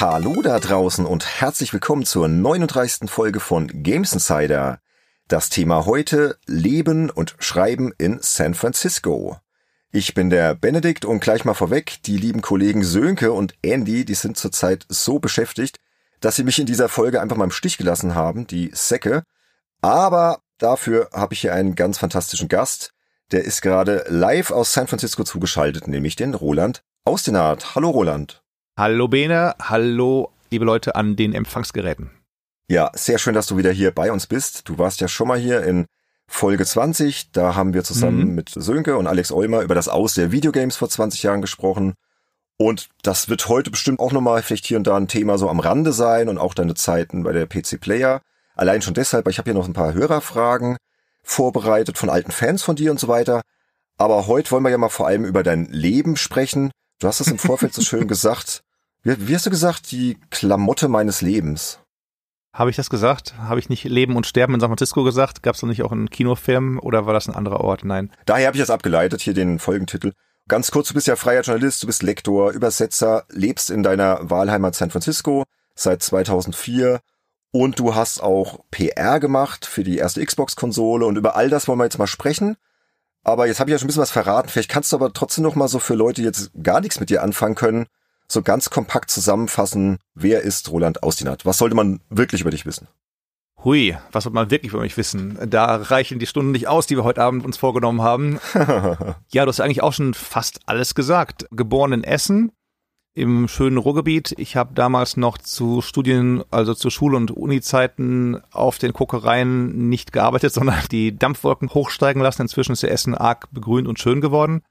Hallo da draußen und herzlich willkommen zur 39. Folge von Games Insider. Das Thema heute Leben und Schreiben in San Francisco. Ich bin der Benedikt und gleich mal vorweg, die lieben Kollegen Sönke und Andy, die sind zurzeit so beschäftigt, dass sie mich in dieser Folge einfach mal im Stich gelassen haben, die Säcke. Aber dafür habe ich hier einen ganz fantastischen Gast. Der ist gerade live aus San Francisco zugeschaltet, nämlich den Roland Austinat. Hallo Roland. Hallo Bene, hallo liebe Leute an den Empfangsgeräten. Ja, sehr schön, dass du wieder hier bei uns bist. Du warst ja schon mal hier in Folge 20. Da haben wir zusammen mhm. mit Sönke und Alex Eumer über das Aus der Videogames vor 20 Jahren gesprochen. Und das wird heute bestimmt auch nochmal vielleicht hier und da ein Thema so am Rande sein und auch deine Zeiten bei der PC Player. Allein schon deshalb, weil ich habe hier noch ein paar Hörerfragen vorbereitet von alten Fans von dir und so weiter. Aber heute wollen wir ja mal vor allem über dein Leben sprechen. Du hast es im Vorfeld so schön gesagt. Wie, wie hast du gesagt? Die Klamotte meines Lebens. Habe ich das gesagt? Habe ich nicht Leben und Sterben in San Francisco gesagt? Gab es noch nicht auch einen Kinofilm oder war das ein anderer Ort? Nein. Daher habe ich das abgeleitet, hier den Folgentitel. Ganz kurz, du bist ja freier Journalist, du bist Lektor, Übersetzer, lebst in deiner Wahlheimat San Francisco seit 2004 und du hast auch PR gemacht für die erste Xbox-Konsole und über all das wollen wir jetzt mal sprechen. Aber jetzt habe ich ja schon ein bisschen was verraten. Vielleicht kannst du aber trotzdem noch mal so für Leute, die jetzt gar nichts mit dir anfangen können, so ganz kompakt zusammenfassen, wer ist Roland Austinat? Was sollte man wirklich über dich wissen? Hui, was sollte man wirklich über mich wissen? Da reichen die Stunden nicht aus, die wir heute Abend uns vorgenommen haben. ja, du hast eigentlich auch schon fast alles gesagt. Geboren in Essen, im schönen Ruhrgebiet. Ich habe damals noch zu Studien, also zu Schul- und Uni-Zeiten auf den Kokereien nicht gearbeitet, sondern die Dampfwolken hochsteigen lassen. Inzwischen ist der Essen arg begrünt und schön geworden.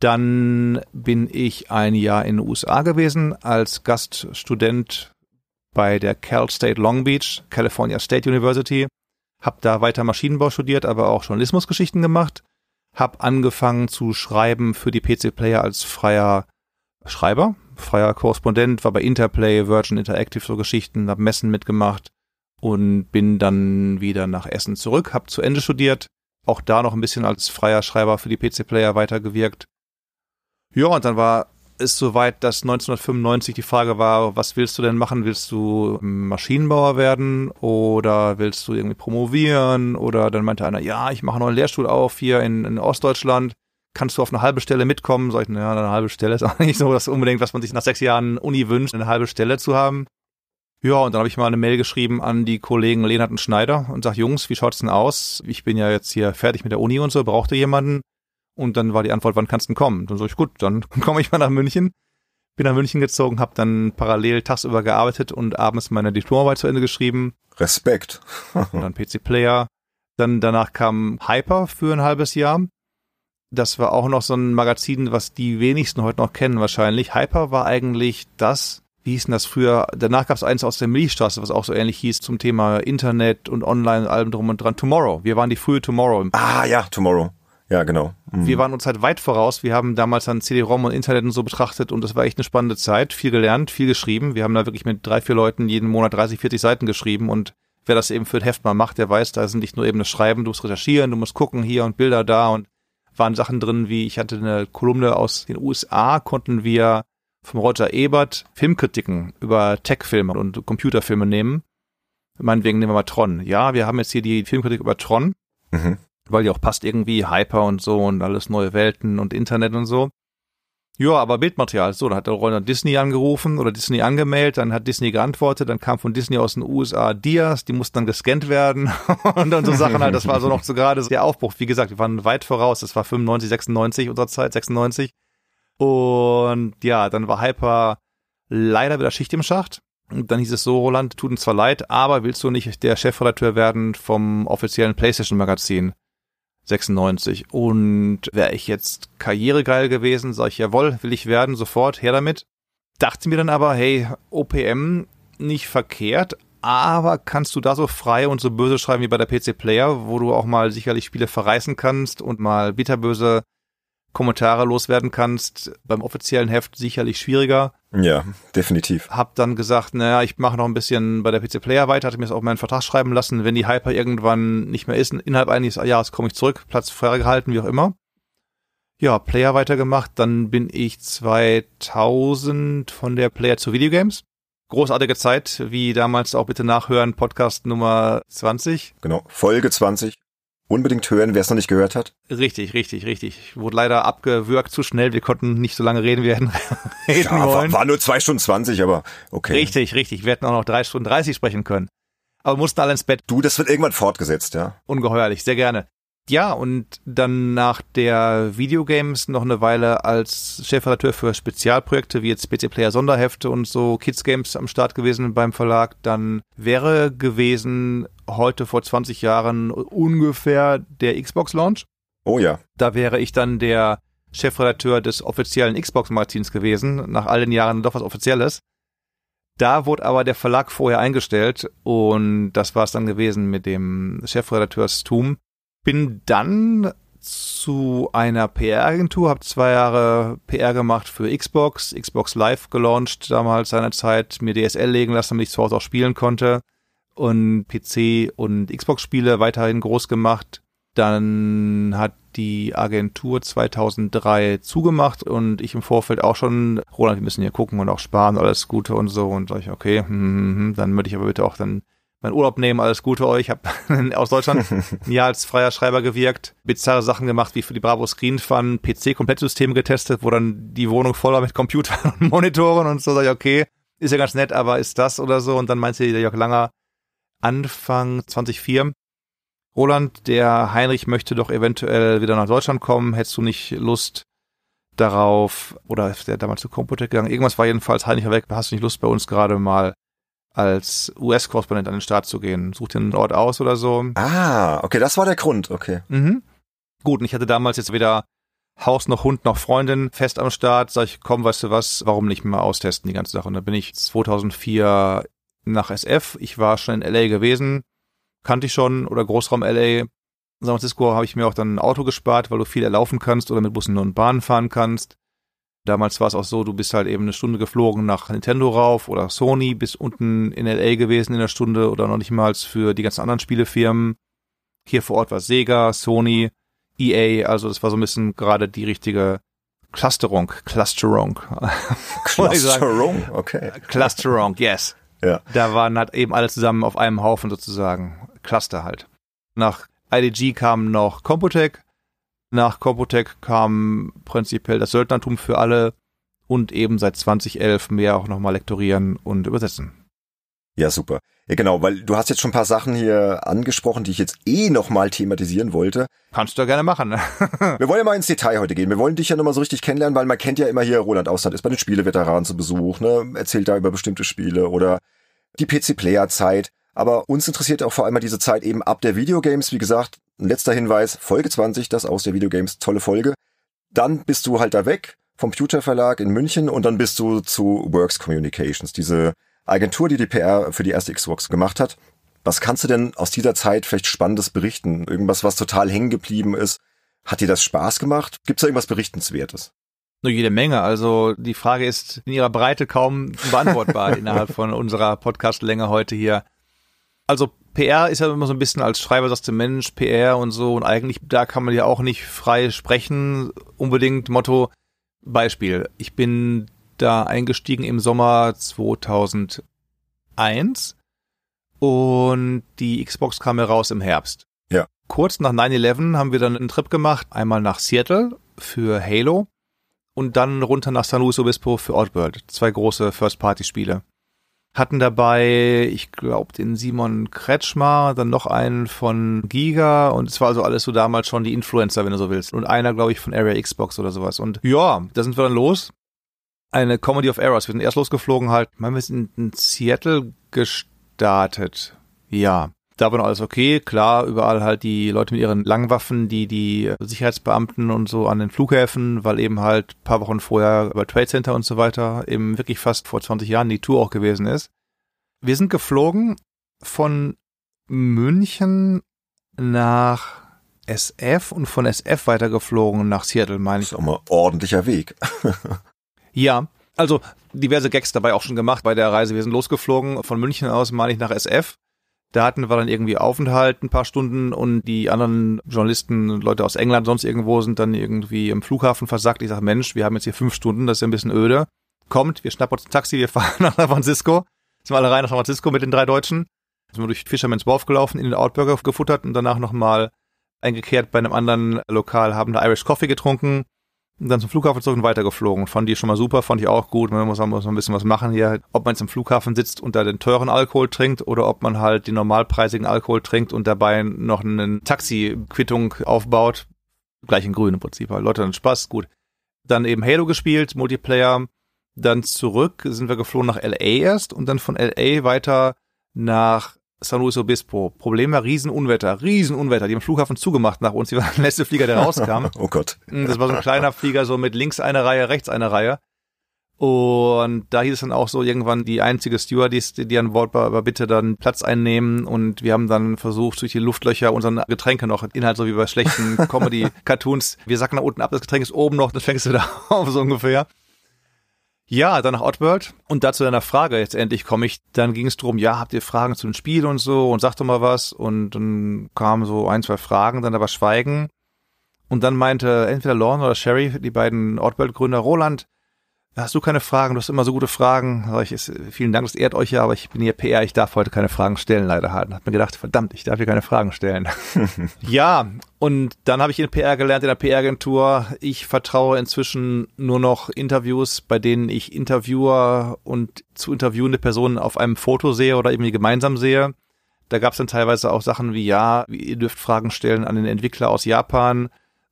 Dann bin ich ein Jahr in den USA gewesen als Gaststudent bei der Cal State Long Beach, California State University. Hab da weiter Maschinenbau studiert, aber auch Journalismusgeschichten gemacht. Hab angefangen zu schreiben für die PC Player als freier Schreiber, freier Korrespondent, war bei Interplay, Virgin Interactive so Geschichten, hab Messen mitgemacht und bin dann wieder nach Essen zurück, hab zu Ende studiert, auch da noch ein bisschen als freier Schreiber für die PC Player weitergewirkt ja, und dann war es soweit, dass 1995 die Frage war, was willst du denn machen? Willst du Maschinenbauer werden oder willst du irgendwie promovieren? Oder dann meinte einer, ja, ich mache noch einen Lehrstuhl auf hier in, in Ostdeutschland. Kannst du auf eine halbe Stelle mitkommen? Sag ich, naja, eine halbe Stelle ist auch nicht so das unbedingt, was man sich nach sechs Jahren Uni wünscht, eine halbe Stelle zu haben. Ja, und dann habe ich mal eine Mail geschrieben an die Kollegen Lehnert und Schneider und sag, Jungs, wie schaut's denn aus? Ich bin ja jetzt hier fertig mit der Uni und so, brauchte jemanden? Und dann war die Antwort, wann kannst du denn kommen? Dann sag ich, gut, dann komme ich mal nach München. Bin nach München gezogen, habe dann parallel tagsüber gearbeitet und abends meine Diplomarbeit zu Ende geschrieben. Respekt. und dann PC Player. Dann danach kam Hyper für ein halbes Jahr. Das war auch noch so ein Magazin, was die wenigsten heute noch kennen wahrscheinlich. Hyper war eigentlich das, wie hieß denn das früher? Danach gab es eins aus der Milchstraße, was auch so ähnlich hieß zum Thema Internet und Online und allem drum und dran. Tomorrow. Wir waren die frühe Tomorrow. Ah ja, Tomorrow. Ja, genau. Mhm. Wir waren uns halt weit voraus. Wir haben damals dann CD-ROM und Internet und so betrachtet und das war echt eine spannende Zeit. Viel gelernt, viel geschrieben. Wir haben da wirklich mit drei, vier Leuten jeden Monat 30, 40 Seiten geschrieben und wer das eben für ein Heft mal macht, der weiß, da sind nicht nur eben das Schreiben, du musst recherchieren, du musst gucken hier und Bilder da und waren Sachen drin, wie ich hatte eine Kolumne aus den USA, konnten wir vom Roger Ebert Filmkritiken über Tech-Filme und Computerfilme nehmen. Meinetwegen nehmen wir mal Tron. Ja, wir haben jetzt hier die Filmkritik über Tron. Mhm weil die auch passt irgendwie, Hyper und so und alles neue Welten und Internet und so. Ja, aber Bildmaterial, so, dann hat der Roller Disney angerufen oder Disney angemeldet, dann hat Disney geantwortet, dann kam von Disney aus den USA Dias, die mussten dann gescannt werden und dann so Sachen halt, das war so noch so gerade der Aufbruch. Wie gesagt, wir waren weit voraus, das war 95, 96 unserer Zeit, 96. Und ja, dann war Hyper leider wieder Schicht im Schacht. Und dann hieß es so, Roland, tut uns zwar leid, aber willst du nicht der Chefredakteur werden vom offiziellen PlayStation Magazin? 96. Und wäre ich jetzt karrieregeil gewesen, sag ich, jawohl, will ich werden, sofort, her damit. Dachte mir dann aber, hey, OPM nicht verkehrt, aber kannst du da so frei und so böse schreiben wie bei der PC Player, wo du auch mal sicherlich Spiele verreißen kannst und mal bitterböse Kommentare loswerden kannst. Beim offiziellen Heft sicherlich schwieriger. Ja, definitiv. Hab dann gesagt, naja, ich mache noch ein bisschen bei der PC Player weiter, hatte mir das auch meinen Vertrag schreiben lassen, wenn die Hyper irgendwann nicht mehr ist, innerhalb eines Jahres komme ich zurück, Platz freigehalten, wie auch immer. Ja, Player weitergemacht, dann bin ich 2000 von der Player zu Videogames. großartige Zeit, wie damals auch bitte nachhören, Podcast Nummer 20. Genau, Folge 20. Unbedingt hören, wer es noch nicht gehört hat. Richtig, richtig, richtig. Wurde leider abgewürgt zu schnell. Wir konnten nicht so lange reden, wir hätten reden ja, wollen. War, war nur zwei Stunden 20, aber okay. Richtig, richtig. Wir hätten auch noch drei Stunden 30 sprechen können. Aber mussten alle ins Bett. Du, das wird irgendwann fortgesetzt, ja. Ungeheuerlich, sehr gerne. Ja, und dann nach der Videogames noch eine Weile als Chefredakteur für Spezialprojekte wie jetzt PC Player Sonderhefte und so Kids Games am Start gewesen beim Verlag. Dann wäre gewesen heute vor 20 Jahren ungefähr der Xbox Launch. Oh ja. Da wäre ich dann der Chefredakteur des offiziellen Xbox Magazins gewesen, nach all den Jahren doch was Offizielles. Da wurde aber der Verlag vorher eingestellt und das war es dann gewesen mit dem Chefredakteurstum bin dann zu einer PR-Agentur, habe zwei Jahre PR gemacht für Xbox, Xbox Live gelauncht damals seinerzeit, mir DSL legen lassen, damit ich zu Hause auch spielen konnte und PC und Xbox-Spiele weiterhin groß gemacht. Dann hat die Agentur 2003 zugemacht und ich im Vorfeld auch schon, Roland, wir müssen hier gucken und auch sparen, alles Gute und so und sag ich, okay, hm, hm, hm, dann würde ich aber bitte auch dann mein Urlaub nehmen, alles Gute euch. Ich habe aus Deutschland ein Jahr als freier Schreiber gewirkt, bizarre Sachen gemacht, wie für die Bravo Screen Fun, PC-Komplettsysteme getestet, wo dann die Wohnung voll war mit Computern und Monitoren und so. Sag ich, okay, ist ja ganz nett, aber ist das oder so? Und dann meinte der Jörg Langer Anfang 2004, Roland, der Heinrich möchte doch eventuell wieder nach Deutschland kommen. Hättest du nicht Lust darauf, oder ist der damals zu Computec gegangen? Irgendwas war jedenfalls, Heinrich weg, hast du nicht Lust bei uns gerade mal als US-Korrespondent an den Start zu gehen. Such dir einen Ort aus oder so. Ah, okay, das war der Grund, okay. Mhm. Gut, und ich hatte damals jetzt weder Haus noch Hund noch Freundin fest am Start. Sag ich, komm, weißt du was, warum nicht mal austesten die ganze Sache? Und da bin ich 2004 nach SF. Ich war schon in LA gewesen, kannte ich schon, oder Großraum LA. In San Francisco habe ich mir auch dann ein Auto gespart, weil du viel erlaufen kannst oder mit Bussen und Bahnen fahren kannst. Damals war es auch so, du bist halt eben eine Stunde geflogen nach Nintendo rauf oder Sony, bis unten in LA gewesen in der Stunde oder noch nicht mal für die ganzen anderen Spielefirmen. Hier vor Ort war Sega, Sony, EA, also das war so ein bisschen gerade die richtige Clusterung, Clusterung. Clusterung, okay. Clusterung, yes. Ja. Da waren halt eben alle zusammen auf einem Haufen sozusagen. Cluster halt. Nach IDG kam noch Computec, nach Computec kam prinzipiell das Söldnertum für alle und eben seit 2011 mehr auch nochmal lektorieren und übersetzen. Ja, super. Ja, genau, weil du hast jetzt schon ein paar Sachen hier angesprochen, die ich jetzt eh nochmal thematisieren wollte. Kannst du ja gerne machen. Ne? wir wollen ja mal ins Detail heute gehen. Wir wollen dich ja nochmal so richtig kennenlernen, weil man kennt ja immer hier, Roland Ausland ist bei den Spieleveteranen zu Besuch, ne? erzählt da über bestimmte Spiele oder die PC-Player-Zeit. Aber uns interessiert auch vor allem diese Zeit eben ab der Videogames. Wie gesagt, ein letzter Hinweis, Folge 20, das aus der Videogames, tolle Folge. Dann bist du halt da weg vom Computer Verlag in München und dann bist du zu Works Communications, diese Agentur, die die PR für die erste Xbox gemacht hat. Was kannst du denn aus dieser Zeit vielleicht Spannendes berichten? Irgendwas, was total hängen geblieben ist? Hat dir das Spaß gemacht? Gibt es da irgendwas Berichtenswertes? Nur jede Menge. Also die Frage ist in ihrer Breite kaum beantwortbar innerhalb von unserer Podcastlänge heute hier also PR ist ja immer so ein bisschen als Schreiber sagst du Mensch, PR und so und eigentlich da kann man ja auch nicht frei sprechen. Unbedingt Motto Beispiel. Ich bin da eingestiegen im Sommer 2001 und die Xbox kam mir raus im Herbst. Ja. Kurz nach 9/11 haben wir dann einen Trip gemacht, einmal nach Seattle für Halo und dann runter nach San Luis Obispo für Oddworld. Zwei große First-Party-Spiele hatten dabei, ich glaube, den Simon Kretschmer, dann noch einen von Giga und es war also alles so damals schon die Influencer, wenn du so willst. Und einer, glaube ich, von Area Xbox oder sowas. Und ja, da sind wir dann los. Eine Comedy of Errors. Wir sind erst losgeflogen halt, ich meine, wir sind in Seattle gestartet. Ja da war noch alles okay. Klar, überall halt die Leute mit ihren Langwaffen, die die Sicherheitsbeamten und so an den Flughäfen, weil eben halt paar Wochen vorher über Trade Center und so weiter eben wirklich fast vor 20 Jahren die Tour auch gewesen ist. Wir sind geflogen von München nach SF und von SF weitergeflogen nach Seattle, meine ich. Das ist auch mal ordentlicher Weg. ja, also diverse Gags dabei auch schon gemacht bei der Reise. Wir sind losgeflogen von München aus, meine ich, nach SF da hatten wir dann irgendwie Aufenthalt ein paar Stunden und die anderen Journalisten, Leute aus England, sonst irgendwo sind dann irgendwie im Flughafen versackt. Ich sage, Mensch, wir haben jetzt hier fünf Stunden, das ist ja ein bisschen öde. Kommt, wir schnappen uns ein Taxi, wir fahren nach San Francisco. Sind wir alle rein nach San Francisco mit den drei Deutschen. Sind wir durch Fisherman's Wharf gelaufen, in den Outburger gefuttert und danach nochmal eingekehrt bei einem anderen Lokal, haben da Irish Coffee getrunken dann zum Flughafen zurück und weitergeflogen. Fand die schon mal super, fand ich auch gut. Man muss, muss ein bisschen was machen hier. Ob man jetzt im Flughafen sitzt und da den teuren Alkohol trinkt oder ob man halt den normalpreisigen Alkohol trinkt und dabei noch eine Taxi-Quittung aufbaut. Gleich in grün im Prinzip. Leute, dann Spaß, gut. Dann eben Halo gespielt, Multiplayer. Dann zurück sind wir geflogen nach LA erst und dann von LA weiter nach San Luis Obispo. Problem war Riesenunwetter, Riesenunwetter. Die haben Flughafen zugemacht nach uns. Die waren der letzte Flieger, der rauskam. oh Gott. Hm, das war so ein kleiner Flieger, so mit links eine Reihe, rechts eine Reihe. Und da hieß es dann auch so irgendwann die einzige Stewardess, die, an Bord war, aber bitte dann Platz einnehmen. Und wir haben dann versucht, durch die Luftlöcher unseren Getränke noch, Inhalt so wie bei schlechten Comedy-Cartoons. Wir sacken da unten ab, das Getränk ist oben noch, dann fängst du da auf, so ungefähr. Ja, dann nach Oddworld. Und dazu deiner Frage, jetzt endlich komme ich, dann ging es darum, ja, habt ihr Fragen zu dem Spiel und so und sag doch mal was. Und dann kamen so ein, zwei Fragen, dann aber Schweigen. Und dann meinte entweder Lorne oder Sherry, die beiden Oddworld-Gründer, Roland, Hast du keine Fragen? Du hast immer so gute Fragen. Ich, vielen Dank, das ehrt euch ja, aber ich bin hier PR, ich darf heute keine Fragen stellen, leider halt. Hab mir gedacht, verdammt, ich darf hier keine Fragen stellen. ja, und dann habe ich in PR gelernt, in der PR-Agentur. Ich vertraue inzwischen nur noch Interviews, bei denen ich Interviewer und zu interviewende Personen auf einem Foto sehe oder irgendwie gemeinsam sehe. Da gab es dann teilweise auch Sachen wie, ja, ihr dürft Fragen stellen an den Entwickler aus Japan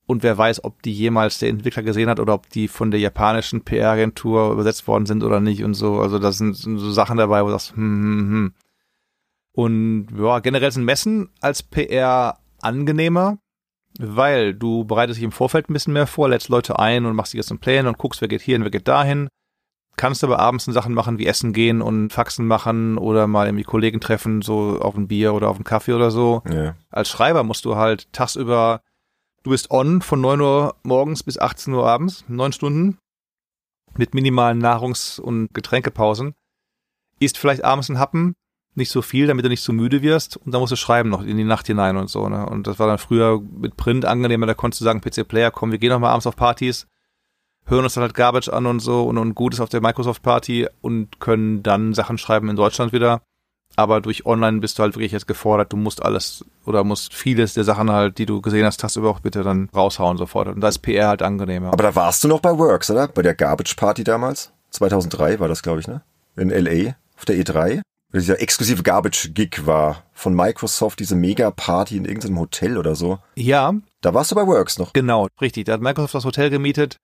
und wer weiß, ob die jemals der Entwickler gesehen hat oder ob die von der japanischen PR-Agentur übersetzt worden sind oder nicht und so. Also da sind, sind so Sachen dabei, wo du sagst, hm, hm, hm. Und ja, generell sind Messen als PR angenehmer, weil du bereitest dich im Vorfeld ein bisschen mehr vor, lädst Leute ein und machst die ganzen Pläne und guckst, wer geht hier und wer geht dahin. Kannst aber abends Sachen machen wie Essen gehen und Faxen machen oder mal irgendwie Kollegen treffen, so auf ein Bier oder auf einen Kaffee oder so. Ja. Als Schreiber musst du halt tagsüber Du bist on von 9 Uhr morgens bis 18 Uhr abends, neun Stunden, mit minimalen Nahrungs- und Getränkepausen. Isst vielleicht abends ein Happen, nicht so viel, damit du nicht so müde wirst. Und dann musst du schreiben noch in die Nacht hinein und so. Ne? Und das war dann früher mit Print angenehmer. Da konntest du sagen, PC-Player, komm, wir gehen noch mal abends auf Partys, hören uns dann halt Garbage an und so und, und Gutes auf der Microsoft-Party und können dann Sachen schreiben in Deutschland wieder aber durch Online bist du halt wirklich jetzt gefordert, du musst alles oder musst vieles der Sachen halt, die du gesehen hast, hast du auch bitte dann raushauen sofort. Und da ist PR halt angenehmer. Aber da warst du noch bei Works, oder? Bei der Garbage Party damals? 2003 war das, glaube ich, ne? In LA, auf der E3. Dieser exklusive Garbage-Gig war von Microsoft, diese Mega-Party in irgendeinem Hotel oder so. Ja. Da warst du bei Works noch. Genau, richtig. Da hat Microsoft das Hotel gemietet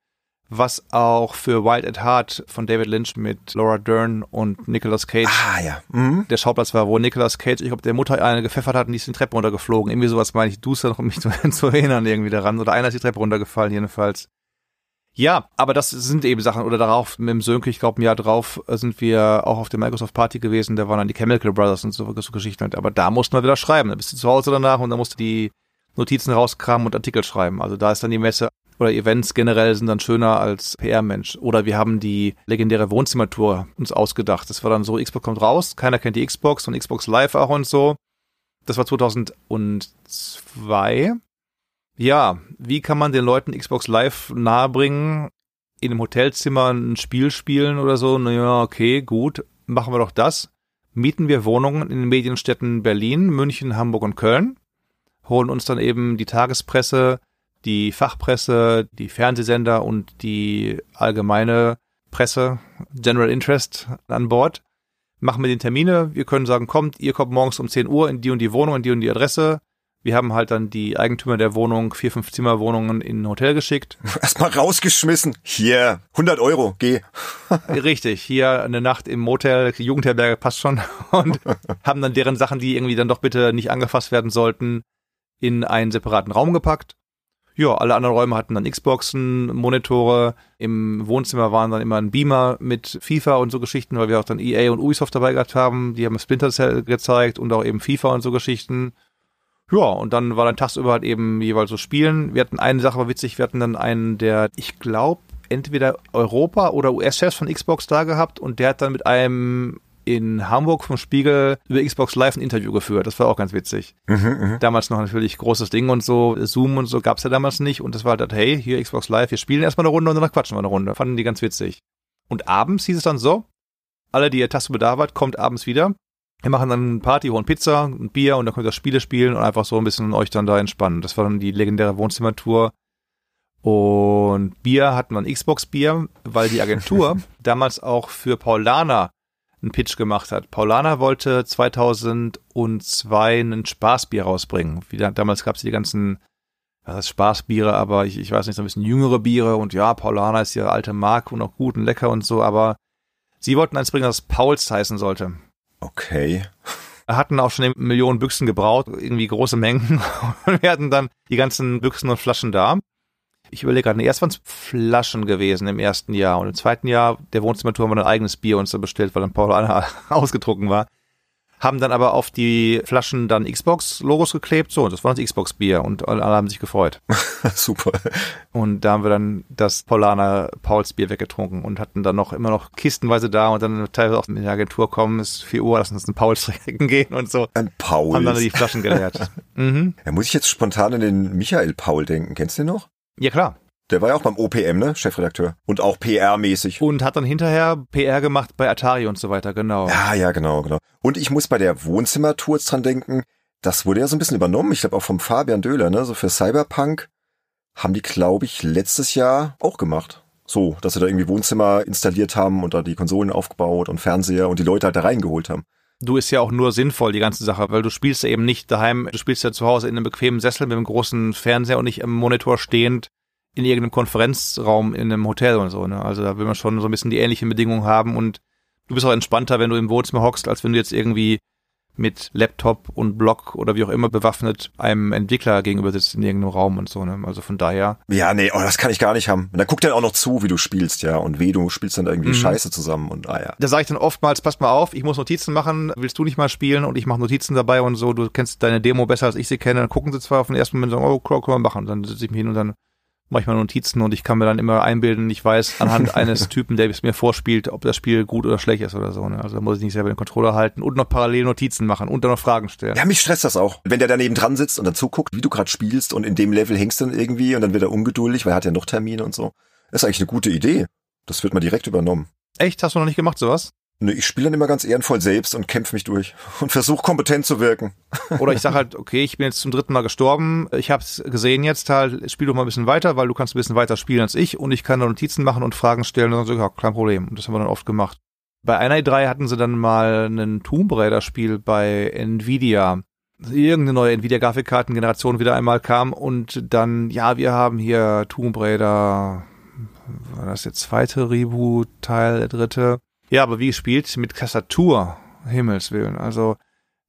was auch für Wild at Heart von David Lynch mit Laura Dern und Nicolas Cage ah, ja. Mhm. der Schauplatz war, wo Nicolas Cage, ich glaube, der Mutter eine gepfeffert hat und die ist die Treppe runtergeflogen. Irgendwie sowas meine ich, du noch, um mich zu, zu, erinnern irgendwie daran. Oder einer ist die Treppe runtergefallen jedenfalls. Ja, aber das sind eben Sachen. Oder darauf, mit dem Sönke, ich glaube, ein Jahr drauf sind wir auch auf der Microsoft Party gewesen. Da waren dann die Chemical Brothers und so, so Geschichten. Aber da mussten wir wieder schreiben. Da bist du zu Hause danach und da musst du die Notizen rauskramen und Artikel schreiben. Also da ist dann die Messe oder Events generell sind dann schöner als PR-Mensch. Oder wir haben die legendäre Wohnzimmertour uns ausgedacht. Das war dann so, Xbox kommt raus, keiner kennt die Xbox und Xbox Live auch und so. Das war 2002. Ja, wie kann man den Leuten Xbox Live nahebringen? In einem Hotelzimmer ein Spiel spielen oder so? Naja, okay, gut, machen wir doch das. Mieten wir Wohnungen in den Medienstädten Berlin, München, Hamburg und Köln, holen uns dann eben die Tagespresse, die Fachpresse, die Fernsehsender und die allgemeine Presse, General Interest an Bord. Machen wir den Termine. Wir können sagen, kommt, ihr kommt morgens um 10 Uhr in die und die Wohnung, in die und die Adresse. Wir haben halt dann die Eigentümer der Wohnung, vier, fünf Zimmerwohnungen in ein Hotel geschickt. Erstmal rausgeschmissen. Hier, 100 Euro, geh. Richtig, hier eine Nacht im Motel, Jugendherberge passt schon. Und haben dann deren Sachen, die irgendwie dann doch bitte nicht angefasst werden sollten, in einen separaten Raum gepackt ja, alle anderen Räume hatten dann Xboxen, Monitore. Im Wohnzimmer waren dann immer ein Beamer mit FIFA und so Geschichten, weil wir auch dann EA und Ubisoft dabei gehabt haben. Die haben Splinter Cell gezeigt und auch eben FIFA und so Geschichten. Ja, und dann war dann tagsüber halt eben jeweils so Spielen. Wir hatten eine Sache, war witzig, wir hatten dann einen, der, ich glaube, entweder Europa oder US-Chefs von Xbox da gehabt und der hat dann mit einem in Hamburg vom Spiegel über Xbox Live ein Interview geführt. Das war auch ganz witzig. Mhm, mhm, damals noch natürlich großes Ding und so, Zoom und so gab's ja damals nicht. Und das war halt, hey, hier Xbox Live, wir spielen erstmal eine Runde und dann quatschen wir eine Runde. Fanden die ganz witzig. Und abends hieß es dann so, alle, die ihr Tastenbedarf habt, kommt abends wieder. Wir machen dann eine Party, holen Pizza, ein Bier und dann könnt ihr Spiele spielen und einfach so ein bisschen euch dann da entspannen. Das war dann die legendäre Wohnzimmertour. Und Bier hatten wir ein Xbox-Bier, weil die Agentur damals auch für Paulana einen Pitch gemacht hat. Paulana wollte 2002 ein Spaßbier rausbringen. Wie, damals gab es die ganzen was heißt Spaßbiere, aber ich, ich weiß nicht, so ein bisschen jüngere Biere und ja, Paulana ist ja alte Marke und auch gut und lecker und so, aber sie wollten eins bringen, das Pauls heißen sollte. Okay. Hatten auch schon Millionen Büchsen gebraut, irgendwie große Mengen und wir hatten dann die ganzen Büchsen und Flaschen da. Ich überlege gerade, erst waren es Flaschen gewesen im ersten Jahr und im zweiten Jahr der Wohnzimmertour haben wir ein eigenes Bier uns da bestellt, weil dann Paulana ausgedruckt war haben dann aber auf die Flaschen dann Xbox-Logos geklebt. So, das war das Xbox-Bier und alle haben sich gefreut. Super. Und da haben wir dann das Paulaner Pauls Bier weggetrunken und hatten dann noch immer noch kistenweise da und dann teilweise auch in die Agentur kommen, ist 4 Uhr, lassen uns einen Pauls trinken gehen und so. Ein Paul. Haben dann die Flaschen geleert. mhm. Ja, muss ich jetzt spontan an den Michael Paul denken. Kennst du den noch? Ja, klar. Der war ja auch beim OPM, ne? Chefredakteur. Und auch PR-mäßig. Und hat dann hinterher PR gemacht bei Atari und so weiter, genau. Ja, ja, genau, genau. Und ich muss bei der Wohnzimmertour jetzt dran denken, das wurde ja so ein bisschen übernommen. Ich glaube auch vom Fabian Döhler, ne? So für Cyberpunk haben die, glaube ich, letztes Jahr auch gemacht. So, dass sie da irgendwie Wohnzimmer installiert haben und da die Konsolen aufgebaut und Fernseher und die Leute halt da reingeholt haben. Du ist ja auch nur sinnvoll, die ganze Sache, weil du spielst ja eben nicht daheim, du spielst ja zu Hause in einem bequemen Sessel mit einem großen Fernseher und nicht am Monitor stehend in irgendeinem Konferenzraum in einem Hotel und so. Ne? Also da will man schon so ein bisschen die ähnlichen Bedingungen haben und du bist auch entspannter, wenn du im Wohnzimmer hockst, als wenn du jetzt irgendwie mit Laptop und Block oder wie auch immer bewaffnet einem Entwickler gegenüber sitzt in irgendeinem Raum und so, ne? Also von daher. Ja, nee, oh, das kann ich gar nicht haben. Und da guckt er auch noch zu, wie du spielst, ja. Und weh, du spielst dann irgendwie mhm. Scheiße zusammen und ah ja. Da sage ich dann oftmals, pass mal auf, ich muss Notizen machen, willst du nicht mal spielen und ich mache Notizen dabei und so, du kennst deine Demo besser als ich sie kenne, dann gucken sie zwar auf den ersten Moment und sagen, oh, können wir machen. Und dann sitze ich mich hin und dann manchmal Notizen und ich kann mir dann immer einbilden, ich weiß anhand eines Typen, der es mir vorspielt, ob das Spiel gut oder schlecht ist oder so. Ne? Also da muss ich nicht selber den Controller halten und noch parallel Notizen machen und dann noch Fragen stellen. Ja, mich stresst das auch. Wenn der daneben dran sitzt und dann zuguckt, wie du gerade spielst und in dem Level hängst dann irgendwie und dann wird er ungeduldig, weil er hat ja noch Termine und so. Das ist eigentlich eine gute Idee. Das wird mal direkt übernommen. Echt? Hast du noch nicht gemacht sowas? Nee, ich spiele dann immer ganz ehrenvoll selbst und kämpfe mich durch und versuche kompetent zu wirken. Oder ich sage halt, okay, ich bin jetzt zum dritten Mal gestorben, ich habe es gesehen jetzt halt, spiel doch mal ein bisschen weiter, weil du kannst ein bisschen weiter spielen als ich und ich kann da Notizen machen und Fragen stellen und so, ja, kein Problem. Und das haben wir dann oft gemacht. Bei einer E3 hatten sie dann mal ein Tomb Raider Spiel bei Nvidia. Irgendeine neue Nvidia Grafikkartengeneration wieder einmal kam und dann, ja, wir haben hier Tomb Raider, war das der zweite Reboot-Teil, der dritte? Ja, aber wie gespielt? Mit Tastatur. Himmels Willen. Also,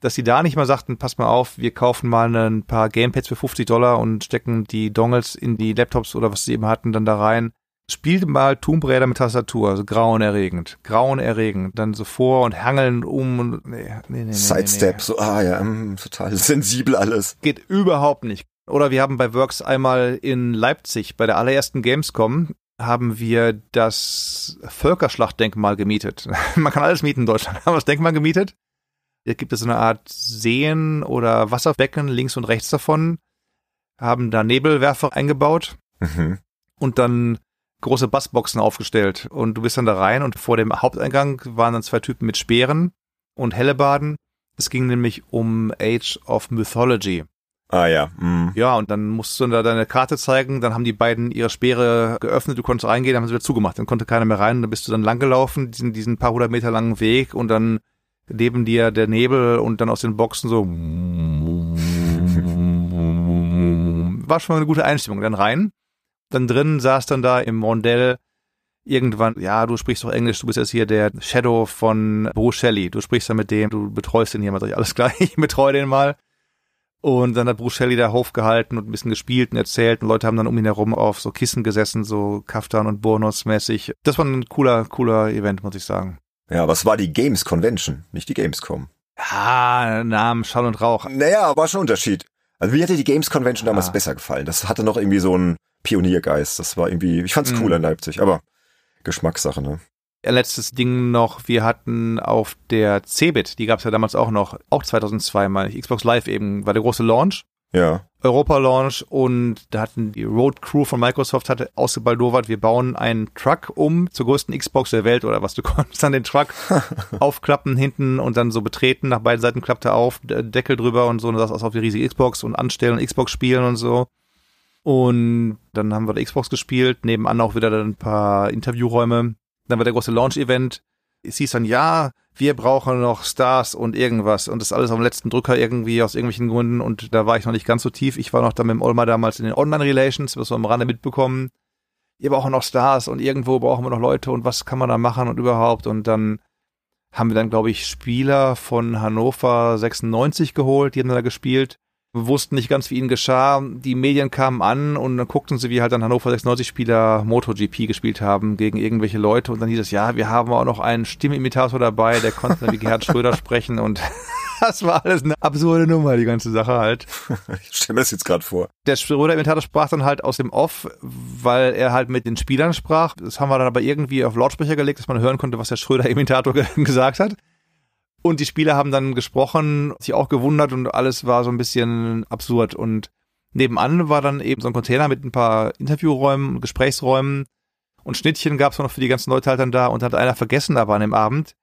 dass sie da nicht mal sagten, pass mal auf, wir kaufen mal ein paar Gamepads für 50 Dollar und stecken die Dongles in die Laptops oder was sie eben hatten dann da rein. Spielt mal Tomb Raider mit Tastatur, also grauenerregend, grauenerregend, dann so vor und hangeln um und nee, nee, nee, Sidestep, nee, nee. so ah ja, mm, total sensibel alles. Geht überhaupt nicht. Oder wir haben bei Works einmal in Leipzig bei der allerersten Gamescom haben wir das Völkerschlachtdenkmal gemietet. Man kann alles mieten in Deutschland. Haben wir das Denkmal gemietet? Hier gibt es so eine Art Seen oder Wasserbecken links und rechts davon. Haben da Nebelwerfer eingebaut mhm. und dann große Bassboxen aufgestellt. Und du bist dann da rein und vor dem Haupteingang waren dann zwei Typen mit Speeren und Hellebaden. Es ging nämlich um Age of Mythology. Ah ja. Mm. Ja, und dann musst du da deine Karte zeigen, dann haben die beiden ihre Speere geöffnet, du konntest reingehen, dann haben sie wieder zugemacht, dann konnte keiner mehr rein, dann bist du dann langgelaufen, diesen, diesen paar hundert Meter langen Weg und dann neben dir der Nebel und dann aus den Boxen so war schon mal eine gute Einstimmung. Dann rein, dann drin saß dann da im Mondell irgendwann, ja, du sprichst doch Englisch, du bist jetzt hier der Shadow von Bruce Shelley, du sprichst dann mit dem, du betreust den jemand, alles klar, ich betreue den mal. Und dann hat Bruce Shelley da Hof gehalten und ein bisschen gespielt und erzählt und Leute haben dann um ihn herum auf so Kissen gesessen, so Kaftan und Bonus mäßig. Das war ein cooler, cooler Event, muss ich sagen. Ja, aber es war die Games Convention, nicht die Gamescom. Ah, Namen, Schall und Rauch. Naja, war schon ein Unterschied. Also mir hatte die Games Convention damals ah. besser gefallen. Das hatte noch irgendwie so einen Pioniergeist. Das war irgendwie, ich fand's mhm. cool in Leipzig, aber Geschmackssache, ne? Letztes Ding noch, wir hatten auf der Cebit, die gab es ja damals auch noch, auch 2002 mal, Xbox Live eben, war der große Launch. Ja. Europa-Launch und da hatten die Road Crew von Microsoft hatte ausgebaldowert, wir bauen einen Truck um zur größten Xbox der Welt oder was. Du konntest dann den Truck aufklappen hinten und dann so betreten, nach beiden Seiten klappte auf, Deckel drüber und so und das aus auf die riesige Xbox und anstellen und Xbox spielen und so. Und dann haben wir Xbox gespielt, nebenan auch wieder dann ein paar Interviewräume. Dann war der große Launch-Event. Es hieß dann, ja, wir brauchen noch Stars und irgendwas und das alles am letzten Drücker irgendwie aus irgendwelchen Gründen und da war ich noch nicht ganz so tief. Ich war noch da mit dem Olma damals in den Online-Relations, was wir am Rande mitbekommen. Wir brauchen noch Stars und irgendwo brauchen wir noch Leute und was kann man da machen und überhaupt und dann haben wir dann, glaube ich, Spieler von Hannover 96 geholt, die haben da gespielt wussten nicht ganz, wie ihnen geschah. Die Medien kamen an und dann guckten sie, wie halt dann Hannover 96 Spieler MotoGP gespielt haben gegen irgendwelche Leute und dann hieß es, ja, wir haben auch noch einen Stimmimitator dabei, der konnte dann wie Gerhard Schröder sprechen und das war alles eine absurde Nummer, die ganze Sache halt. Ich stelle mir das jetzt gerade vor. Der Schröder-Imitator sprach dann halt aus dem Off, weil er halt mit den Spielern sprach. Das haben wir dann aber irgendwie auf Lautsprecher gelegt, dass man hören konnte, was der Schröder-Imitator gesagt hat. Und die Spieler haben dann gesprochen, sich auch gewundert und alles war so ein bisschen absurd. Und nebenan war dann eben so ein Container mit ein paar Interviewräumen, Gesprächsräumen und Schnittchen gab es noch für die ganzen Leute halt dann da und hat einer vergessen aber an dem Abend,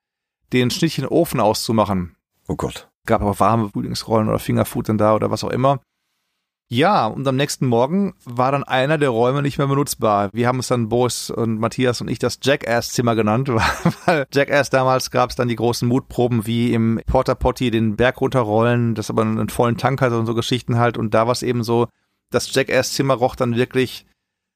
den Schnittchen-Ofen auszumachen. Oh Gott. Gab aber warme Frühlingsrollen oder Fingerfood dann da oder was auch immer. Ja, und am nächsten Morgen war dann einer der Räume nicht mehr benutzbar. Wir haben es dann Boris und Matthias und ich das Jackass-Zimmer genannt, weil Jackass damals gab es dann die großen Mutproben wie im Porta Potty den Berg runterrollen, das aber einen vollen Tank hatte und so Geschichten halt. Und da war es eben so, das Jackass-Zimmer roch dann wirklich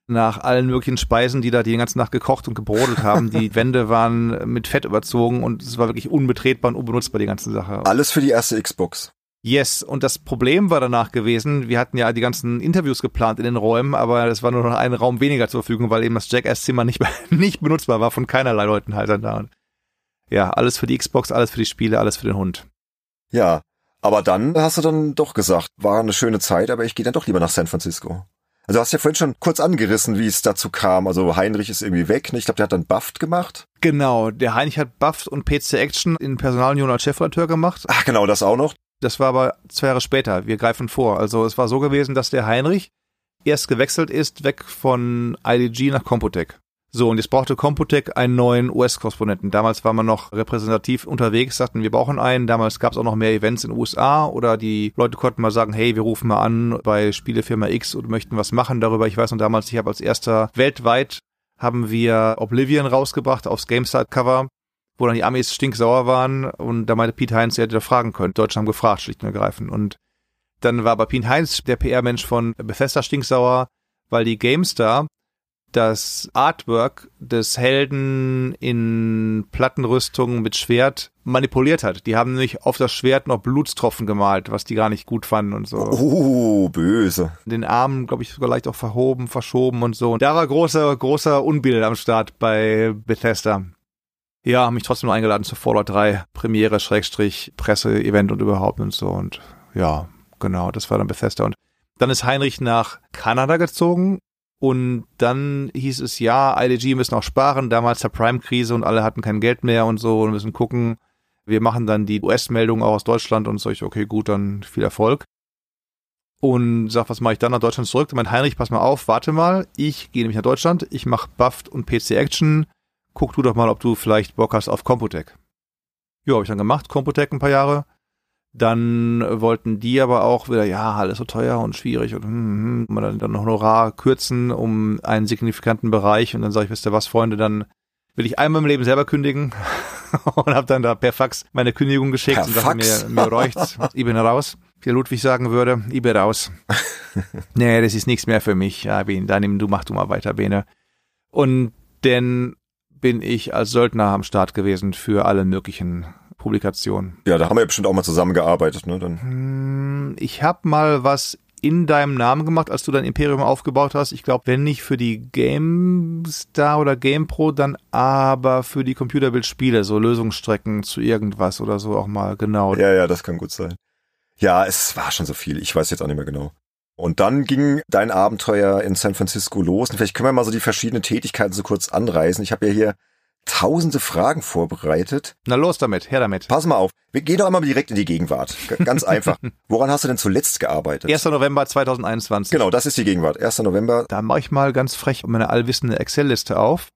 nach allen möglichen Speisen, die da die ganze Nacht gekocht und gebrodelt haben. Die Wände waren mit Fett überzogen und es war wirklich unbetretbar und unbenutzbar, die ganze Sache. Alles für die erste Xbox. Yes, und das Problem war danach gewesen, wir hatten ja die ganzen Interviews geplant in den Räumen, aber es war nur noch ein Raum weniger zur Verfügung, weil eben das Jackass-Zimmer nicht, nicht benutzbar war von keinerlei Leuten halt dann da. Ja, alles für die Xbox, alles für die Spiele, alles für den Hund. Ja, aber dann hast du dann doch gesagt, war eine schöne Zeit, aber ich gehe dann doch lieber nach San Francisco. Also du hast ja vorhin schon kurz angerissen, wie es dazu kam. Also Heinrich ist irgendwie weg. Ne? Ich glaube, der hat dann Buffed gemacht. Genau, der Heinrich hat Buffed und PC Action in Personalunion als Chefredakteur gemacht. Ach genau, das auch noch. Das war aber zwei Jahre später. Wir greifen vor. Also es war so gewesen, dass der Heinrich erst gewechselt ist, weg von IDG nach Computec. So, und jetzt brauchte Computec einen neuen US-Korrespondenten. Damals war man noch repräsentativ unterwegs, sagten, wir brauchen einen. Damals gab es auch noch mehr Events in den USA oder die Leute konnten mal sagen, hey, wir rufen mal an bei Spielefirma X und möchten was machen darüber. Ich weiß noch damals, ich habe als erster weltweit haben wir Oblivion rausgebracht aufs GameStar-Cover wo dann die Amis stinksauer waren und da meinte Pete Heinz, er hätte da fragen können. Deutsche haben gefragt, schlicht und ergreifend. Und dann war aber Pete Heinz, der PR-Mensch von Bethesda, stinksauer, weil die GameStar das Artwork des Helden in Plattenrüstung mit Schwert manipuliert hat. Die haben nämlich auf das Schwert noch Blutstropfen gemalt, was die gar nicht gut fanden und so. Oh, böse. Den Arm, glaube ich, sogar leicht auch verhoben, verschoben und so. Und da war großer, großer Unbill am Start bei Bethesda. Ja, haben mich trotzdem noch eingeladen zur Fallout 3 Premiere, Schrägstrich, Presse-Event und überhaupt und so. Und ja, genau, das war dann Bethesda. Und dann ist Heinrich nach Kanada gezogen und dann hieß es, ja, IDG müssen auch sparen. Damals der Prime-Krise und alle hatten kein Geld mehr und so und müssen gucken. Wir machen dann die US-Meldung auch aus Deutschland und so. Ich, okay, gut, dann viel Erfolg. Und sag, was mache ich dann nach Deutschland zurück? Mein Heinrich, pass mal auf, warte mal. Ich gehe nämlich nach Deutschland. Ich mache Buffed und PC Action guck du doch mal, ob du vielleicht Bock hast auf Computec. Ja, habe ich dann gemacht, Computec ein paar Jahre. Dann wollten die aber auch wieder, ja, alles so teuer und schwierig und hm, hm, dann, dann Honorar kürzen um einen signifikanten Bereich und dann sage ich, wisst ihr was, Freunde, dann will ich einmal im Leben selber kündigen und habe dann da per Fax meine Kündigung geschickt per und dachte mir, mir reicht's, ich bin raus. Wie Ludwig sagen würde, ich bin raus. nee, das ist nichts mehr für mich. Ja, Ben, dann du mach du mal weiter, Bene. Und denn bin ich als Söldner am Start gewesen für alle möglichen Publikationen. Ja, da haben wir ja bestimmt auch mal zusammengearbeitet, ne? Dann. Hm, ich habe mal was in deinem Namen gemacht, als du dein Imperium aufgebaut hast. Ich glaube, wenn nicht für die GameStar oder GamePro, dann aber für die Computerbildspiele, so Lösungsstrecken zu irgendwas oder so auch mal, genau. Ja, ja, das kann gut sein. Ja, es war schon so viel. Ich weiß jetzt auch nicht mehr genau. Und dann ging dein Abenteuer in San Francisco los. Und vielleicht können wir mal so die verschiedenen Tätigkeiten so kurz anreißen. Ich habe ja hier tausende Fragen vorbereitet. Na los damit, her damit. Pass mal auf, wir gehen doch einmal direkt in die Gegenwart. Ganz einfach. Woran hast du denn zuletzt gearbeitet? 1. November 2021. Genau, das ist die Gegenwart. 1. November. Da mache ich mal ganz frech meine allwissende Excel-Liste auf.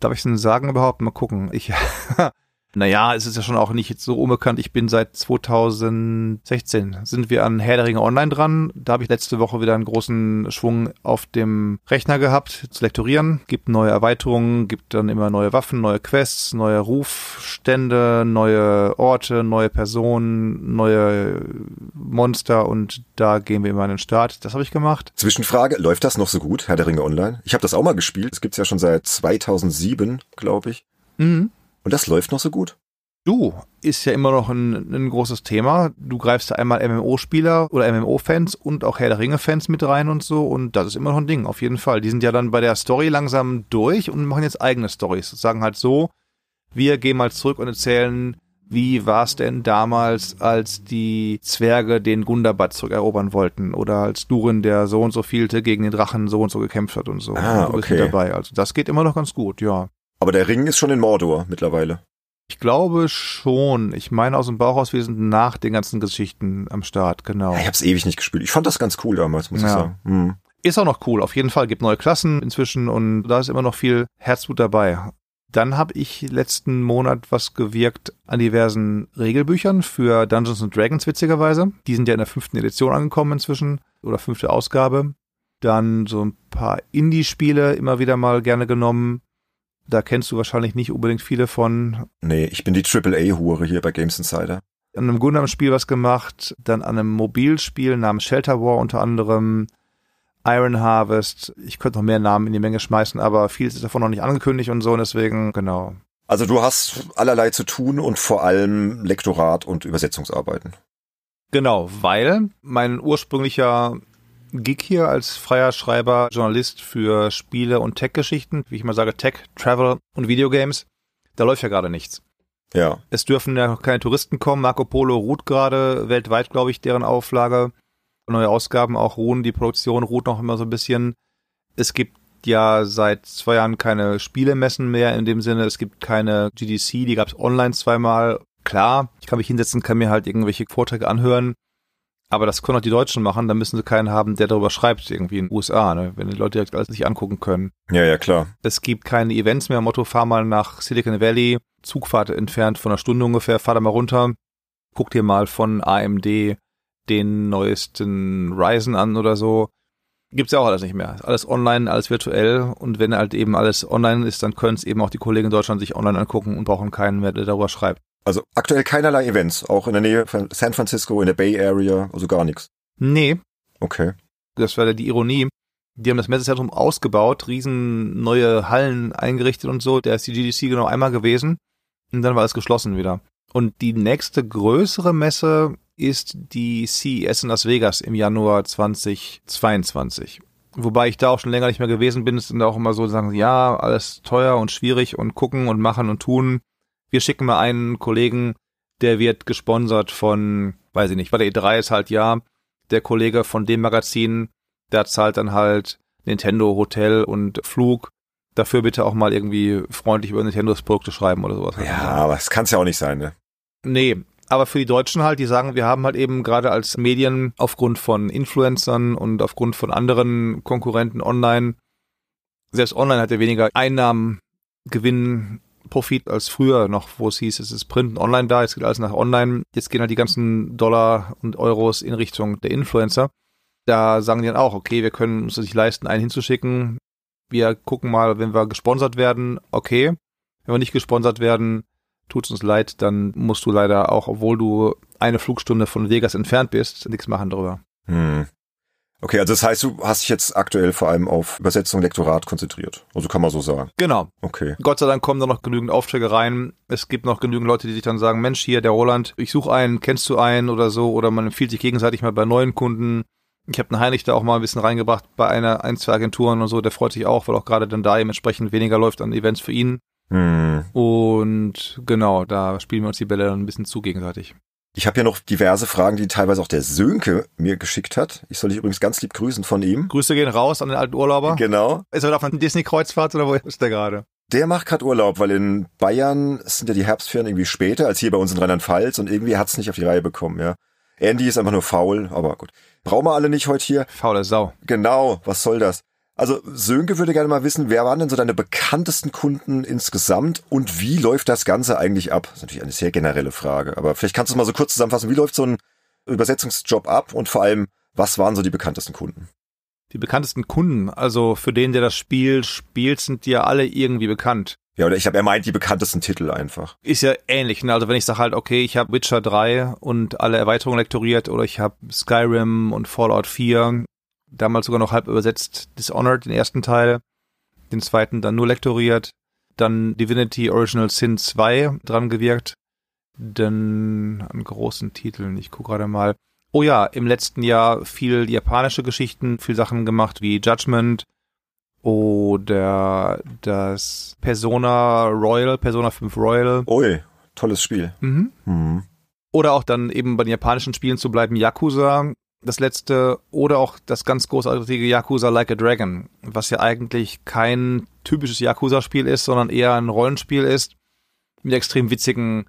Darf ich es denn sagen überhaupt? Mal gucken. Ich, naja, es ist ja schon auch nicht so unbekannt. Ich bin seit 2016 sind wir an Herr der Ringe Online dran. Da habe ich letzte Woche wieder einen großen Schwung auf dem Rechner gehabt zu lektorieren. Gibt neue Erweiterungen, gibt dann immer neue Waffen, neue Quests, neue Rufstände, neue Orte, neue Personen, neue Monster und da gehen wir immer an den Start. Das habe ich gemacht. Zwischenfrage, läuft das noch so gut, Herr der Ringe Online? Ich habe das auch mal gespielt. Es gibt's ja schon seit 2007, glaube ich. Mhm. Und das läuft noch so gut. Du, ist ja immer noch ein, ein großes Thema. Du greifst da einmal MMO-Spieler oder MMO-Fans und auch Herr der Ringe-Fans mit rein und so und das ist immer noch ein Ding, auf jeden Fall. Die sind ja dann bei der Story langsam durch und machen jetzt eigene Stories. Sagen halt so, wir gehen mal zurück und erzählen, wie war es denn damals, als die Zwerge den Gundabad zurückerobern wollten oder als Durin, der so und so vielte, gegen den Drachen so und so gekämpft hat und so. Ah, und du bist okay. dabei. Also das geht immer noch ganz gut, ja. Aber der Ring ist schon in Mordor mittlerweile. Ich glaube schon. Ich meine aus dem Bauch raus, wir sind nach den ganzen Geschichten am Start, genau. Ja, ich habe es ewig nicht gespielt. Ich fand das ganz cool damals, muss ich Ja. sagen. Hm. Ist auch noch cool. Auf jeden Fall gibt neue Klassen inzwischen und da ist immer noch viel Herzblut dabei. Dann habe ich letzten Monat was gewirkt an diversen Regelbüchern für Dungeons and Dragons, witzigerweise. Die sind ja in der fünften Edition angekommen inzwischen oder fünfte Ausgabe. Dann so ein paar Indie-Spiele immer wieder mal gerne genommen. Da kennst du wahrscheinlich nicht unbedingt viele von. Nee, ich bin die AAA-Hure hier bei Games Insider. an einem Gundam-Spiel was gemacht, dann an einem Mobilspiel namens Shelter War unter anderem, Iron Harvest. Ich könnte noch mehr Namen in die Menge schmeißen, aber vieles ist davon noch nicht angekündigt und so, und deswegen, genau. Also du hast allerlei zu tun und vor allem Lektorat und Übersetzungsarbeiten. Genau, weil mein ursprünglicher Gig hier als freier Schreiber, Journalist für Spiele und Tech-Geschichten, wie ich mal sage, Tech, Travel und Videogames, da läuft ja gerade nichts. Ja. Es dürfen ja noch keine Touristen kommen. Marco Polo ruht gerade weltweit, glaube ich, deren Auflage. Neue Ausgaben auch ruhen. Die Produktion ruht noch immer so ein bisschen. Es gibt ja seit zwei Jahren keine Spielemessen mehr in dem Sinne. Es gibt keine GDC, die gab es online zweimal. Klar, ich kann mich hinsetzen, kann mir halt irgendwelche Vorträge anhören. Aber das können auch die Deutschen machen. Da müssen sie keinen haben, der darüber schreibt, irgendwie in den USA, ne? wenn die Leute direkt alles sich angucken können. Ja, ja, klar. Es gibt keine Events mehr. Motto, fahr mal nach Silicon Valley. Zugfahrt entfernt von einer Stunde ungefähr. Fahr da mal runter. Guck dir mal von AMD den neuesten Ryzen an oder so. Gibt's ja auch alles nicht mehr. Alles online, alles virtuell. Und wenn halt eben alles online ist, dann können es eben auch die Kollegen in Deutschland sich online angucken und brauchen keinen mehr, der darüber schreibt. Also aktuell keinerlei Events, auch in der Nähe von San Francisco, in der Bay Area, also gar nichts. Nee, Okay. das war die Ironie. Die haben das Messezentrum ausgebaut, riesen neue Hallen eingerichtet und so. Da ist die GDC genau einmal gewesen und dann war es geschlossen wieder. Und die nächste größere Messe ist die CES in Las Vegas im Januar 2022. Wobei ich da auch schon länger nicht mehr gewesen bin, ist dann auch immer so sagen, ja, alles teuer und schwierig und gucken und machen und tun. Wir schicken mal einen Kollegen, der wird gesponsert von, weiß ich nicht, bei der E3 ist halt ja, der Kollege von dem Magazin, der zahlt dann halt Nintendo Hotel und Flug. Dafür bitte auch mal irgendwie freundlich über Nintendos Produkte schreiben oder sowas. Ja, aber es kann es ja auch nicht sein, ne? Nee, aber für die Deutschen halt, die sagen, wir haben halt eben gerade als Medien aufgrund von Influencern und aufgrund von anderen Konkurrenten online, selbst online hat er weniger Einnahmen, Gewinn, Profit als früher noch, wo es hieß, es ist Print und Online da, jetzt geht alles nach Online. Jetzt gehen halt die ganzen Dollar und Euros in Richtung der Influencer. Da sagen die dann auch, okay, wir können uns das nicht leisten, einen hinzuschicken. Wir gucken mal, wenn wir gesponsert werden, okay. Wenn wir nicht gesponsert werden, tut's uns leid, dann musst du leider auch, obwohl du eine Flugstunde von Vegas entfernt bist, nichts machen darüber. Hm. Okay, also das heißt, du hast dich jetzt aktuell vor allem auf Übersetzung, Lektorat konzentriert. Also kann man so sagen. Genau. Okay. Gott sei Dank kommen da noch genügend Aufträge rein. Es gibt noch genügend Leute, die sich dann sagen, Mensch, hier der Roland, ich suche einen, kennst du einen oder so, oder man empfiehlt sich gegenseitig mal bei neuen Kunden. Ich habe den Heinrich da auch mal ein bisschen reingebracht bei einer, ein, zwei Agenturen und so, der freut sich auch, weil auch gerade dann da dementsprechend weniger läuft an Events für ihn. Hm. Und genau, da spielen wir uns die Bälle dann ein bisschen zu gegenseitig. Ich habe hier noch diverse Fragen, die teilweise auch der Sönke mir geschickt hat. Ich soll dich übrigens ganz lieb grüßen von ihm. Grüße gehen raus an den alten Urlauber. Genau. Ist er auf einer Disney-Kreuzfahrt oder wo ist der gerade? Der macht gerade Urlaub, weil in Bayern sind ja die Herbstferien irgendwie später als hier bei uns in Rheinland-Pfalz und irgendwie hat's nicht auf die Reihe bekommen, ja. Andy ist einfach nur faul, aber gut. Brauchen wir alle nicht heute hier. Faule Sau. Genau, was soll das? Also Sönke würde gerne mal wissen, wer waren denn so deine bekanntesten Kunden insgesamt und wie läuft das Ganze eigentlich ab? Das ist natürlich eine sehr generelle Frage, aber vielleicht kannst du mal so kurz zusammenfassen, wie läuft so ein Übersetzungsjob ab und vor allem, was waren so die bekanntesten Kunden? Die bekanntesten Kunden, also für den, der das Spiel spielt, sind die ja alle irgendwie bekannt. Ja, oder ich habe, er meint die bekanntesten Titel einfach. Ist ja ähnlich. Ne? Also wenn ich sage halt, okay, ich habe Witcher 3 und alle Erweiterungen lektoriert oder ich habe Skyrim und Fallout 4 damals sogar noch halb übersetzt Dishonored, den ersten Teil, den zweiten dann nur lektoriert, dann Divinity Original Sin 2 dran gewirkt, dann an großen Titeln, ich gucke gerade mal. Oh ja, im letzten Jahr viel japanische Geschichten, viel Sachen gemacht wie Judgment oder das Persona Royal, Persona 5 Royal. Ui, tolles Spiel. Mhm. Mhm. Oder auch dann eben bei den japanischen Spielen zu bleiben, Yakuza, das letzte oder auch das ganz großartige Yakuza Like a Dragon, was ja eigentlich kein typisches Yakuza-Spiel ist, sondern eher ein Rollenspiel ist mit extrem witzigen,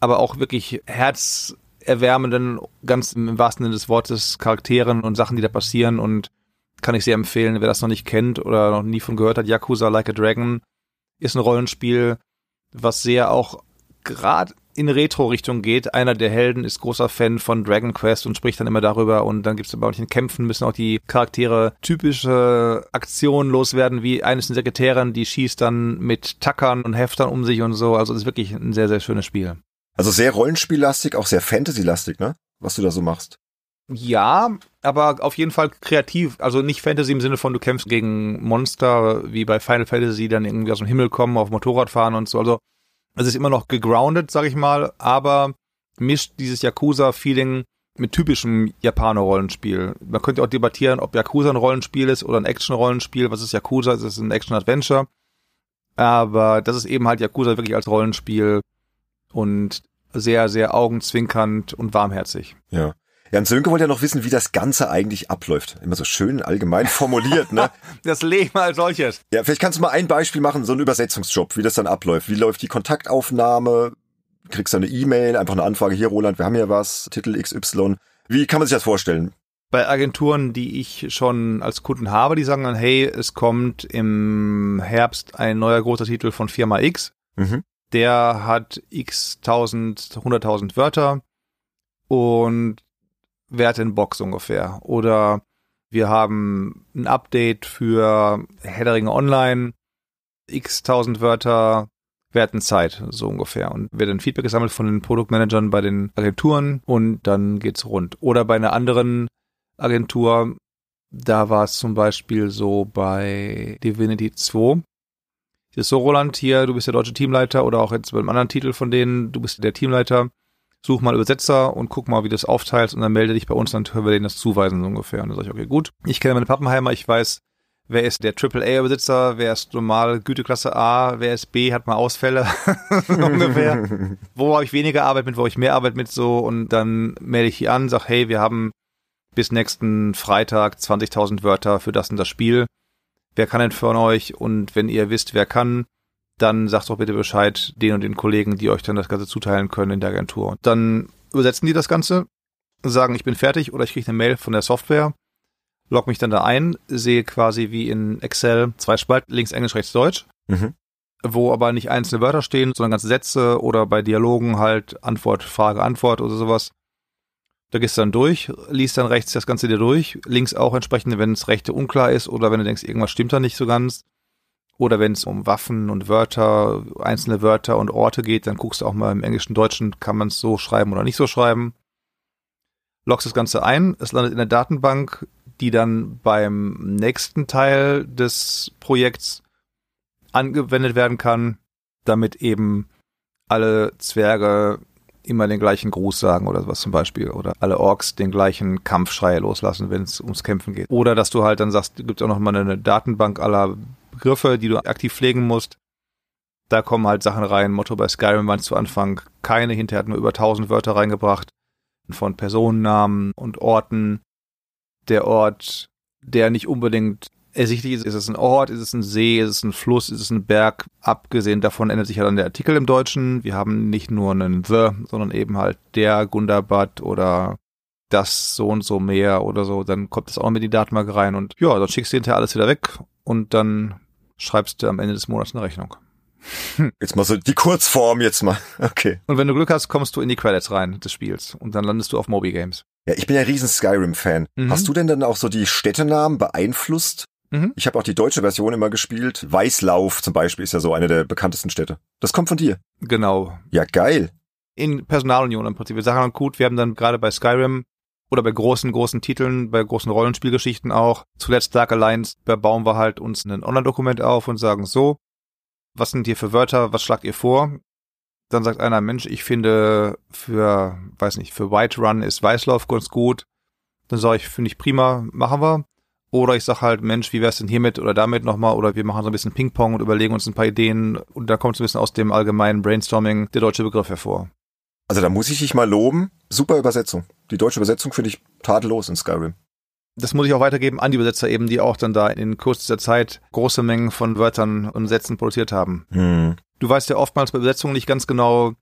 aber auch wirklich herzerwärmenden, ganz im wahrsten Sinne des Wortes, Charakteren und Sachen, die da passieren. Und kann ich sehr empfehlen, wer das noch nicht kennt oder noch nie von gehört hat, Yakuza Like a Dragon ist ein Rollenspiel, was sehr auch gerade in Retro-Richtung geht. Einer der Helden ist großer Fan von Dragon Quest und spricht dann immer darüber und dann gibt es bei manchen Kämpfen müssen auch die Charaktere typische Aktionen loswerden, wie eines der Sekretären, die schießt dann mit Tackern und Heftern um sich und so. Also es ist wirklich ein sehr, sehr schönes Spiel. Also sehr Rollenspiellastig, auch sehr Fantasy-lastig, ne? Was du da so machst. Ja, aber auf jeden Fall kreativ. Also nicht Fantasy im Sinne von, du kämpfst gegen Monster, wie bei Final Fantasy, die dann irgendwie aus dem Himmel kommen, auf Motorrad fahren und so. Also es ist immer noch gegroundet, sag ich mal, aber mischt dieses Yakuza-Feeling mit typischem Japaner-Rollenspiel. Man könnte auch debattieren, ob Yakuza ein Rollenspiel ist oder ein Action-Rollenspiel. Was ist Yakuza? Es ist ein Action-Adventure. Aber das ist eben halt Yakuza wirklich als Rollenspiel und sehr, sehr augenzwinkernd und warmherzig. Ja. Jan Sönke wollte ja noch wissen, wie das Ganze eigentlich abläuft. Immer so schön allgemein formuliert, ne? das Leben als solches. Ja, vielleicht kannst du mal ein Beispiel machen, so ein Übersetzungsjob, wie das dann abläuft. Wie läuft die Kontaktaufnahme? Kriegst du eine E-Mail, einfach eine Anfrage, hier Roland, wir haben hier was, Titel XY. Wie kann man sich das vorstellen? Bei Agenturen, die ich schon als Kunden habe, die sagen dann, hey, es kommt im Herbst ein neuer großer Titel von Firma X. Mhm. Der hat x tausend, hunderttausend Wörter und Werte in Box ungefähr. Oder wir haben ein Update für Headeringe Online, x tausend Wörter, werten Zeit, so ungefähr. Und wird dann Feedback gesammelt von den Produktmanagern bei den Agenturen und dann geht's rund. Oder bei einer anderen Agentur, da war es zum Beispiel so bei Divinity 2. Hier ist so, Roland, hier, du bist der deutsche Teamleiter oder auch jetzt bei einem anderen Titel von denen, du bist der Teamleiter such mal Übersetzer und guck mal, wie du das aufteilst und dann melde dich bei uns, dann können wir denen das zuweisen so ungefähr. Und dann sage ich, okay, gut. Ich kenne meine Pappenheimer, ich weiß, wer ist der AAA-Übersetzer, wer ist normal Güteklasse A, wer ist B, hat mal Ausfälle ungefähr. wo habe ich weniger Arbeit mit, wo habe ich mehr Arbeit mit so und dann melde ich hier an, sag, hey, wir haben bis nächsten Freitag 20.000 Wörter für das und das Spiel. Wer kann denn von euch? Und wenn ihr wisst, wer kann, dann sagt doch bitte Bescheid den und den Kollegen, die euch dann das Ganze zuteilen können in der Agentur. Und dann übersetzen die das Ganze, sagen, ich bin fertig oder ich kriege eine Mail von der Software, log mich dann da ein, sehe quasi wie in Excel zwei Spalten, links Englisch, rechts Deutsch, mhm. wo aber nicht einzelne Wörter stehen, sondern ganze Sätze oder bei Dialogen halt Antwort, Frage, Antwort oder sowas. Da gehst du dann durch, liest dann rechts das Ganze dir durch, links auch entsprechend, wenn es rechte unklar ist oder wenn du denkst, irgendwas stimmt da nicht so ganz, oder wenn es um Waffen und Wörter, einzelne Wörter und Orte geht, dann guckst du auch mal im Englischen, Deutschen, kann man es so schreiben oder nicht so schreiben. Loggst das Ganze ein, es landet in der Datenbank, die dann beim nächsten Teil des Projekts angewendet werden kann, damit eben alle Zwerge immer den gleichen Gruß sagen oder sowas zum Beispiel. Oder alle Orks den gleichen Kampfschrei loslassen, wenn es ums Kämpfen geht. Oder dass du halt dann sagst, gibt auch noch mal eine Datenbank aller Begriffe, die du aktiv pflegen musst. Da kommen halt Sachen rein. Motto bei Skyrim waren zu Anfang keine, hinterher hat nur über 1000 Wörter reingebracht. Von Personennamen und Orten. Der Ort, der nicht unbedingt ersichtlich ist, ist es ein Ort, ist es ein See, ist es ein Fluss, ist es ein Berg. Abgesehen davon ändert sich ja dann der Artikel im Deutschen. Wir haben nicht nur einen The, sondern eben halt der Gundabad oder das so und so mehr oder so. Dann kommt das auch mit die Datenbank rein und ja, dann schickst du hinterher alles wieder weg und dann schreibst du am Ende des Monats eine Rechnung. Jetzt mal so die Kurzform jetzt mal. Okay. Und wenn du Glück hast, kommst du in die Credits rein des Spiels und dann landest du auf Moby Games. Ja, ich bin ja riesen Skyrim-Fan. Mhm. Hast du denn dann auch so die Städtenamen beeinflusst? Mhm. Ich habe auch die deutsche Version immer gespielt. Weißlauf zum Beispiel ist ja so eine der bekanntesten Städte. Das kommt von dir. Genau. Ja, geil. In Personalunion im Prinzip. Wir sagen gut, wir haben dann gerade bei Skyrim oder bei großen, großen Titeln, bei großen Rollenspielgeschichten auch, zuletzt Dark Alliance, da bauen wir halt uns ein Online-Dokument auf und sagen so, was sind hier für Wörter, was schlagt ihr vor? Dann sagt einer, Mensch, ich finde für, weiß nicht, für White Run ist Weißlauf ganz gut. Dann sage ich, finde ich prima, machen wir. Oder ich sag halt, Mensch, wie wär's denn hiermit oder damit nochmal? Oder wir machen so ein bisschen Ping-Pong und überlegen uns ein paar Ideen. Und da kommt so ein bisschen aus dem allgemeinen Brainstorming der deutsche Begriff hervor. Also da muss ich dich mal loben. Super Übersetzung. Die deutsche Übersetzung finde ich tadellos in Skyrim. Das muss ich auch weitergeben an die Übersetzer eben, die auch dann da in kurzer Zeit große Mengen von Wörtern und Sätzen produziert haben. Hm. Du weißt ja oftmals bei Übersetzungen nicht ganz genau,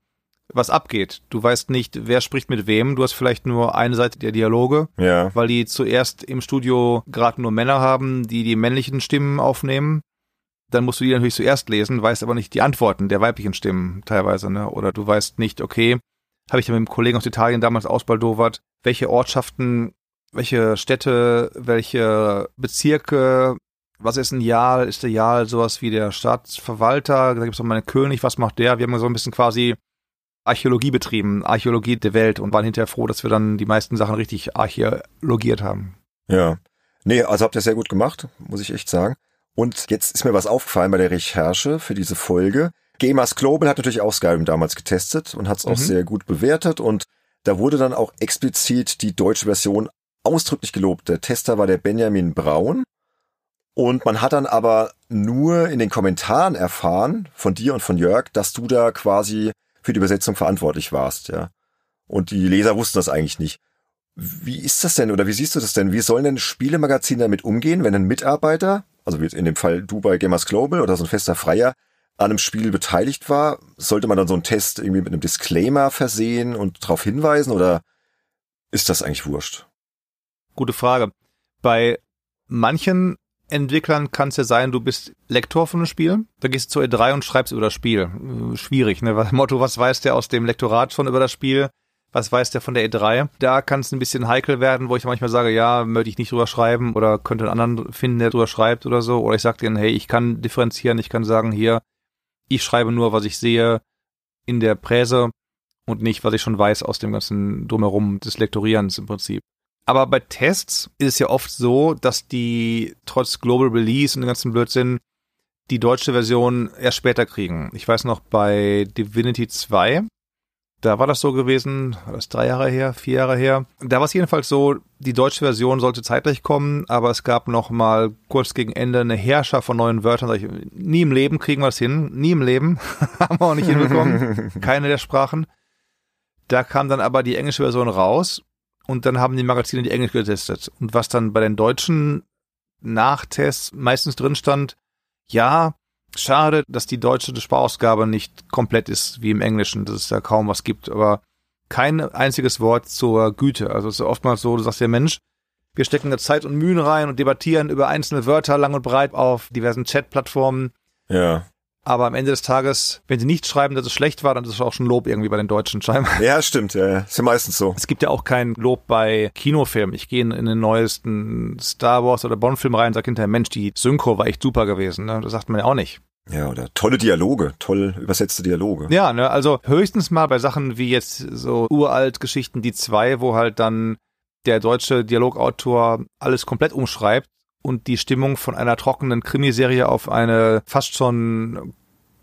was abgeht. Du weißt nicht, wer spricht mit wem. Du hast vielleicht nur eine Seite der Dialoge, ja. weil die zuerst im Studio gerade nur Männer haben, die die männlichen Stimmen aufnehmen. Dann musst du die natürlich zuerst lesen, weißt aber nicht die Antworten der weiblichen Stimmen teilweise. Ne? Oder du weißt nicht, okay, habe ich ja mit einem Kollegen aus Italien damals ausbaldowert, welche Ortschaften, welche Städte, welche Bezirke, was ist ein Jahl? Ist der Jahl sowas wie der Staatsverwalter? Da gibt es auch mal einen König, was macht der? Wir haben so ein bisschen quasi Archäologie betrieben, Archäologie der Welt und waren hinterher froh, dass wir dann die meisten Sachen richtig archäologiert haben. Ja. Nee, also habt ihr sehr gut gemacht, muss ich echt sagen. Und jetzt ist mir was aufgefallen bei der Recherche für diese Folge. Gamers Global hat natürlich auch Skyrim damals getestet und hat es auch mhm. sehr gut bewertet und da wurde dann auch explizit die deutsche Version ausdrücklich gelobt. Der Tester war der Benjamin Braun und man hat dann aber nur in den Kommentaren erfahren von dir und von Jörg, dass du da quasi für die Übersetzung verantwortlich warst, ja. Und die Leser wussten das eigentlich nicht. Wie ist das denn oder wie siehst du das denn? Wie sollen denn Spielemagazine damit umgehen, wenn ein Mitarbeiter, also wie in dem Fall du bei Gamers Global oder so ein fester Freier, an einem Spiel beteiligt war, sollte man dann so einen Test irgendwie mit einem Disclaimer versehen und darauf hinweisen oder ist das eigentlich wurscht? Gute Frage. Bei manchen Entwicklern kann es ja sein, du bist Lektor von einem Spiel, da gehst du zur E3 und schreibst über das Spiel. Schwierig, ne? Motto, was weiß der aus dem Lektorat schon über das Spiel? Was weiß der von der E3? Da kann es ein bisschen heikel werden, wo ich manchmal sage, ja, möchte ich nicht drüber schreiben oder könnte einen anderen finden, der drüber schreibt oder so. Oder ich sage denen, hey, ich kann differenzieren, ich kann sagen, hier, ich schreibe nur, was ich sehe in der Präse und nicht, was ich schon weiß aus dem ganzen Drumherum des Lektorierens im Prinzip. Aber bei Tests ist es ja oft so, dass die trotz Global Release und dem ganzen Blödsinn die deutsche Version erst später kriegen. Ich weiß noch bei Divinity 2, da war das so gewesen, war das drei Jahre her, vier Jahre her. Da war es jedenfalls so, die deutsche Version sollte zeitlich kommen, aber es gab noch mal kurz gegen Ende eine Herrscher von neuen Wörtern. Sag ich, nie im Leben kriegen wir es hin, nie im Leben, haben wir auch nicht hinbekommen, keine der Sprachen. Da kam dann aber die englische Version raus und dann haben die Magazine die Englisch getestet. Und was dann bei den deutschen Nachtests meistens drin stand, ja, Schade, dass die deutsche Sparausgabe nicht komplett ist wie im Englischen, dass es da kaum was gibt, aber kein einziges Wort zur Güte. Also es ist oftmals so, du sagst ja Mensch, wir stecken da Zeit und Mühen rein und debattieren über einzelne Wörter lang und breit auf diversen Chat-Plattformen. Ja. Aber am Ende des Tages, wenn sie nicht schreiben, dass es schlecht war, dann ist es auch schon Lob irgendwie bei den Deutschen scheinbar. Ja, stimmt, ja, ist ja meistens so. Es gibt ja auch kein Lob bei Kinofilmen. Ich gehe in, den neuesten Star Wars oder Bond-Film rein und sage hinterher, Mensch, die Synchro war echt super gewesen. Ne? Das sagt man ja auch nicht. Ja, oder tolle Dialoge, toll übersetzte Dialoge. Ja, ne, also höchstens mal bei Sachen wie jetzt so uralt Geschichten, die zwei, wo halt dann der deutsche Dialogautor alles komplett umschreibt und die Stimmung von einer trockenen Krimiserie auf eine fast schon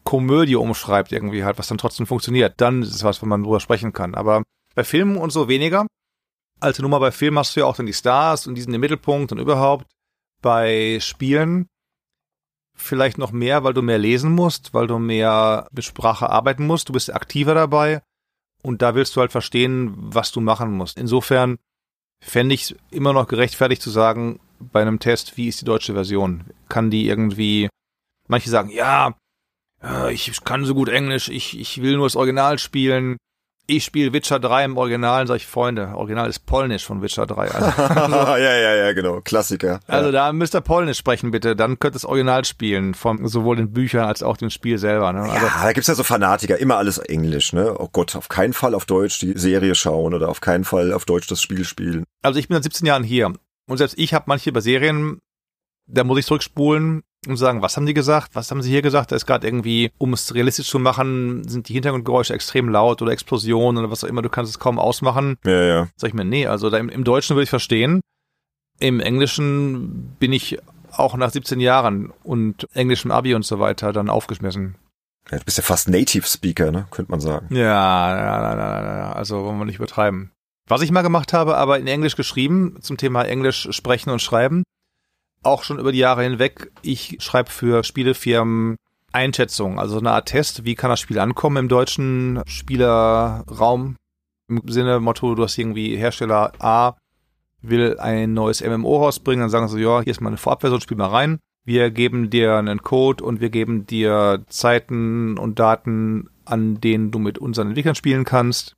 Komödie umschreibt irgendwie halt, was dann trotzdem funktioniert. Dann ist es was, wo man drüber sprechen kann. Aber bei Filmen und so weniger. Alte Nummer bei Filmen hast du ja auch dann die Stars und die sind im Mittelpunkt und überhaupt. Bei Spielen vielleicht noch mehr, weil du mehr lesen musst, weil du mehr mit Sprache arbeiten musst. Du bist aktiver dabei und da willst du halt verstehen, was du machen musst. Insofern fände ich es immer noch gerechtfertigt zu sagen, bei einem Test, wie ist die deutsche Version? Kann die irgendwie, manche sagen, ja, äh, ich kann so gut Englisch, ich, ich will nur das Original spielen. Ich spiele Witcher 3 im Original, sag ich, Freunde, Original ist Polnisch von Witcher 3. Also, ja, ja, ja, genau, Klassiker. Also ja. da müsst ihr Polnisch sprechen, bitte. Dann könnt ihr das Original spielen, von sowohl den Büchern als auch dem Spiel selber. Ne? Also, ja, da gibt's ja so Fanatiker, immer alles Englisch, ne? Oh Gott, auf keinen Fall auf Deutsch die Serie schauen oder auf keinen Fall auf Deutsch das Spiel spielen. Also ich bin seit 17 Jahren hier und selbst ich habe manche bei Serien, da muss ich zurückspulen und sagen, was haben die gesagt? Was haben sie hier gesagt? Da ist gerade irgendwie, um es realistisch zu machen, sind die Hintergrundgeräusche extrem laut oder Explosionen oder was auch immer, du kannst es kaum ausmachen. Ja, ja. Sag ich mir, nee, also da im, im Deutschen würde ich verstehen. Im Englischen bin ich auch nach 17 Jahren und englischem Abi und so weiter dann aufgeschmissen. Ja, du bist ja fast Native Speaker, ne? Könnte man sagen. Ja, ja, ja, ja, ja, also wollen wir nicht übertreiben. Was ich mal gemacht habe, aber in Englisch geschrieben, zum Thema Englisch sprechen und schreiben, auch schon über die Jahre hinweg. Ich schreibe für Spielefirmen Einschätzungen, also eine Art Test, wie kann das Spiel ankommen im deutschen Spielerraum. Im Sinne Motto, du hast irgendwie Hersteller A will ein neues MMO rausbringen, dann sagen sie, ja, hier ist mal eine Vorabversion, spiel mal rein. Wir geben dir einen Code und wir geben dir Zeiten und Daten, an denen du mit unseren Entwicklern spielen kannst.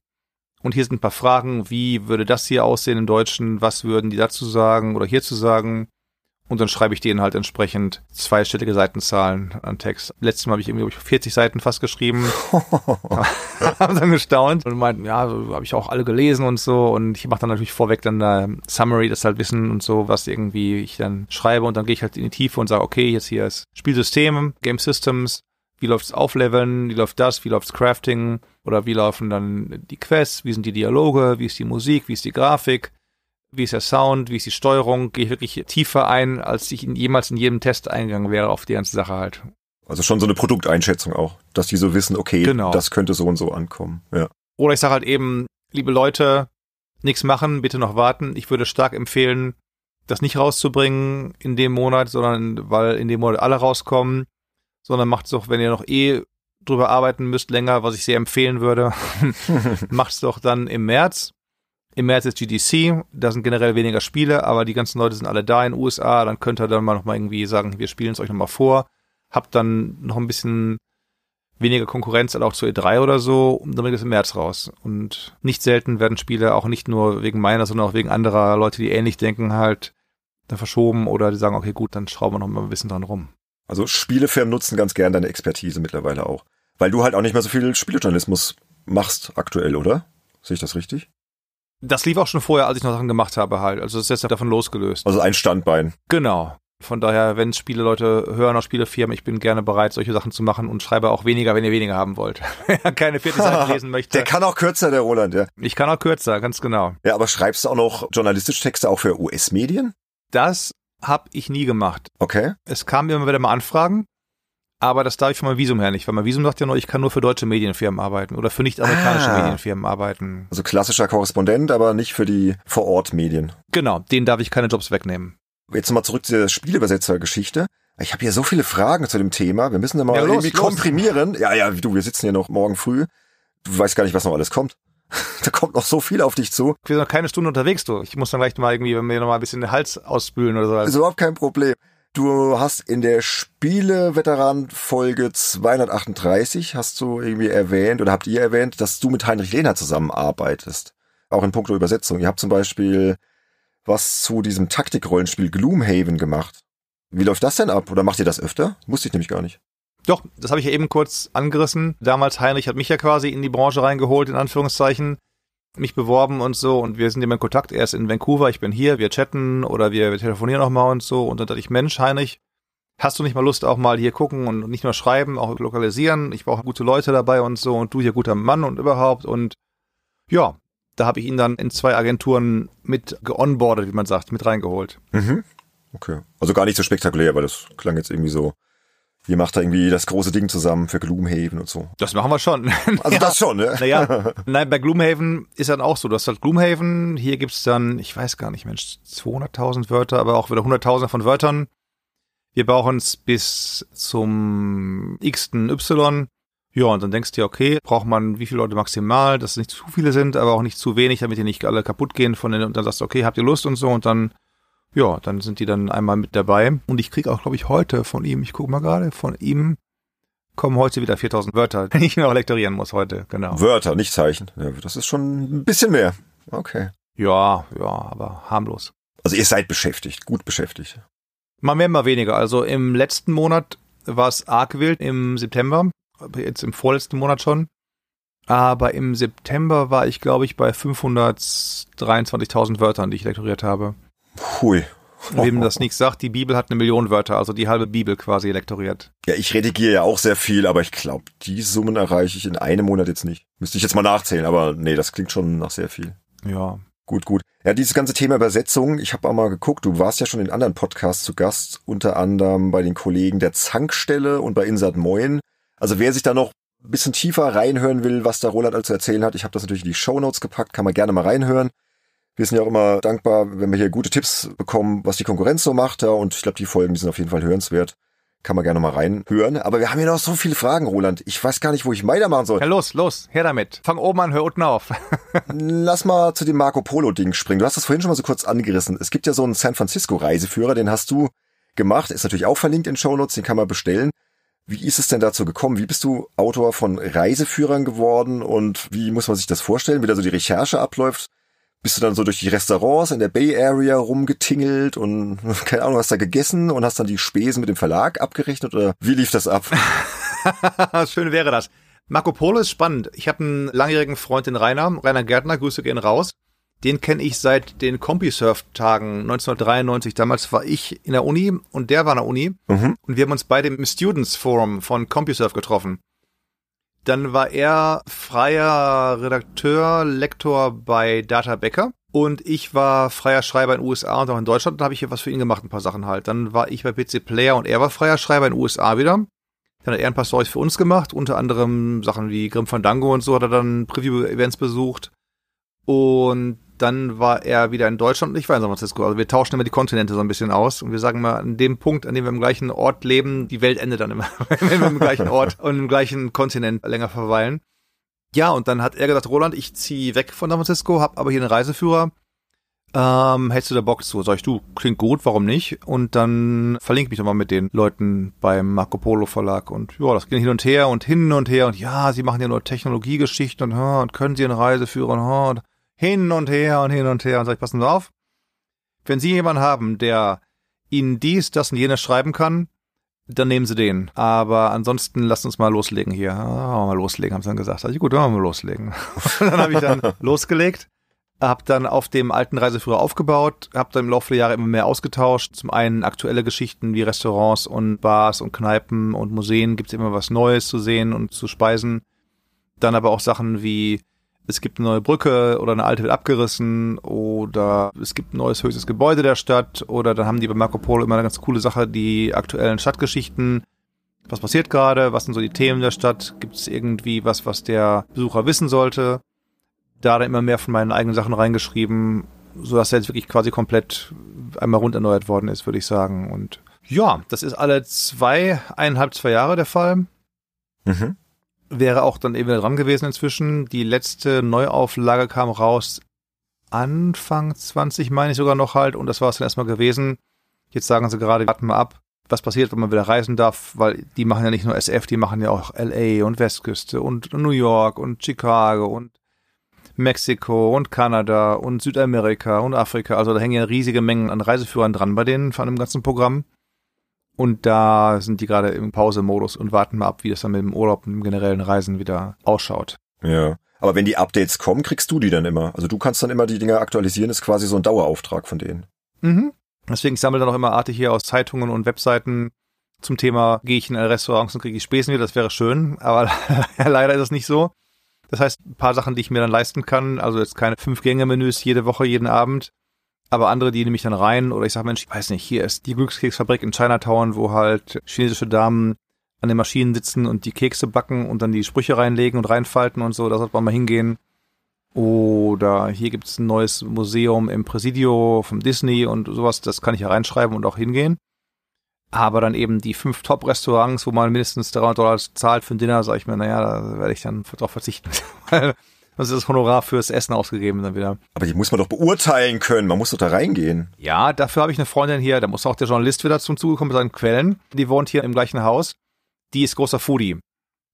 Und hier sind ein paar Fragen, wie würde das hier aussehen im Deutschen, was würden die dazu sagen oder hierzu sagen? Und dann schreibe ich denen halt entsprechend zweistellige Seitenzahlen an Text. Letztes Mal habe ich irgendwie ich, 40 Seiten fast geschrieben. haben dann gestaunt und meinten, ja, so habe ich auch alle gelesen und so. Und ich mache dann natürlich vorweg dann eine Summary, das halt wissen und so, was irgendwie ich dann schreibe. Und dann gehe ich halt in die Tiefe und sage, okay, jetzt hier ist Spielsystem, Game Systems, wie läuft's Aufleveln, wie läuft das, wie läuft's Crafting oder wie laufen dann die Quests, wie sind die Dialoge, wie ist die Musik, wie ist die Grafik wie ist der Sound, wie ist die Steuerung, gehe ich wirklich tiefer ein, als ich in, jemals in jedem Test eingegangen wäre auf die ganze Sache halt. Also schon so eine Produkteinschätzung auch, dass die so wissen, okay, genau. das könnte so und so ankommen. Ja. Oder ich sage halt eben, liebe Leute, nichts machen, bitte noch warten. Ich würde stark empfehlen, das nicht rauszubringen in dem Monat, sondern weil in dem Monat alle rauskommen, sondern macht's doch, wenn ihr noch eh drüber arbeiten müsst länger, was ich sehr empfehlen würde, macht's doch dann im März im März ist GDC, da sind generell weniger Spiele, aber die ganzen Leute sind alle da in den USA, dann könnt ihr dann mal nochmal irgendwie sagen, wir spielen es euch nochmal vor, habt dann noch ein bisschen weniger Konkurrenz als auch zu E3 oder so, und dann bringt es im März raus. Und nicht selten werden Spiele auch nicht nur wegen meiner, sondern auch wegen anderer Leute, die ähnlich denken, halt dann verschoben oder die sagen, okay, gut, dann schrauben wir noch mal ein bisschen dran rum. Also Spielefirmen nutzen ganz gern deine Expertise mittlerweile auch. Weil du halt auch nicht mehr so viel Spieljournalismus machst aktuell, oder? Sehe ich das richtig? Das lief auch schon vorher, als ich noch Sachen gemacht habe halt. Also das ist jetzt davon losgelöst. Also ein Standbein. Genau. Von daher, wenn Spiele Leute hören aus Spielefirmen, ich bin gerne bereit, solche Sachen zu machen und schreibe auch weniger, wenn ihr weniger haben wollt. Wer keine 40 Seiten lesen möchte. Der kann auch kürzer, der Roland, ja. Ich kann auch kürzer, ganz genau. Ja, aber schreibst du auch noch journalistische Texte auch für US-Medien? Das habe ich nie gemacht. Okay. Es kam immer wieder mal Anfragen, aber das darf ich von meinem Visum her nicht, weil mein Visum sagt ja nur, ich kann nur für deutsche Medienfirmen arbeiten oder für nicht-amerikanische ah. Medienfirmen arbeiten. Also klassischer Korrespondent, aber nicht für die Vor-Ort-Medien. Genau, denen darf ich keine Jobs wegnehmen. Jetzt nochmal zurück zur Spielübersetzer-Geschichte. Ich habe hier so viele Fragen zu dem Thema. Wir müssen da mal ja, los, irgendwie los. komprimieren. Ja, ja, du, wir sitzen hier noch morgen früh. Du weißt gar nicht, was noch alles kommt. da kommt noch so viel auf dich zu. Wir sind noch keine Stunde unterwegs, du. Ich muss dann gleich mal irgendwie, wenn wir noch mal ein bisschen den Hals ausspülen oder so. Ist überhaupt kein Problem. Du hast in der Spiele-Veteran-Folge 238 hast du irgendwie erwähnt oder habt ihr erwähnt, dass du mit Heinrich Lehner zusammenarbeitest. Auch in puncto Übersetzung. Ihr habt zum Beispiel was zu diesem Taktikrollenspiel Gloomhaven gemacht. Wie läuft das denn ab? Oder macht ihr das öfter? Wusste ich nämlich gar nicht. Doch, das habe ich ja eben kurz angerissen. Damals Heinrich hat mich ja quasi in die Branche reingeholt, in Anführungszeichen mich beworben und so und wir sind immer in Kontakt. Er ist in Vancouver, ich bin hier, wir chatten oder wir, telefonieren auch mal und so. Und dann dachte ich, Mensch, Heinrich, hast du nicht mal Lust, auch mal hier gucken und nicht nur schreiben, auch lokalisieren? Ich brauche gute Leute dabei und so und du hier guter Mann und überhaupt. Und ja, da habe ich ihn dann in zwei Agenturen mit geonboardet, wie man sagt, mit reingeholt. Mhm. Okay. Also gar nicht so spektakulär, weil das klang jetzt irgendwie so Ihr macht da irgendwie das große Ding zusammen für Gloomhaven und so. Das machen wir schon. Also ja. das schon, ne? Naja, nein, bei Gloomhaven ist dann auch so. Du hast halt Gloomhaven, hier gibt's dann, ich weiß gar nicht, Mensch, 200.000 Wörter, aber auch wieder 100.000 von Wörtern. Wir brauchen es bis zum x-ten Y. Ja, und dann denkst du dir, okay, braucht man wie viele Leute maximal, dass es nicht zu viele sind, aber auch nicht zu wenig, damit die nicht alle kaputt gehen von den, und dann sagst du, okay, habt ihr Lust und so, und dann ja, dann sind die dann einmal mit dabei. Und ich krieg auch, glaube ich, heute von ihm, ich gucke mal gerade, von ihm kommen heute wieder 4000 Wörter, die ich noch lektorieren muss heute, genau. Wörter, nicht Zeichen. Ja, das ist schon ein bisschen mehr. Okay. Ja, ja, aber harmlos. Also ihr seid beschäftigt, gut beschäftigt. Mal mehr, mal weniger. Also im letzten Monat war es arg wild, im September, jetzt im vorletzten Monat schon. Aber im September war ich, glaube ich, bei 523.000 Wörtern, die ich lektoriert habe. Hui. Wem das nichts sagt, die Bibel hat eine Million Wörter, also die halbe Bibel quasi lektoriert. Ja, ich redigiere ja auch sehr viel, aber ich glaube, die Summen erreiche ich in einem Monat jetzt nicht. Müsste ich jetzt mal nachzählen, aber nee, das klingt schon nach sehr viel. Ja. Gut, gut. Ja, dieses ganze Thema Übersetzung, ich habe auch mal geguckt, du warst ja schon in anderen Podcasts zu Gast, unter anderem bei den Kollegen der Zankstelle und bei Insert Moin. Also wer sich da noch ein bisschen tiefer reinhören will, was da Roland also erzählen hat, ich habe das natürlich in die Show Notes gepackt, kann man gerne mal reinhören. Wir sind ja auch immer dankbar, wenn wir hier gute Tipps bekommen, was die Konkurrenz so macht. Ja, und ich glaube, die Folgen, die sind auf jeden Fall hörenswert. Kann man gerne mal reinhören. Aber wir haben hier noch so viele Fragen, Roland. Ich weiß gar nicht, wo ich weitermachen soll. Ja, los, los, her damit. Fang oben an, hör unten auf. Lass mal zu dem Marco Polo-Ding springen. Du hast das vorhin schon mal so kurz angerissen. Es gibt ja so einen San Francisco-Reiseführer, den hast du gemacht. Ist natürlich auch verlinkt in Show Notes, den kann man bestellen. Wie ist es denn dazu gekommen? Wie bist du Autor von Reiseführern geworden und wie muss man sich das vorstellen, wie da so die Recherche abläuft? Bist du dann so durch die Restaurants in der Bay Area rumgetingelt und keine Ahnung, hast da gegessen und hast dann die Spesen mit dem Verlag abgerechnet oder wie lief das ab? Schön wäre das. Marco Polo ist spannend. Ich habe einen langjährigen Freund in Rainer, Rainer Gärtner, Grüße gehen raus. Den kenne ich seit den CompuServe-Tagen 1993. Damals war ich in der Uni und der war in der Uni. Mhm. Und wir haben uns beide im Students Forum von CompuServe getroffen. Dann war er freier Redakteur, Lektor bei Data Becker. Und ich war freier Schreiber in den USA und auch in Deutschland. Da habe ich hier was für ihn gemacht, ein paar Sachen halt. Dann war ich bei PC Player und er war freier Schreiber in den USA wieder. Dann hat er ein paar Stories für uns gemacht, unter anderem Sachen wie Grim Fandango und so hat er dann Preview-Events besucht. Und dann war er wieder in Deutschland und ich war in San Francisco. Also wir tauschen immer die Kontinente so ein bisschen aus und wir sagen mal, an dem Punkt, an dem wir im gleichen Ort leben, die Welt endet dann immer, wenn wir im gleichen Ort und im gleichen Kontinent länger verweilen. Ja, und dann hat er gesagt, Roland, ich ziehe weg von San Francisco, hab aber hier einen Reiseführer. Ähm, hättest du da Bock zu? Sag ich, du, klingt gut, warum nicht? Und dann verlinke mich doch mal mit den Leuten beim Marco Polo Verlag und ja, das ging hin und her und hin und her und ja, sie machen ja nur Technologiegeschichten und, und können sie einen Reiseführer und, und hin und her und hin und her und sag ich, passen Sie auf. Wenn Sie jemanden haben, der Ihnen dies, das und jenes schreiben kann, dann nehmen Sie den. Aber ansonsten lasst uns mal loslegen hier. Ah, mal loslegen, haben sie dann gesagt. Also gut, dann machen wir loslegen. dann habe ich dann losgelegt, habe dann auf dem alten Reiseführer aufgebaut, habe dann im Laufe der Jahre immer mehr ausgetauscht. Zum einen aktuelle Geschichten wie Restaurants und Bars und Kneipen und Museen gibt's immer was Neues zu sehen und zu speisen. Dann aber auch Sachen wie es gibt eine neue Brücke oder eine alte wird abgerissen oder es gibt ein neues höchstes Gebäude der Stadt oder dann haben die bei Marco Polo immer eine ganz coole Sache, die aktuellen Stadtgeschichten. Was passiert gerade? Was sind so die Themen der Stadt? Gibt es irgendwie was, was der Besucher wissen sollte? Da dann immer mehr von meinen eigenen Sachen reingeschrieben, so dass er jetzt wirklich quasi komplett einmal rund erneuert worden ist, würde ich sagen. Und ja, das ist alle zwei, eineinhalb, zwei Jahre der Fall. Mhm wäre auch dann eben dran gewesen inzwischen. Die letzte Neuauflage kam raus Anfang 20, meine ich sogar noch halt, und das war es dann erstmal gewesen. Jetzt sagen sie gerade, warten wir ab, was passiert, wenn man wieder reisen darf, weil die machen ja nicht nur SF, die machen ja auch LA und Westküste und New York und Chicago und Mexiko und Kanada und Südamerika und Afrika. Also da hängen ja riesige Mengen an Reiseführern dran bei denen von dem ganzen Programm. Und da sind die gerade im Pausemodus und warten mal ab, wie das dann mit dem Urlaub und dem generellen Reisen wieder ausschaut. Ja. Aber wenn die Updates kommen, kriegst du die dann immer. Also du kannst dann immer die Dinge aktualisieren, ist quasi so ein Dauerauftrag von denen. Mhm. Deswegen sammle dann auch immer Arte hier aus Zeitungen und Webseiten zum Thema, gehe ich in ein Restaurant und kriege ich Spesen wieder, das wäre schön, aber leider ist es nicht so. Das heißt, ein paar Sachen, die ich mir dann leisten kann, also jetzt keine Fünf-Gänge-Menüs jede Woche, jeden Abend, aber andere, die nehme ich dann rein oder ich sage, Mensch, ich weiß nicht, hier ist die Glückskeksfabrik in Chinatown, wo halt chinesische Damen an den Maschinen sitzen und die Kekse backen und dann die Sprüche reinlegen und reinfalten und so, da sollte man mal hingehen. Oder hier gibt es ein neues Museum im Presidio vom Disney und sowas, das kann ich ja reinschreiben und auch hingehen. Aber dann eben die fünf Top-Restaurants, wo man mindestens 300 Dollar zahlt für ein Dinner, sage ich mir, naja, da werde ich dann darauf verzichten. Das ist das Honorar fürs Essen ausgegeben dann wieder. Aber die muss man doch beurteilen können. Man muss doch da reingehen. Ja, dafür habe ich eine Freundin hier. Da muss auch der Journalist wieder zum Zuge kommen mit seinen Quellen. Die wohnt hier im gleichen Haus. Die ist großer Foodie.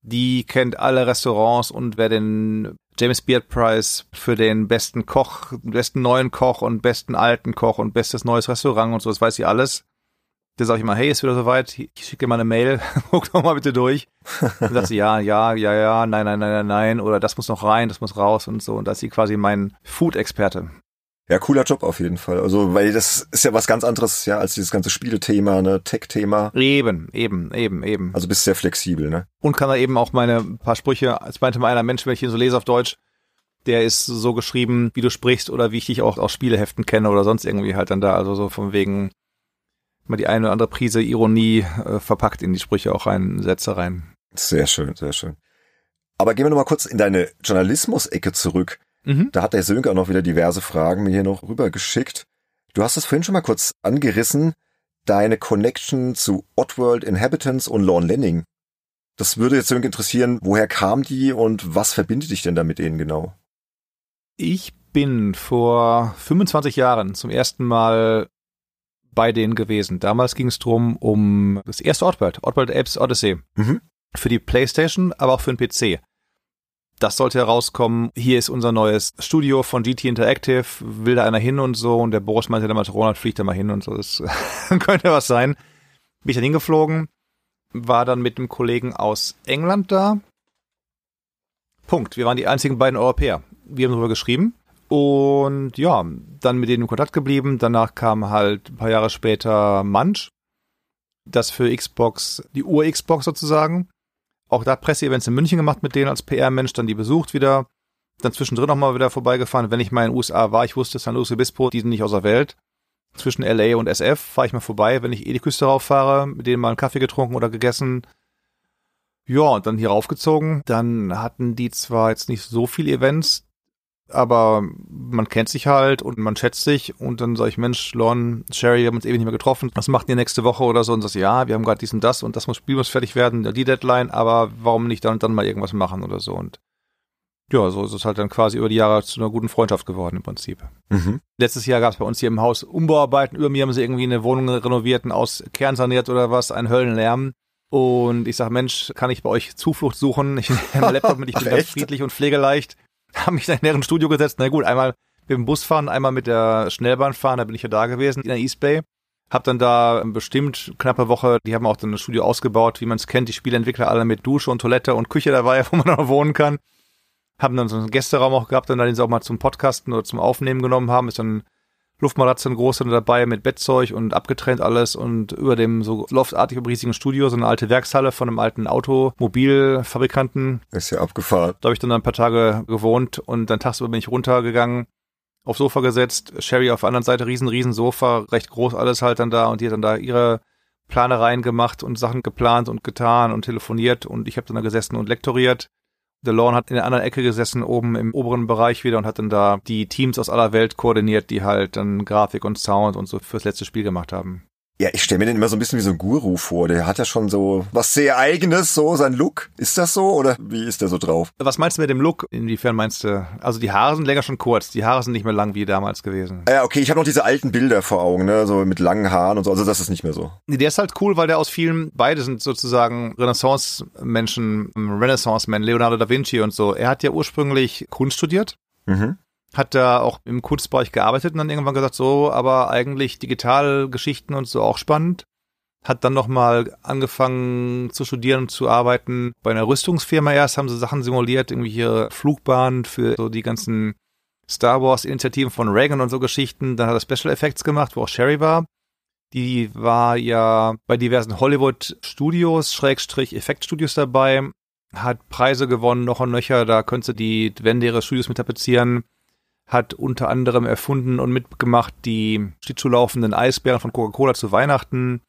Die kennt alle Restaurants und wer den James Beard Prize für den besten Koch, besten neuen Koch und besten alten Koch und bestes neues Restaurant und so, das weiß sie alles. Da sage ich mal, hey, ist wieder soweit, ich schicke dir mal eine Mail, guck doch mal bitte durch. Dann sagt sie, ja, ja, ja, ja, nein, nein, nein, nein, nein, oder das muss noch rein, das muss raus und so. Und da ist sie quasi mein Food-Experte. Ja, cooler Job auf jeden Fall. Also, weil das ist ja was ganz anderes, ja, als dieses ganze Spielethema, ne, Tech-Thema. Eben, eben, eben, eben. Also bist sehr flexibel, ne? Und kann da eben auch meine paar Sprüche, als meinte mal einer Mensch, wenn ich ihn so lese auf Deutsch, der ist so geschrieben, wie du sprichst oder wie ich dich auch aus Spieleheften kenne oder sonst irgendwie halt dann da, also so von wegen, mal die eine oder andere Prise Ironie äh, verpackt in die Sprüche auch rein, Sätze rein. Sehr schön, sehr schön. Aber gehen wir nochmal kurz in deine Journalismus-Ecke zurück. Mhm. Da hat der Sönke auch noch wieder diverse Fragen mir hier noch rübergeschickt. Du hast es vorhin schon mal kurz angerissen, deine Connection zu Oddworld Inhabitants und Lorne Lenning. Das würde jetzt Sönke interessieren, woher kam die und was verbindet dich denn da mit denen genau? Ich bin vor 25 Jahren zum ersten Mal bei denen gewesen. Damals ging es drum um das erste Oddworld, Oddworld Apes Odyssey. Mhm. Für die Playstation, aber auch für den PC. Das sollte herauskommen. Hier ist unser neues Studio von GT Interactive. Will da einer hin und so. Und der Boris meinte damals, Ronald fliegt da mal hin und so. Das könnte was sein. Bin ich dann hingeflogen. War dann mit einem Kollegen aus England da. Punkt. Wir waren die einzigen beiden Europäer. Wir haben darüber geschrieben. Und ja, dann mit denen in Kontakt geblieben. Danach kam halt ein paar Jahre später Munch. Das für Xbox, die Ur-Xbox sozusagen. Auch da Presseevents in München gemacht mit denen als PR-Mensch, dann die besucht wieder. Dann zwischendrin nochmal wieder vorbeigefahren. Wenn ich mal in den USA war, ich wusste, San Luis Obispo, die sind nicht außer Welt. Zwischen LA und SF fahre ich mal vorbei, wenn ich eh die Küste rauffahre, mit denen mal einen Kaffee getrunken oder gegessen. Ja, und dann hier raufgezogen. Dann hatten die zwar jetzt nicht so viele Events, aber man kennt sich halt und man schätzt sich und dann sage ich, Mensch, Lon, Sherry, wir haben uns ewig nicht mehr getroffen, was macht ihr nächste Woche oder so und sagst, ja, wir haben gerade dies und das und das muss, Spiel muss fertig werden, die Deadline, aber warum nicht dann und dann mal irgendwas machen oder so und ja, so ist es halt dann quasi über die Jahre zu einer guten Freundschaft geworden im Prinzip. Mhm. Letztes Jahr gab es bei uns hier im Haus Umbauarbeiten, über mir haben sie irgendwie eine Wohnung renoviert, und aus Kern saniert oder was, ein Höllenlärm. Und ich sag, Mensch, kann ich bei euch Zuflucht suchen? Ich nehme meinen Laptop mit, ich bin Ach, ganz friedlich und pflegeleicht habe mich dann in deren Studio gesetzt. Na gut, einmal mit dem Bus fahren, einmal mit der Schnellbahn fahren, da bin ich ja da gewesen in der East Bay. Hab dann da bestimmt knappe Woche, die haben auch dann das Studio ausgebaut, wie man es kennt, die Spieleentwickler alle mit Dusche und Toilette und Küche dabei, wo man noch wohnen kann. Haben dann so einen Gästeraum auch gehabt, dann den sie auch mal zum Podcasten oder zum Aufnehmen genommen haben, ist dann Luftmatratze, ein große dabei mit Bettzeug und abgetrennt alles und über dem so loftartig riesigen Studio so eine alte Werkshalle von einem alten Automobilfabrikanten. Ist ja abgefahren. Da habe ich dann ein paar Tage gewohnt und dann tagsüber bin ich runtergegangen, aufs Sofa gesetzt, Sherry auf der anderen Seite, riesen, riesen Sofa, recht groß alles halt dann da und die hat dann da ihre Planereien gemacht und Sachen geplant und getan und telefoniert und ich habe dann da gesessen und lektoriert DeLon hat in der anderen Ecke gesessen, oben im oberen Bereich wieder und hat dann da die Teams aus aller Welt koordiniert, die halt dann Grafik und Sound und so fürs letzte Spiel gemacht haben. Ja, ich stelle mir den immer so ein bisschen wie so ein Guru vor. Der hat ja schon so was sehr eigenes, so sein Look. Ist das so oder wie ist der so drauf? Was meinst du mit dem Look? Inwiefern meinst du? Also die Haare sind länger schon kurz. Die Haare sind nicht mehr lang wie damals gewesen. Ja, okay, ich habe noch diese alten Bilder vor Augen, ne, so mit langen Haaren und so. Also das ist nicht mehr so. Nee, der ist halt cool, weil der aus vielen, beide sind sozusagen Renaissance-Menschen, Renaissance-Men, Leonardo da Vinci und so. Er hat ja ursprünglich Kunst studiert. Mhm hat da auch im Kunstbereich gearbeitet und dann irgendwann gesagt, so, aber eigentlich Digitalgeschichten und so auch spannend. Hat dann nochmal angefangen zu studieren und zu arbeiten. Bei einer Rüstungsfirma erst haben sie Sachen simuliert, irgendwie hier Flugbahnen für so die ganzen Star Wars Initiativen von Reagan und so Geschichten. Dann hat er Special Effects gemacht, wo auch Sherry war. Die war ja bei diversen Hollywood Studios, Schrägstrich Effektstudios dabei, hat Preise gewonnen, noch und nöcher, da könnte die Wände ihres Studios mit tapezieren hat unter anderem erfunden und mitgemacht die zulaufenden Eisbären von Coca-Cola zu Weihnachten,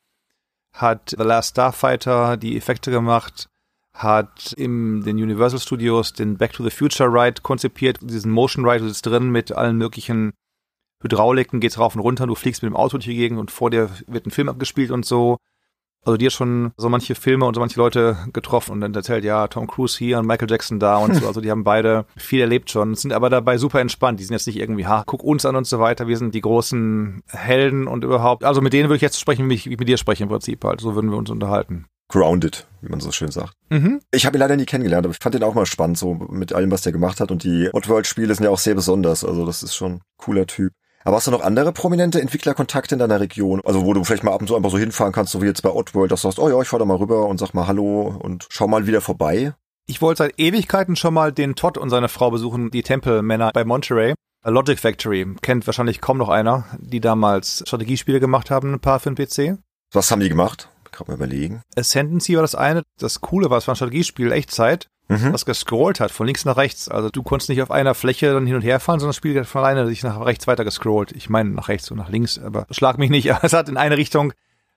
hat The Last Starfighter die Effekte gemacht, hat in den Universal Studios den Back to the Future Ride konzipiert, diesen Motion Ride, du sitzt drin mit allen möglichen Hydrauliken, geht's rauf und runter, du fliegst mit dem Auto durch die Gegend und vor dir wird ein Film abgespielt und so. Also die hat schon so manche Filme und so manche Leute getroffen und dann erzählt, ja, Tom Cruise hier und Michael Jackson da und so. Also die haben beide viel erlebt schon, sind aber dabei super entspannt. Die sind jetzt nicht irgendwie, ha, guck uns an und so weiter. Wir sind die großen Helden und überhaupt. Also mit denen würde ich jetzt sprechen, wie ich mit dir spreche im Prinzip halt. So würden wir uns unterhalten grounded, wie man so schön sagt. Mhm. Ich habe ihn leider nie kennengelernt, aber ich fand ihn auch mal spannend, so mit allem, was der gemacht hat. Und die Oddworld-Spiele sind ja auch sehr besonders. Also das ist schon ein cooler Typ. Aber hast du noch andere prominente Entwicklerkontakte in deiner Region? Also wo du vielleicht mal ab und zu einfach so hinfahren kannst, so wie jetzt bei Oddworld, dass du sagst, oh ja, ich fahr da mal rüber und sag mal Hallo und schau mal wieder vorbei. Ich wollte seit Ewigkeiten schon mal den Todd und seine Frau besuchen, die Tempelmänner bei Monterey. Logic Factory kennt wahrscheinlich kaum noch einer, die damals Strategiespiele gemacht haben, ein paar für den PC. Was haben die gemacht? Gerade mal überlegen. Ascendancy war das eine. Das Coole war, es war ein Strategiespiel, Echtzeit, mhm. was gescrollt hat, von links nach rechts. Also du konntest nicht auf einer Fläche dann hin und her fahren, sondern das Spiel hat von alleine sich nach rechts weiter gescrollt. Ich meine nach rechts und nach links, aber schlag mich nicht. es hat in eine Richtung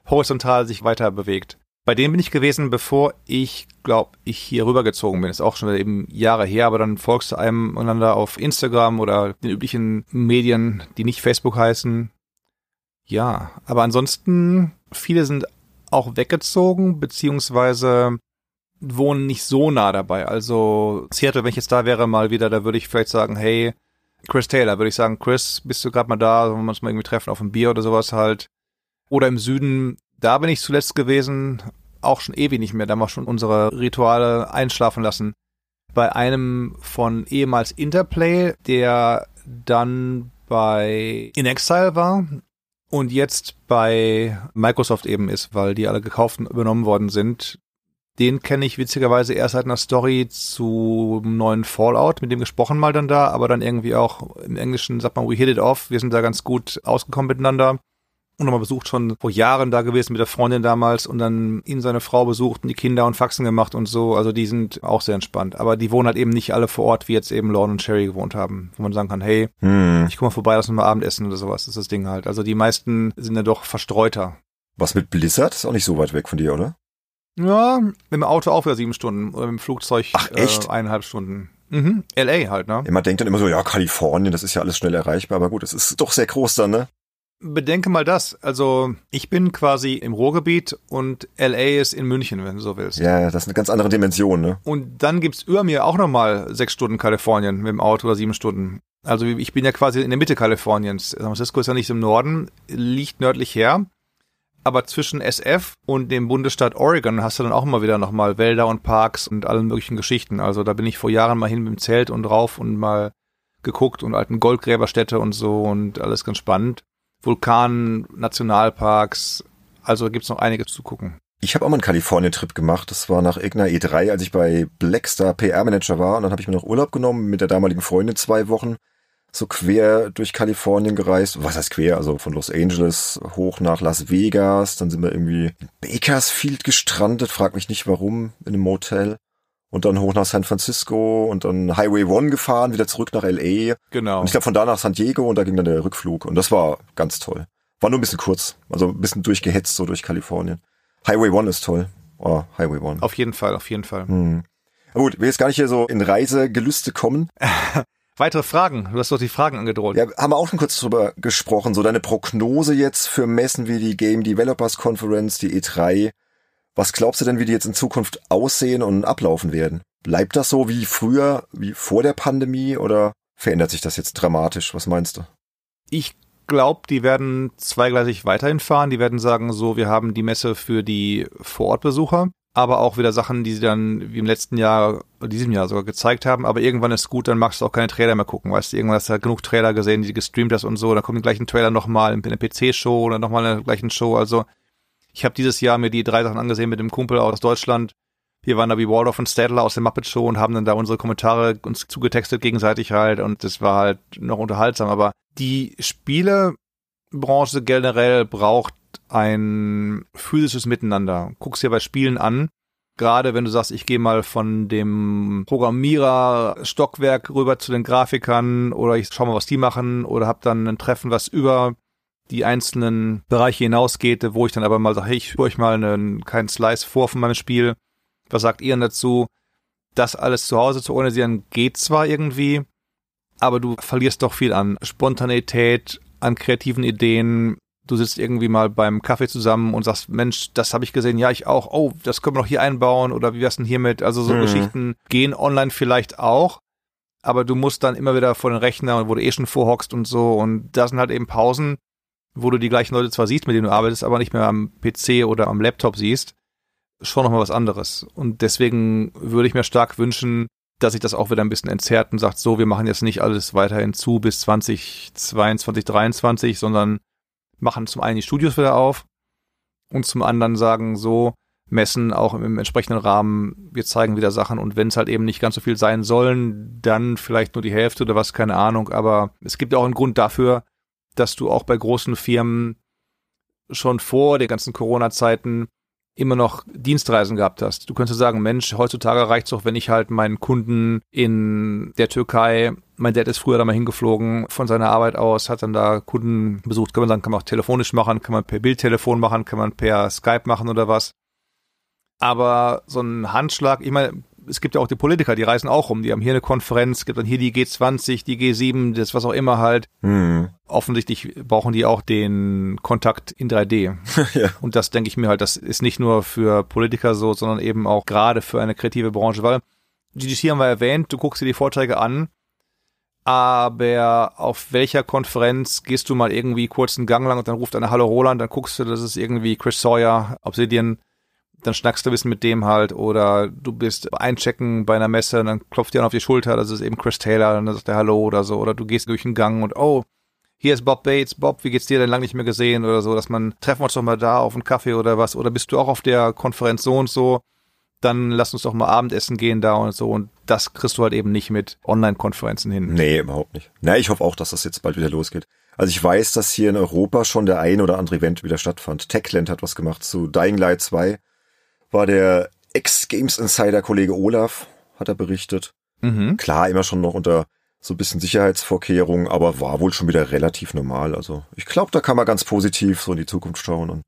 horizontal sich weiter bewegt. Bei dem bin ich gewesen, bevor ich, glaube ich, hier rübergezogen bin. Ist auch schon eben Jahre her, aber dann folgst du einem einander auf Instagram oder den üblichen Medien, die nicht Facebook heißen. Ja, aber ansonsten, viele sind auch weggezogen, beziehungsweise wohnen nicht so nah dabei. Also Seattle, wenn ich jetzt da wäre mal wieder, da würde ich vielleicht sagen, hey, Chris Taylor, würde ich sagen, Chris, bist du gerade mal da, wollen wir uns mal irgendwie treffen auf ein Bier oder sowas halt. Oder im Süden, da bin ich zuletzt gewesen, auch schon ewig nicht mehr, da haben wir schon unsere Rituale einschlafen lassen. Bei einem von ehemals Interplay, der dann bei In Exile war und jetzt bei Microsoft eben ist, weil die alle gekauft und übernommen worden sind. Den kenne ich witzigerweise erst seit einer Story zu neuen Fallout, mit dem gesprochen mal dann da, aber dann irgendwie auch im Englischen sagt man, we hit it off, wir sind da ganz gut ausgekommen miteinander und nochmal besucht, schon vor Jahren da gewesen mit der Freundin damals und dann ihn seine Frau besucht und die Kinder und Faxen gemacht und so. Also die sind auch sehr entspannt. Aber die wohnen halt eben nicht alle vor Ort, wie jetzt eben Lorne und Sherry gewohnt haben, wo man sagen kann, hey, hm. ich komme mal vorbei, lass uns mal Abendessen oder sowas. Das ist das Ding halt. Also die meisten sind ja doch verstreuter. Was mit Blizzard? Ist auch nicht so weit weg von dir, oder? Ja, mit dem Auto auch wieder sieben Stunden oder mit dem Flugzeug Ach, echt? Äh, eineinhalb Stunden. Mhm. LA halt, ne? Man denkt dann immer so, ja, Kalifornien, das ist ja alles schnell erreichbar, aber gut, es ist doch sehr groß dann, ne? Bedenke mal das. Also ich bin quasi im Ruhrgebiet und LA ist in München, wenn du so willst. Ja, das ist eine ganz andere Dimension, ne? Und dann gibt's über mir auch nochmal sechs Stunden Kalifornien mit dem Auto oder sieben Stunden. Also ich bin ja quasi in der Mitte Kaliforniens. San Francisco ist ja nicht im Norden, liegt nördlich her. Aber zwischen SF und dem Bundesstaat Oregon hast du dann auch immer wieder nochmal Wälder und Parks und allen möglichen Geschichten. Also da bin ich vor Jahren mal hin mit dem Zelt und rauf und mal geguckt und alten Goldgräberstädte und so und alles ganz spannend. Vulkan, Nationalparks. Also gibt's noch einiges zu gucken. Ich habe auch mal einen Kalifornien-Trip gemacht. Das war nach irgendeiner E3, als ich bei Blackstar PR-Manager war. Und dann habe ich mir noch Urlaub genommen mit der damaligen Freundin zwei Wochen. So quer durch Kalifornien gereist. Was heißt quer? Also von Los Angeles hoch nach Las Vegas. Dann sind wir irgendwie in Bakersfield gestrandet. Frag mich nicht warum, in einem Motel und dann hoch nach San Francisco und dann Highway One gefahren, wieder zurück nach LA. Genau. Und ich glaube von da nach San Diego und da ging dann der Rückflug und das war ganz toll. War nur ein bisschen kurz, also ein bisschen durchgehetzt so durch Kalifornien. Highway One ist toll. Oh, Highway One. Auf jeden Fall, auf jeden Fall. Hm. Aber gut, wir jetzt gar nicht hier so in Reisegelüste kommen. Weitere Fragen? Du hast doch die Fragen angedroht. Ja, haben wir auch schon kurz drüber gesprochen. So deine Prognose jetzt für Messen wie die Game Developers Conference, die E3. Was glaubst du denn, wie die jetzt in Zukunft aussehen und ablaufen werden? Bleibt das so wie früher, wie vor der Pandemie oder verändert sich das jetzt dramatisch? Was meinst du? Ich glaube, die werden zweigleisig weiterhin fahren. Die werden sagen, so, wir haben die Messe für die Vorortbesucher, aber auch wieder Sachen, die sie dann wie im letzten Jahr, diesem Jahr sogar gezeigt haben. Aber irgendwann ist gut, dann magst du auch keine Trailer mehr gucken. Weißt du, irgendwann hast du halt genug Trailer gesehen, die gestreamt hast und so. Dann kommt den gleichen Trailer nochmal in der PC-Show oder nochmal in der gleichen Show. Also ich habe dieses Jahr mir die drei Sachen angesehen mit dem Kumpel aus Deutschland. Wir waren da wie Waldorf und Stadler aus der Muppet Show und haben dann da unsere Kommentare uns zugetextet gegenseitig halt und das war halt noch unterhaltsam. Aber die Spielebranche generell braucht ein physisches Miteinander. Guck's dir bei Spielen an. Gerade wenn du sagst, ich gehe mal von dem Programmierer Stockwerk rüber zu den Grafikern oder ich schau mal, was die machen oder hab dann ein Treffen, was über die einzelnen Bereiche hinausgeht, wo ich dann aber mal sage, hey, ich spüre euch mal einen, keinen Slice vor von meinem Spiel. Was sagt ihr dazu? Das alles zu Hause zu organisieren geht zwar irgendwie, aber du verlierst doch viel an Spontaneität, an kreativen Ideen. Du sitzt irgendwie mal beim Kaffee zusammen und sagst, Mensch, das habe ich gesehen, ja, ich auch, oh, das können wir noch hier einbauen oder wie wär's denn hiermit? Also so mhm. Geschichten gehen online vielleicht auch, aber du musst dann immer wieder vor den Rechner, wo du eh schon vorhockst und so und da sind halt eben Pausen, wo du die gleichen Leute zwar siehst, mit denen du arbeitest, aber nicht mehr am PC oder am Laptop siehst, schon nochmal was anderes. Und deswegen würde ich mir stark wünschen, dass sich das auch wieder ein bisschen entzerrt und sagt, so, wir machen jetzt nicht alles weiterhin zu bis 2022, 2023, sondern machen zum einen die Studios wieder auf und zum anderen sagen so, messen auch im, entsprechenden Rahmen, wir zeigen wieder Sachen und wenn es halt eben nicht ganz so viel sein sollen, dann vielleicht nur die Hälfte oder was, keine Ahnung, aber es gibt auch einen Grund dafür, dass du auch bei großen Firmen schon vor den ganzen Corona-Zeiten immer noch Dienstreisen gehabt hast. Du könntest sagen, Mensch, heutzutage reicht's doch, wenn ich halt meinen Kunden in der Türkei, mein Dad ist früher da mal hingeflogen von seiner Arbeit aus, hat dann da Kunden besucht, kann man sagen, kann man auch telefonisch machen, kann man per Bildtelefon machen, kann man per Skype machen oder was. Aber so ein Handschlag, ich meine, es gibt ja auch die Politiker, die reisen auch rum, die haben hier eine Konferenz, gibt dann hier die G20, die G7, das was auch immer halt. Hm. Offensichtlich brauchen die auch den Kontakt in 3D. ja. Und das denke ich mir halt, das ist nicht nur für Politiker so, sondern eben auch gerade für eine kreative Branche, weil GDC haben wir erwähnt, du guckst dir die Vorträge an, aber auf welcher Konferenz gehst du mal irgendwie kurz einen Gang lang und dann ruft einer Hallo Roland, dann guckst du, das ist irgendwie Chris Sawyer, Obsidian, dann schnackst du ein bisschen mit dem halt oder du bist einchecken bei einer Messe und dann klopft dir auf die Schulter, das ist eben Chris Taylor, dann sagt er Hallo oder so oder du gehst durch den Gang und oh, hier ist Bob Bates, Bob, wie geht's dir denn lang nicht mehr gesehen oder so, dass man treffen wir uns doch mal da auf einen Kaffee oder was oder bist du auch auf der Konferenz so und so, dann lass uns doch mal Abendessen gehen da und so und das kriegst du halt eben nicht mit Online-Konferenzen hin. Nee, überhaupt nicht. Na, ich hoffe auch, dass das jetzt bald wieder losgeht. Also ich weiß, dass hier in Europa schon der ein oder andere Event wieder stattfand. Techland hat was gemacht zu Dying Light 2 war der Ex-Games Insider-Kollege Olaf, hat er berichtet. Mhm. Klar, immer schon noch unter so ein bisschen Sicherheitsvorkehrungen, aber war wohl schon wieder relativ normal. Also ich glaube, da kann man ganz positiv so in die Zukunft schauen. Und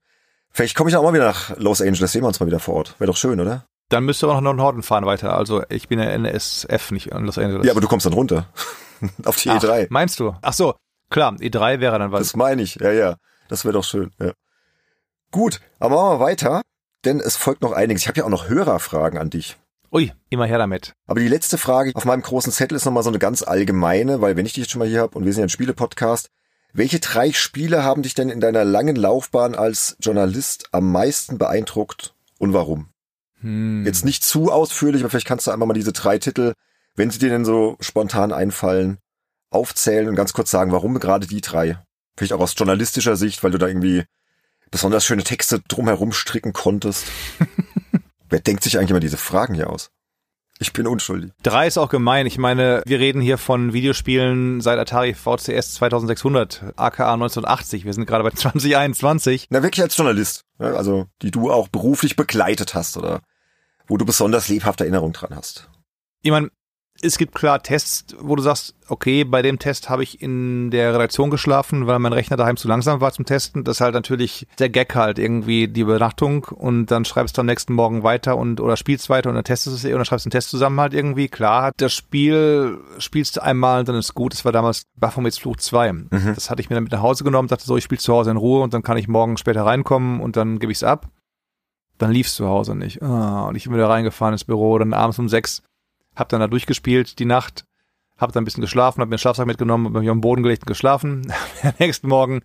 vielleicht komme ich auch mal wieder nach Los Angeles, sehen wir uns mal wieder vor Ort. Wäre doch schön, oder? Dann müsst ihr auch noch nach Norden fahren weiter. Also ich bin ja NSF, nicht in Los Angeles. Ja, aber du kommst dann runter. Auf die Ach, E3. Meinst du? Ach so, klar, E3 wäre dann was. Das meine ich, ja, ja. Das wäre doch schön, ja. Gut, aber machen wir weiter denn es folgt noch einiges. Ich habe ja auch noch Hörerfragen an dich. Ui, immer her damit. Aber die letzte Frage auf meinem großen Zettel ist nochmal so eine ganz allgemeine, weil wenn ich dich jetzt schon mal hier habe und wir sind ja ein Spiele-Podcast, welche drei Spiele haben dich denn in deiner langen Laufbahn als Journalist am meisten beeindruckt und warum? Hm. Jetzt nicht zu ausführlich, aber vielleicht kannst du einmal mal diese drei Titel, wenn sie dir denn so spontan einfallen, aufzählen und ganz kurz sagen, warum gerade die drei? Vielleicht auch aus journalistischer Sicht, weil du da irgendwie besonders schöne Texte drumherum stricken konntest. Wer denkt sich eigentlich immer diese Fragen hier aus? Ich bin unschuldig. Drei ist auch gemein. Ich meine, wir reden hier von Videospielen seit Atari VCS 2600, aka 1980. Wir sind gerade bei 2021. Na, wirklich als Journalist. Also, die du auch beruflich begleitet hast oder wo du besonders lebhafte Erinnerungen dran hast. Ich meine, es gibt klar Tests, wo du sagst, okay, bei dem Test habe ich in der Redaktion geschlafen, weil mein Rechner daheim zu langsam war zum Testen. Das ist halt natürlich der Gag halt irgendwie die Übernachtung und dann schreibst du am nächsten Morgen weiter und oder spielst weiter und dann testest es eh und dann schreibst du einen Test zusammen halt irgendwie. Klar, das Spiel spielst du einmal und dann ist gut. Das war damals Baphomets Fluch 2. Mhm. Das hatte ich mir dann mit nach Hause genommen, dachte so, ich spiele zu Hause in Ruhe und dann kann ich morgen später reinkommen und dann gebe ich es ab. Dann lief es zu Hause nicht. Ah, und ich bin wieder reingefahren ins Büro, dann abends um sechs hab dann da durchgespielt die Nacht, hab dann ein bisschen geschlafen, hab mir den Schlafsack mitgenommen, hab mich auf den Boden gelegt und geschlafen. Am nächsten Morgen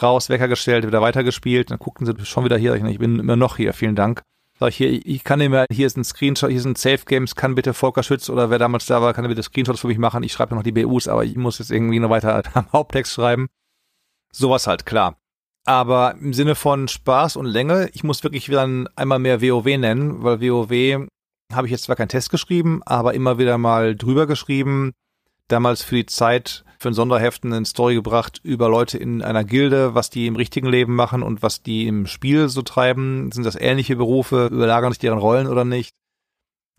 raus, Wecker gestellt, wieder weitergespielt. Dann guckten sie schon wieder hier. Ich bin immer noch hier, vielen Dank. Sag ich hier, ich kann mehr, hier ist ein Screenshot, hier sind Safe Games, kann bitte Volker Schütz oder wer damals da war, kann bitte Screenshots für mich machen. Ich schreibe noch die BUs, aber ich muss jetzt irgendwie noch weiter am Haupttext schreiben. Sowas halt, klar. Aber im Sinne von Spaß und Länge, ich muss wirklich wieder einmal mehr WoW nennen, weil WoW habe ich jetzt zwar keinen Test geschrieben, aber immer wieder mal drüber geschrieben. Damals für die Zeit für ein Sonderheften eine Story gebracht über Leute in einer Gilde, was die im richtigen Leben machen und was die im Spiel so treiben. Sind das ähnliche Berufe? Überlagern sich deren Rollen oder nicht?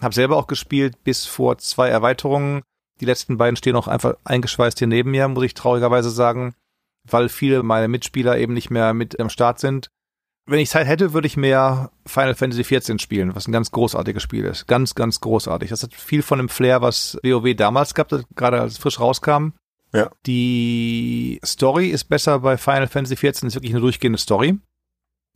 Hab selber auch gespielt bis vor zwei Erweiterungen. Die letzten beiden stehen auch einfach eingeschweißt hier neben mir, muss ich traurigerweise sagen, weil viele meiner Mitspieler eben nicht mehr mit am Start sind wenn ich Zeit hätte, würde ich mehr Final Fantasy XIV spielen, was ein ganz großartiges Spiel ist. Ganz, ganz großartig. Das hat viel von dem Flair, was WoW damals gab, gerade als es frisch rauskam. Ja. Die Story ist besser bei Final Fantasy XIV, ist wirklich eine durchgehende Story,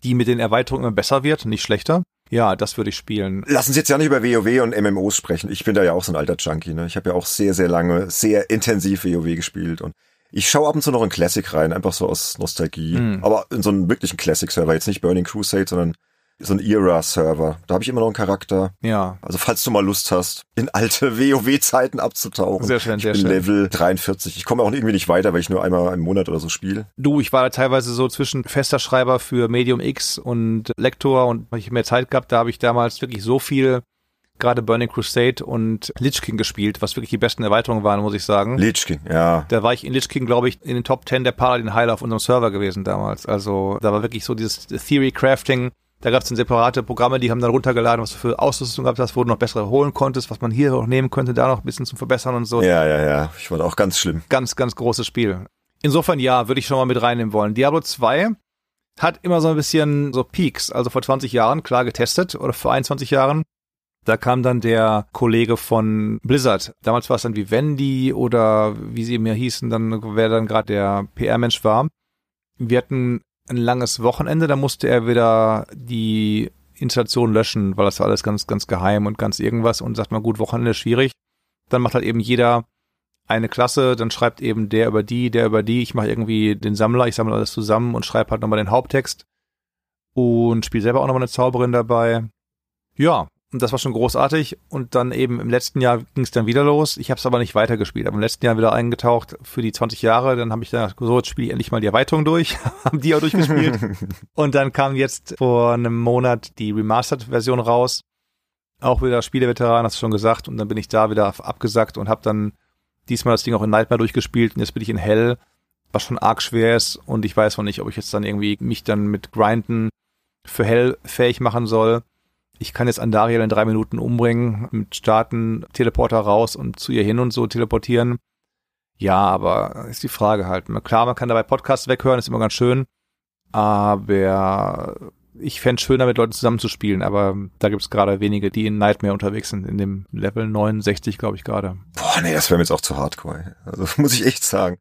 die mit den Erweiterungen immer besser wird, nicht schlechter. Ja, das würde ich spielen. Lass uns jetzt ja nicht über WoW und MMOs sprechen. Ich bin da ja auch so ein alter Junkie. Ne? Ich habe ja auch sehr, sehr lange, sehr intensiv WoW gespielt und ich schaue ab und zu noch in Classic rein, einfach so aus Nostalgie. Mhm. Aber in so einen wirklichen Classic-Server, jetzt nicht Burning Crusade, sondern so ein Era-Server. Da habe ich immer noch einen Charakter. Ja. Also falls du mal Lust hast, in alte WoW-Zeiten abzutauchen. Sehr schön, ich sehr bin schön. Level 43. Ich komme auch irgendwie nicht weiter, weil ich nur einmal im Monat oder so spiele. Du, ich war da teilweise so zwischen fester Schreiber für Medium X und Lektor und habe ich mehr Zeit gehabt, da habe ich damals wirklich so viel gerade Burning Crusade und Lich King gespielt, was wirklich die besten Erweiterungen waren, muss ich sagen. Lich King, ja. Da war ich in Lich King, glaube ich, in den Top 10 der Paladin Heiler auf unserem Server gewesen damals. Also da war wirklich so dieses Theory Crafting. Da gab es dann separate Programme, die haben dann runtergeladen, was du für Ausrüstung gehabt hast, wo du noch bessere holen konntest, was man hier noch nehmen könnte, da noch ein bisschen zum Verbessern und so. Ja, ja, ja. Ich war da auch ganz schlimm. Ganz, ganz großes Spiel. Insofern ja, würde ich schon mal mit reinnehmen wollen. Diablo 2 hat immer so ein bisschen so Peaks. Also vor 20 Jahren, klar getestet, oder vor 21 Jahren. Da kam dann der Kollege von Blizzard. Damals war es dann Vivendi oder wie sie mir hießen, dann wer dann gerade der PR-Mensch war. Wir hatten ein langes Wochenende, da musste er wieder die Installation löschen, weil das war alles ganz, ganz geheim und ganz irgendwas und sagt mal, gut, Wochenende ist schwierig. Dann macht halt eben jeder eine Klasse, dann schreibt eben der über die, der über die. Ich mache irgendwie den Sammler, ich sammle alles zusammen und schreibe halt nochmal den Haupttext und spiele selber auch nochmal eine Zauberin dabei. Ja, und das war schon großartig. Und dann eben im letzten Jahr ging es dann wieder los. Ich habe es aber nicht weitergespielt. Aber im letzten Jahr wieder eingetaucht für die 20 Jahre. Dann habe ich da so, jetzt spiele ich endlich mal die Erweiterung durch. haben die auch durchgespielt. und dann kam jetzt vor einem Monat die Remastered-Version raus. Auch wieder Spieleveteran, hast du schon gesagt. Und dann bin ich da wieder abgesackt und habe dann diesmal das Ding auch in Nightmare durchgespielt. Und jetzt bin ich in Hell, was schon arg schwer ist. Und ich weiß noch nicht, ob ich jetzt dann irgendwie mich dann mit Grinden für Hell fähig machen soll. Ich kann jetzt Andariel in drei Minuten umbringen, mit Starten, Teleporter raus und zu ihr hin und so teleportieren. Ja, aber ist die Frage halt. Klar, man kann dabei Podcasts weghören, ist immer ganz schön. Aber ich fände schöner, mit Leuten zusammenzuspielen, aber da gibt es gerade wenige, die in Nightmare unterwegs sind, in dem Level 69, glaube ich, gerade. Boah, nee, das wäre mir jetzt auch zu hardcore. Also muss ich echt sagen.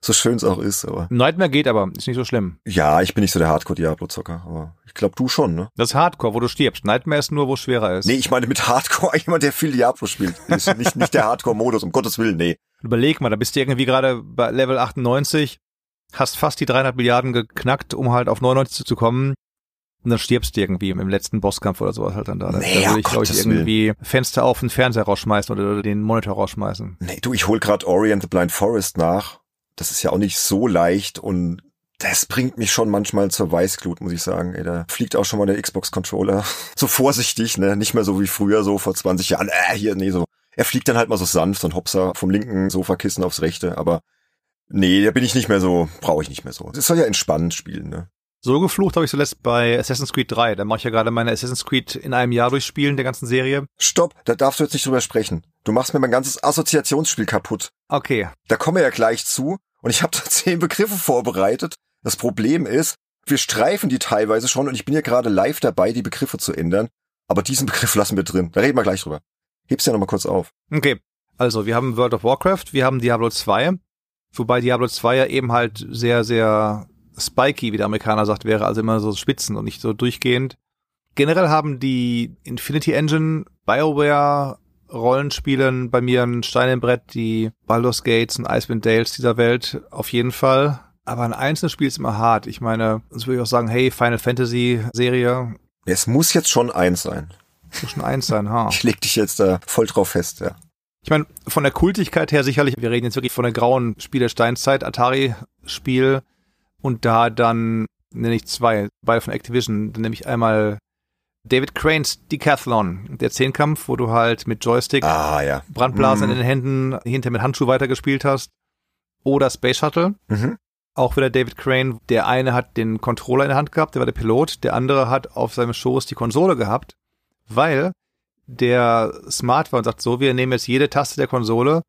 So schön es auch ist, aber. Nightmare geht aber, ist nicht so schlimm. Ja, ich bin nicht so der Hardcore-Diablo-Zocker, aber ich glaube du schon, ne? Das ist Hardcore, wo du stirbst. Nightmare ist nur, wo es schwerer ist. Nee, ich meine mit Hardcore jemand, der viel Diablo spielt. Ist nicht, nicht der Hardcore-Modus, um Gottes Willen, nee. Überleg mal, da bist du irgendwie gerade bei Level 98, hast fast die 300 Milliarden geknackt, um halt auf 99 zu kommen. Und dann stirbst du irgendwie im letzten Bosskampf oder sowas halt dann da. Nee, da würde ich, glaube ich, irgendwie Fenster auf den Fernseher rausschmeißen oder den Monitor rausschmeißen. Nee, du, ich hol grad Ori and the Blind Forest nach. Das ist ja auch nicht so leicht und das bringt mich schon manchmal zur Weißglut, muss ich sagen. Ey, da fliegt auch schon mal der Xbox-Controller so vorsichtig, ne? Nicht mehr so wie früher, so vor 20 Jahren. Äh, hier, nee, so. Er fliegt dann halt mal so sanft und hopser vom linken Sofakissen aufs rechte, aber nee, da bin ich nicht mehr so, brauche ich nicht mehr so. Es soll ja entspannend spielen, ne? So geflucht habe ich zuletzt bei Assassin's Creed 3. Da mache ich ja gerade meine Assassin's Creed in einem Jahr durchspielen, der ganzen Serie. Stopp, da darfst du jetzt nicht drüber sprechen. Du machst mir mein ganzes Assoziationsspiel kaputt. Okay. Da kommen wir ja gleich zu und ich habe da zehn Begriffe vorbereitet. Das Problem ist, wir streifen die teilweise schon und ich bin ja gerade live dabei, die Begriffe zu ändern. Aber diesen Begriff lassen wir drin. Da reden wir gleich drüber. Heb's ja nochmal kurz auf. Okay. Also, wir haben World of Warcraft, wir haben Diablo 2. Wobei Diablo 2 ja eben halt sehr, sehr spiky, wie der Amerikaner sagt, wäre, also immer so Spitzen und nicht so durchgehend. Generell haben die Infinity Engine, BioWare, Rollenspielen bei mir ein Stein im Brett, die Baldur's Gates und Icewind Dales dieser Welt auf jeden Fall. Aber ein einzelnes Spiel ist immer hart. Ich meine, sonst würde ich auch sagen, hey, Final Fantasy Serie, Es muss jetzt schon eins sein. muss schon eins sein, ha. Ich leg dich jetzt da voll drauf fest, ja. Ich meine, von der Kultigkeit her sicherlich, wir reden jetzt wirklich von der grauen Spiel Steinzeit, Atari-Spiel und da dann nenne ich zwei, beide von Activision, dann nehme ich einmal David Cranes Decathlon, der Zehnkampf, wo du halt mit Joystick Ah, ja. Brandblasen Mhm. in den Händen, hinter mit Handschuh weitergespielt hast. Oder Space Shuttle, Mhm. auch wieder David Crane. Der eine hat den Controller in der Hand gehabt, der war der Pilot. Der andere hat auf seinem Schoß die Konsole gehabt, weil der smart war und sagt so, wir nehmen jetzt jede Taste der Konsole,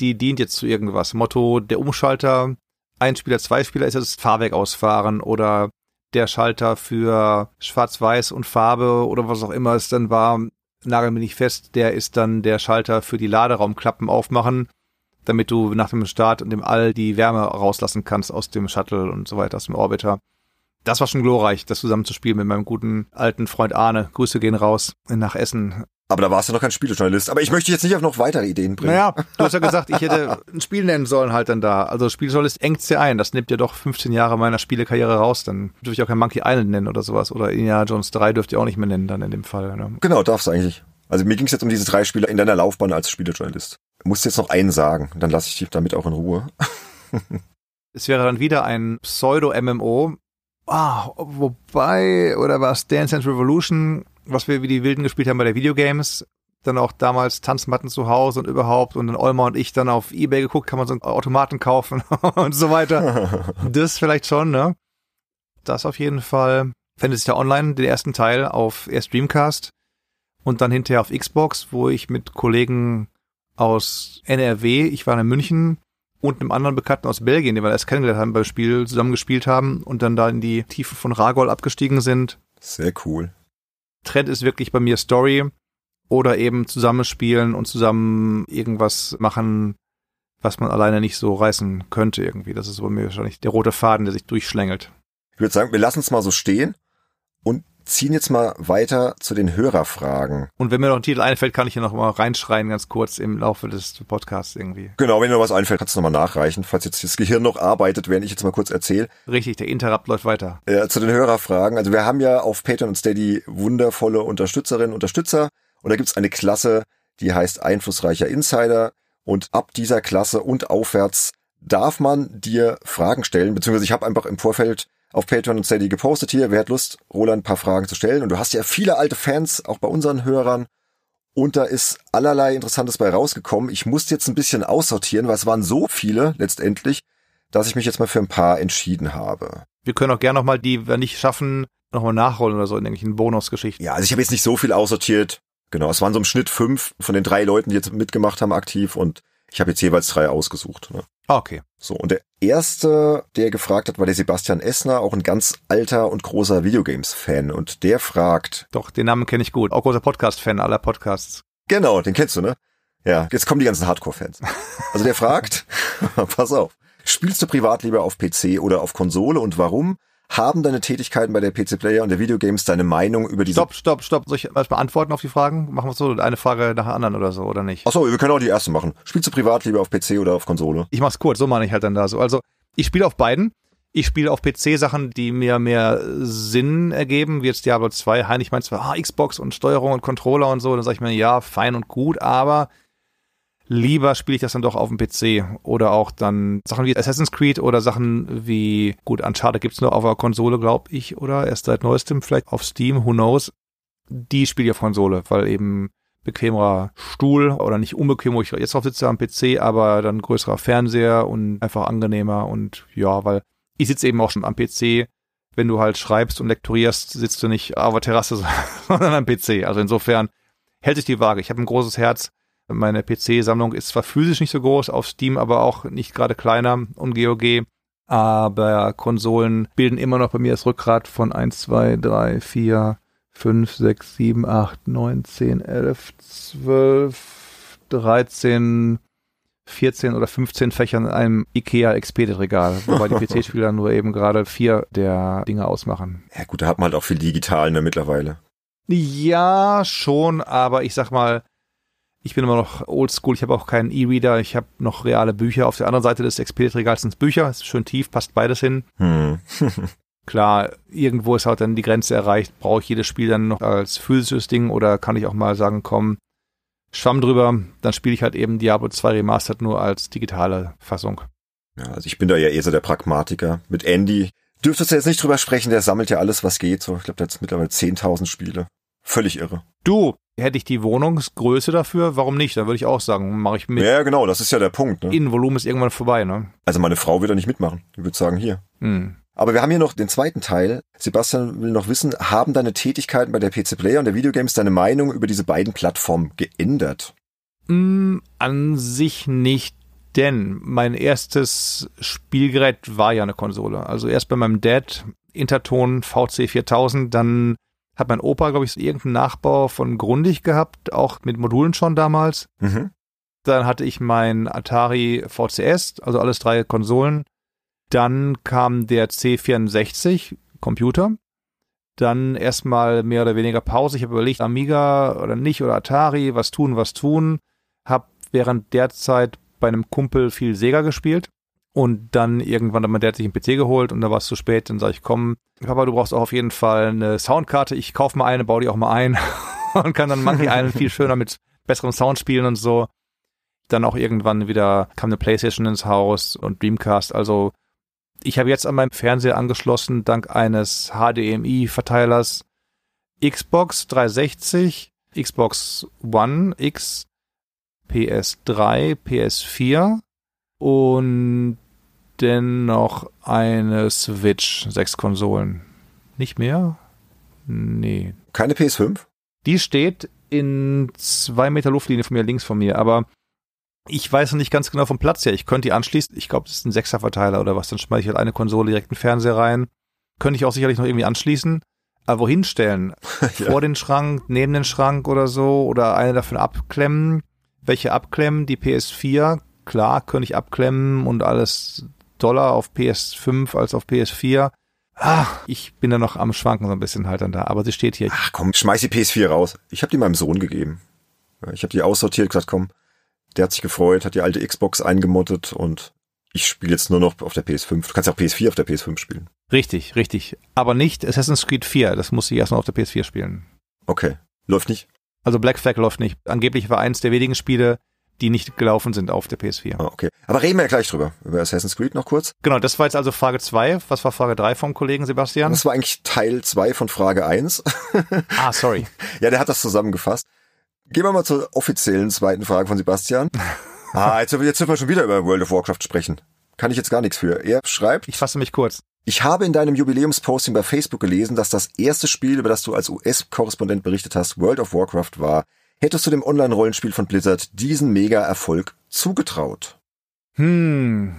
die dient jetzt zu irgendwas. Motto, der Umschalter, ein Spieler, zwei Spieler ist jetzt das Fahrwerk ausfahren oder der Schalter für Schwarz-Weiß und Farbe oder was auch immer es dann war, nagel mich nicht fest, der ist dann der Schalter für die Laderaumklappen aufmachen damit du nach dem Start und dem All die Wärme rauslassen kannst aus dem Shuttle und so weiter, aus dem Orbiter. Das war schon glorreich, das zusammen zu spielen mit meinem guten alten Freund Arne. Grüße gehen raus nach Essen. Aber da warst du noch kein Spielejournalist. Aber ich möchte jetzt nicht auf noch weitere Ideen bringen. Naja, du hast ja gesagt, ich hätte ein Spiel nennen sollen halt dann da. Also Spieljournalist engt's ja ein. Das nimmt ja doch 15 Jahre meiner Spielekarriere raus. Dann dürfte ich auch kein Monkey Island nennen oder sowas. Oder Indiana Jones 3 dürft ihr auch nicht mehr nennen dann in dem Fall. Ne? Genau, darfst du eigentlich. Also mir ging es jetzt um diese drei Spiele in deiner Laufbahn als Spielejournalist. Du musst jetzt noch einen sagen, dann lasse ich dich damit auch in Ruhe. es wäre dann wieder ein Pseudo-MMO. Ah, wobei, oder war es Dance Dance Revolution, was wir wie die Wilden gespielt haben bei der Videogames, dann auch damals Tanzmatten zu Hause und überhaupt und dann Olma und ich dann auf Ebay geguckt, kann man so einen Automaten kaufen und so weiter. das vielleicht schon, ne? Das auf jeden Fall. Fantasy Star Online, den ersten Teil auf erst Dreamcast und dann hinterher auf Xbox, wo ich mit Kollegen aus NRW, ich war in München und einem anderen Bekannten aus Belgien, den wir erst kennengelernt haben beim Spiel, zusammen gespielt haben und dann da in die Tiefe von Ragol abgestiegen sind. Sehr cool. Trend ist wirklich bei mir Story oder eben zusammenspielen und zusammen irgendwas machen, was man alleine nicht so reißen könnte irgendwie. Das ist bei mir wahrscheinlich der rote Faden, der sich durchschlängelt. Ich würde sagen, wir lassen es mal so stehen und ziehen jetzt mal weiter zu den Hörerfragen. Und wenn mir noch ein Titel einfällt, kann ich hier noch mal reinschreien, ganz kurz im Laufe des Podcasts irgendwie. Genau, wenn dir noch was einfällt, kannst du noch mal nachreichen, falls jetzt das Gehirn noch arbeitet, während ich jetzt mal kurz erzähle. Richtig, der Interrupt läuft weiter. Ja, zu den Hörerfragen. Also wir haben ja auf Patreon und Steady wundervolle Unterstützerinnen und Unterstützer. Und da gibt's eine Klasse, die heißt Einflussreicher Insider. Und ab dieser Klasse und aufwärts darf man dir Fragen stellen, beziehungsweise ich habe einfach im Vorfeld auf Patreon und Steady gepostet hier. Wer hat Lust, Roland ein paar Fragen zu stellen? Und du hast ja viele alte Fans, auch bei unseren Hörern. Und da ist allerlei Interessantes bei rausgekommen. Ich musste jetzt ein bisschen aussortieren, weil es waren so viele letztendlich, dass ich mich jetzt mal für ein paar entschieden habe. Wir können auch gerne nochmal, die wir nicht schaffen, nochmal nachholen oder so in irgendwelchen Bonusgeschichten. Ja, also ich habe jetzt nicht so viel aussortiert. Genau, es waren so im Schnitt fünf von den drei Leuten, die jetzt mitgemacht haben aktiv und ich habe jetzt jeweils drei ausgesucht. Ne? Ah, okay. So, und der erste, der gefragt hat, war der Sebastian Essner, auch ein ganz alter und großer Videogames-Fan. Und der fragt. Doch, den Namen kenne ich gut. Auch großer Podcast-Fan aller Podcasts. Genau, den kennst du, ne? Ja, jetzt kommen die ganzen Hardcore-Fans. Also der fragt, pass auf, spielst du privat lieber auf PC oder auf Konsole und warum? Haben deine Tätigkeiten bei der PC Player und der Videogames deine Meinung über diese... Stopp, stopp, stopp. Soll ich erstmal antworten auf die Fragen? Machen wir so eine Frage nach der anderen oder so, oder nicht? Achso, wir können auch die erste machen. Spielst du privat lieber auf PC oder auf Konsole? Ich mach's kurz, so mache ich halt dann da so. Also, ich spiele auf beiden. Ich spiele auf PC Sachen, die mir mehr Sinn ergeben, wie jetzt Diablo 2. Heinrich meint zwar, ah, Xbox und Steuerung und Controller und so. Dann sage ich mir, ja, fein und gut, aber lieber spiele ich das dann doch auf dem PC oder auch dann Sachen wie Assassin's Creed oder Sachen wie, gut, Uncharted gibt's nur auf der Konsole, glaube ich, oder erst seit neuestem vielleicht auf Steam, who knows. Die spiele ich auf Konsole, weil eben bequemerer Stuhl oder nicht unbequem, wo ich jetzt drauf sitze am PC, aber dann größerer Fernseher und einfach angenehmer und ja, weil ich sitze eben auch schon am PC. Wenn du halt schreibst und lektorierst, sitzt du nicht auf der Terrasse, sondern am PC. Also insofern hält sich die Waage. Ich habe ein großes Herz meine PC-Sammlung ist zwar physisch nicht so groß, auf Steam aber auch nicht gerade kleiner und GOG. Aber Konsolen bilden immer noch bei mir das Rückgrat von 1, 2, 3, 4, 5, 6, 7, 8, 9, 10, 11, 12, 13, 14 oder 15 Fächern in einem IKEA Expedit Regal, wobei die PC-Spieler nur eben gerade vier der Dinge ausmachen. Ja gut, da hat man halt auch viel digital ne, mittlerweile. Ja, schon, aber ich sag mal, ich bin immer noch oldschool, ich habe auch keinen E-Reader, ich habe noch reale Bücher. Auf der anderen Seite des Expedit-Regals sind Bücher, ist schön tief, passt beides hin. Hm. Klar, irgendwo ist halt dann die Grenze erreicht. Brauche ich jedes Spiel dann noch als physisches Ding oder kann ich auch mal sagen, komm, Schwamm drüber, dann spiele ich halt eben Diablo 2 Remastered nur als digitale Fassung. Ja, also ich bin da ja eher so der Pragmatiker. Mit Andy dürftest du jetzt nicht drüber sprechen, der sammelt ja alles, was geht. So, ich glaube, der hat mittlerweile 10.000 Spiele. Völlig irre. Du, hätte ich die Wohnungsgröße dafür, warum nicht? Da würde ich auch sagen, mache ich mit. Ja, genau, das ist ja der Punkt. Ne? Innenvolumen ist irgendwann vorbei, ne? Also meine Frau wird da nicht mitmachen. Die würde sagen, hier. Hm. Aber wir haben hier noch den zweiten Teil. Sebastian will noch wissen, haben deine Tätigkeiten bei der PC Player und der Videogames deine Meinung über diese beiden Plattformen geändert? Mm, an sich nicht, denn mein erstes Spielgerät war ja eine Konsole. Also erst bei meinem Dad Interton VC 4000, dann hat mein Opa, glaube ich, irgendeinen Nachbau von Grundig gehabt, auch mit Modulen schon damals. Mhm. Dann hatte ich mein Atari VCS, also alles drei Konsolen. Dann kam der C64 Computer. Dann erstmal mehr oder weniger Pause. Ich habe überlegt, Amiga oder nicht oder Atari, was tun, was tun. Hab während der Zeit bei einem Kumpel viel Sega gespielt. Und dann irgendwann man der hat sich einen PC geholt und da war es zu spät. Dann sage ich, komm, Papa, du brauchst auch auf jeden Fall eine Soundkarte. Ich kauf mal eine, baue die auch mal ein und kann dann Monkey Island viel schöner mit besserem Sound spielen und so. Dann auch irgendwann wieder kam eine Playstation ins Haus und Dreamcast. Also ich habe jetzt an meinem Fernseher angeschlossen, dank eines HDMI-Verteilers, Xbox 360, Xbox One X, PS3, PS4 und dennoch eine Switch, sechs Konsolen. Nicht mehr? Nee. Keine PS5? Die steht in zwei Meter Luftlinie von mir, links von mir, aber ich weiß noch nicht ganz genau vom Platz her. Ich könnte die anschließen. Ich glaube, das ist ein Sechserverteiler oder was. Dann schmeiße ich halt eine Konsole direkt in den Fernseher rein. Könnte ich auch sicherlich noch irgendwie anschließen. Aber wohin stellen? ja. Vor den Schrank, neben den Schrank oder so? Oder eine davon abklemmen? Welche abklemmen? Die PS4 klar, könnte ich abklemmen und alles Dollar auf PS5 als auf PS4. Ah, ich bin da noch am Schwanken so ein bisschen halt dann da, aber sie steht hier. Ach komm, schmeiß die PS4 raus. Ich habe die meinem Sohn gegeben. Ich habe die aussortiert, gesagt, komm, der hat sich gefreut, hat die alte Xbox eingemottet und ich spiele jetzt nur noch auf der PS5. Du kannst ja auch PS4 auf der PS5 spielen. Richtig, richtig. Aber nicht Assassin's Creed 4, das muss ich erst noch auf der PS4 spielen. Okay. Läuft nicht? Also Black Flag läuft nicht. Angeblich war eins der wenigen Spiele, die nicht gelaufen sind auf der PS4. Ah, okay. Aber reden wir ja gleich drüber. Über Assassin's Creed noch kurz. Genau, das war jetzt also Frage 2. Was war Frage 3 vom Kollegen Sebastian? Das war eigentlich Teil 2 von Frage 1. ah, sorry. Ja, der hat das zusammengefasst. Gehen wir mal zur offiziellen zweiten Frage von Sebastian. ah, jetzt, jetzt dürfen wir schon wieder über World of Warcraft sprechen. Kann ich jetzt gar nichts für. Er schreibt. Ich fasse mich kurz. Ich habe in deinem Jubiläumsposting bei Facebook gelesen, dass das erste Spiel, über das du als US-Korrespondent berichtet hast, World of Warcraft war hättest du dem Online-Rollenspiel von Blizzard diesen Mega-Erfolg zugetraut? Hm.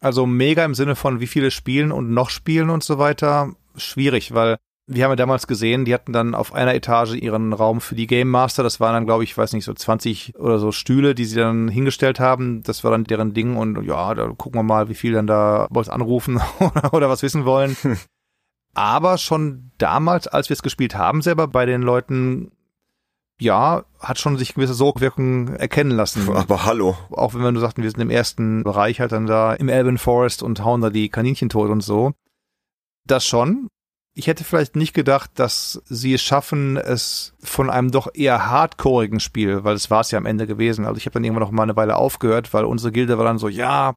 Also mega im Sinne von wie viele spielen und noch spielen und so weiter. Schwierig, weil wir haben ja damals gesehen, die hatten dann auf einer Etage ihren Raum für die Game Master. Das waren dann, glaube ich, weiß nicht, so 20 oder so Stühle, die sie dann hingestellt haben. Das war dann deren Ding und ja, da gucken wir mal, wie viel dann da bei uns anrufen oder was wissen wollen. Aber schon damals, als wir es gespielt haben, selber bei den Leuten ja, hat schon sich gewisse Sogwirkungen erkennen lassen. Aber hallo. Auch wenn wir nur sagten, wir sind im ersten Bereich halt dann da im Elben Forest und hauen da die Kaninchen tot und so. Das schon. Ich hätte vielleicht nicht gedacht, dass sie es schaffen, es von einem doch eher hardcoreigen Spiel, weil es war es ja am Ende gewesen. Also ich habe dann irgendwann noch mal eine Weile aufgehört, weil unsere Gilde war dann so, ja,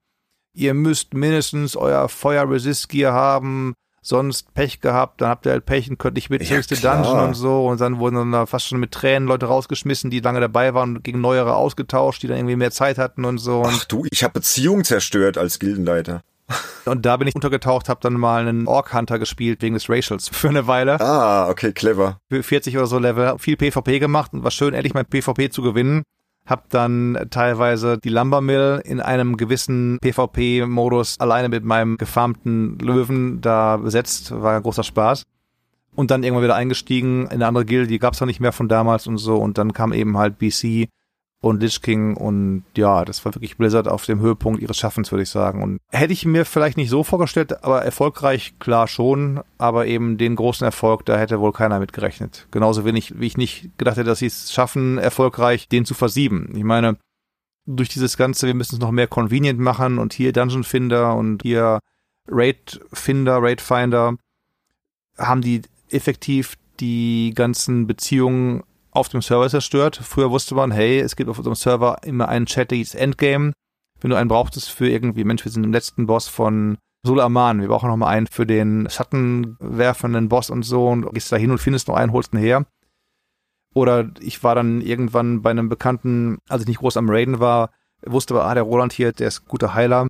ihr müsst mindestens euer Feuer-Resist-Gear haben, sonst Pech gehabt, dann habt ihr halt Pech und könnt nicht mit ja, höchste Dungeon und so und dann wurden dann da fast schon mit Tränen Leute rausgeschmissen, die lange dabei waren und gegen neuere ausgetauscht, die dann irgendwie mehr Zeit hatten und so. Ach du, ich habe Beziehungen zerstört als Gildenleiter. Und da bin ich untergetaucht, habe dann mal einen Orc Hunter gespielt wegen des Racials für eine Weile. Ah, okay, clever. Für 40 oder so Level, viel PvP gemacht und war schön, endlich mein PvP zu gewinnen hab dann teilweise die Lumbermill in einem gewissen PvP-Modus alleine mit meinem gefarmten Löwen da besetzt. War ein großer Spaß. Und dann irgendwann wieder eingestiegen in eine andere Guild, die gab's noch nicht mehr von damals und so. Und dann kam eben halt BC und Lich King und ja, das war wirklich Blizzard auf dem Höhepunkt ihres Schaffens, würde ich sagen. Und hätte ich mir vielleicht nicht so vorgestellt, aber erfolgreich klar schon, aber eben den großen Erfolg, da hätte wohl keiner mit gerechnet. Genauso wenig, wie ich nicht gedacht hätte, dass sie es schaffen, erfolgreich den zu versieben. Ich meine, durch dieses Ganze, wir müssen es noch mehr convenient machen und hier Dungeon Finder und hier Raid Finder, Raid Finder, haben die effektiv die ganzen Beziehungen auf dem Server zerstört. Früher wusste man, hey, es gibt auf unserem Server immer ein chattiges Endgame. Wenn du einen brauchtest für irgendwie, Mensch, wir sind im letzten Boss von Sulaman, wir brauchen noch mal einen für den schattenwerfenden Boss und so und gehst da hin und findest noch einen, holst ihn her. Oder ich war dann irgendwann bei einem Bekannten, als ich nicht groß am Raiden war, wusste aber, ah, der Roland hier, der ist guter Heiler.